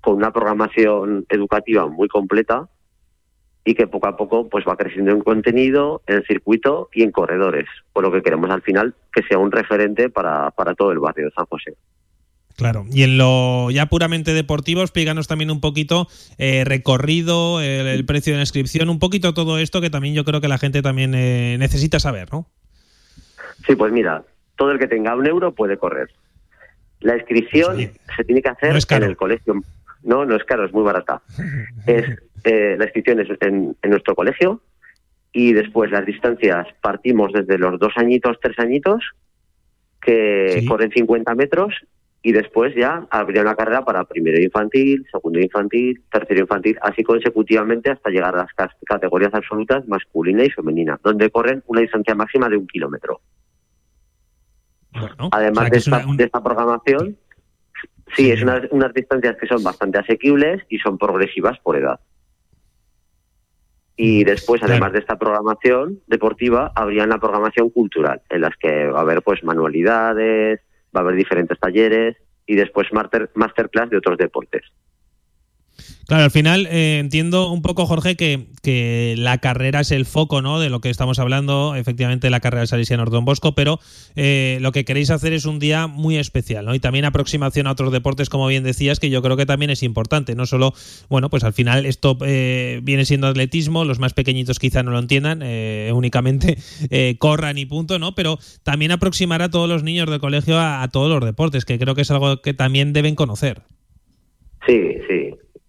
Speaker 26: con una programación educativa muy completa y que poco a poco pues va creciendo en contenido, en circuito y en corredores, por lo que queremos al final que sea un referente para, para todo el barrio de San José.
Speaker 7: Claro. Y en lo ya puramente deportivo, explícanos también un poquito eh, recorrido, el, el precio de la inscripción, un poquito todo esto que también yo creo que la gente también eh, necesita saber, ¿no?
Speaker 26: Sí, pues mira, todo el que tenga un euro puede correr. La inscripción se tiene que hacer
Speaker 7: No
Speaker 26: en el colegio. No, no es caro, es muy barata. [laughs] es eh, La inscripción es en, en nuestro colegio y después las distancias partimos desde los dos añitos, tres añitos, que corren 50 metros y después ya habría una carrera para primero infantil, segundo infantil, tercero infantil, así consecutivamente hasta llegar a las categorías absolutas masculina y femenina, donde corren una distancia máxima de un kilómetro. Además
Speaker 7: o sea, que
Speaker 26: de,
Speaker 7: es
Speaker 26: esta,
Speaker 7: un-
Speaker 26: de esta programación, sí, es una- unas distancias que son bastante asequibles y son progresivas por edad. Y después, además de esta programación deportiva, habría una programación cultural, en las que va a haber pues manualidades, va a haber diferentes talleres y después master, masterclass de otros deportes.
Speaker 7: Claro, al final eh, entiendo un poco, Jorge, que, que la carrera es el foco ¿no? de lo que estamos hablando, efectivamente la carrera de Salesiano Don Bosco, pero eh, lo que queréis hacer es un día muy especial, ¿no? Y también aproximación a otros deportes, como bien decías, que yo creo que también es importante. No solo, bueno, pues al final esto eh, viene siendo atletismo, los más pequeñitos quizá no lo entiendan, eh, únicamente [laughs] eh, corran y punto, ¿no? Pero también aproximar a todos los niños del colegio a, a todos los deportes, que creo que es algo que también deben conocer.
Speaker 26: Sí, sí,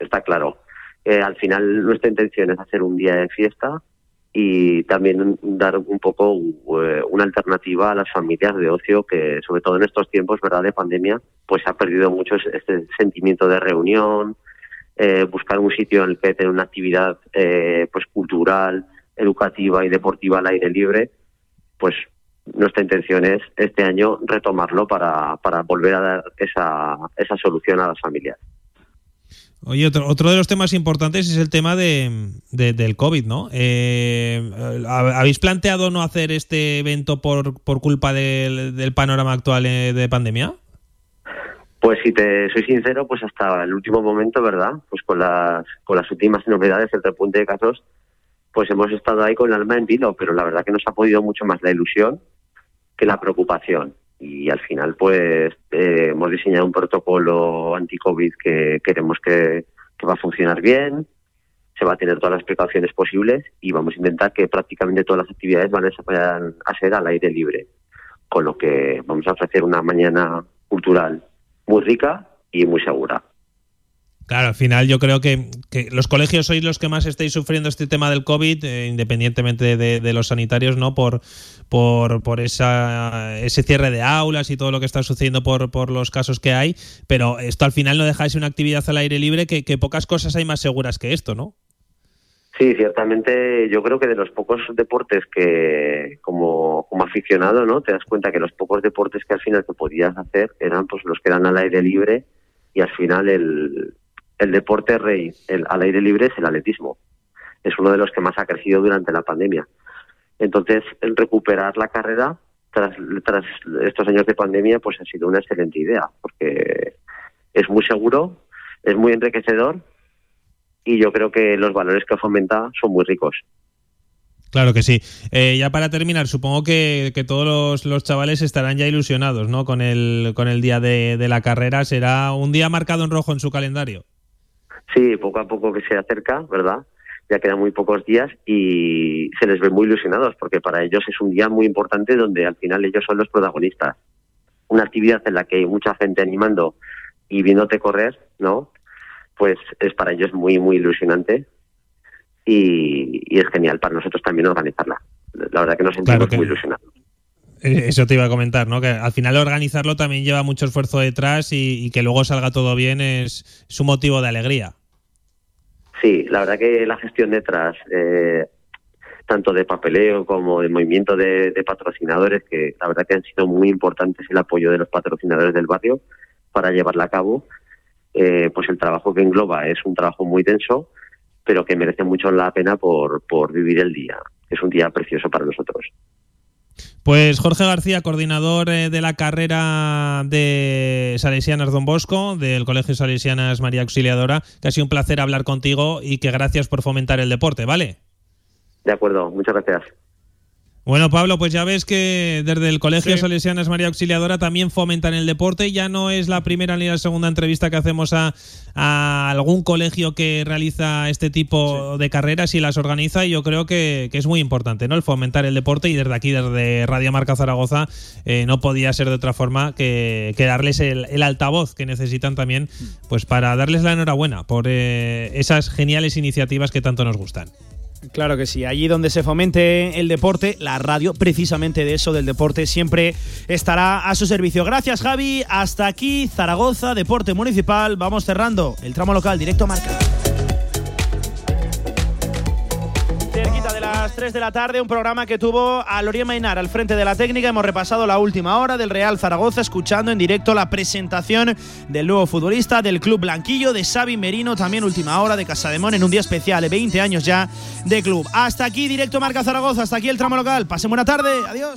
Speaker 26: está claro. Eh, al final nuestra intención es hacer un día de fiesta y también dar un poco eh, una alternativa a las familias de ocio que sobre todo en estos tiempos verdad de pandemia pues ha perdido mucho es- este sentimiento de reunión eh, buscar un sitio en el que tener una actividad eh, pues cultural educativa y deportiva al aire libre pues nuestra intención es este año retomarlo para, para volver a dar esa, esa solución a las familias
Speaker 7: Oye, otro, otro de los temas importantes es el tema de, de- del COVID, ¿no? Eh, ¿hab- ¿Habéis planteado no hacer este evento por, por culpa del, del panorama actual eh, de pandemia?
Speaker 26: Pues si te soy sincero, pues hasta el último momento, ¿verdad? Pues con las, con las últimas novedades del repunte de casos, pues hemos estado ahí con el alma en vilo, pero la verdad que nos ha podido mucho más la ilusión que la preocupación. Y al final, pues eh, hemos diseñado un protocolo anti-COVID que queremos que, va a funcionar bien, se va a tener todas las precauciones posibles y vamos a intentar que prácticamente todas las actividades van a a ser al aire libre. Con lo que vamos a ofrecer una mañana cultural muy rica y muy segura.
Speaker 7: Claro, al final yo creo que, los colegios sois los que más estáis sufriendo este tema del COVID, eh, independientemente de, los sanitarios, ¿no? Por, por, esa, ese cierre de aulas y todo lo que está sucediendo por, por los casos que hay. Pero esto al final no deja de ser una actividad al aire libre que, que pocas cosas hay más seguras que esto, ¿no?
Speaker 26: Sí, ciertamente yo creo que de los pocos deportes que como, como aficionado, ¿no? Te das cuenta que los pocos deportes que al final te podías hacer eran pues los que eran al aire libre y al final el, el deporte rey el, al aire libre es el atletismo. Es uno de los que más ha crecido durante la pandemia. Entonces, el recuperar la carrera tras, estos años de pandemia, pues ha sido una excelente idea, porque es muy seguro, es muy enriquecedor y yo creo que los valores que fomenta son muy ricos.
Speaker 7: Claro que sí. Eh, ya para terminar, supongo que, todos los, chavales estarán ya ilusionados ¿no? con, el, con el día de la carrera. ¿Será un día marcado en rojo en su calendario?
Speaker 26: Sí, poco a poco que se acerca, ¿verdad? Ya quedan muy pocos días y se les ve muy ilusionados porque para ellos es un día muy importante donde al final ellos son los protagonistas. Una actividad en la que hay mucha gente animando y viéndote correr, ¿no? Pues es para ellos muy, muy ilusionante y, y es genial para nosotros también organizarla. La verdad que nos sentimos
Speaker 7: claro que...
Speaker 26: muy ilusionados.
Speaker 7: Eso te iba a comentar, ¿no? Que al final organizarlo también lleva mucho esfuerzo detrás y, que luego salga todo bien es, es, un motivo de alegría.
Speaker 26: Sí, la verdad que la gestión detrás, eh, tanto de papeleo como de movimiento de, de, patrocinadores, que la verdad que han sido muy importantes el apoyo de los patrocinadores del barrio para llevarla a cabo, eh, pues el trabajo que engloba es un trabajo muy denso, pero que merece mucho la pena por, por vivir el día. Es un día precioso para nosotros.
Speaker 7: Pues Jorge García, coordinador eh, de la carrera de Salesianas Don Bosco, del Colegio Salesianas María Auxiliadora, que ha sido un placer hablar contigo y que gracias por fomentar el deporte, ¿vale?
Speaker 26: De acuerdo, muchas gracias.
Speaker 7: Bueno, Pablo, pues ya ves que desde el Colegio sí. Salesianas María Auxiliadora también fomentan el deporte. Ya no es la primera ni la segunda entrevista que hacemos a, a algún colegio que realiza este tipo sí. de carreras y las organiza. Y yo creo que, que, es muy importante, ¿no? El fomentar el deporte. Y desde aquí, desde Radio Marca Zaragoza, eh, no podía ser de otra forma que, que darles el, el, altavoz que necesitan también, pues para darles la enhorabuena por eh, esas geniales iniciativas que tanto nos gustan.
Speaker 2: Claro que sí, allí donde se fomente el deporte, la radio, precisamente de eso, del deporte, siempre estará a su servicio. Gracias, Javi. Hasta aquí, Zaragoza, Deporte Municipal. Vamos cerrando el tramo local, directo a marca. Las 3 de la tarde, un programa que tuvo a Lorien Mainar al frente de la técnica. Hemos repasado la última hora del Real Zaragoza, escuchando en directo la presentación del nuevo futbolista del Club Blanquillo, de Xavi Merino, también última hora de Casademón en un día especial, 20 años ya de club. Hasta aquí, directo Marca Zaragoza, hasta aquí el tramo local. Pasen buena tarde, adiós.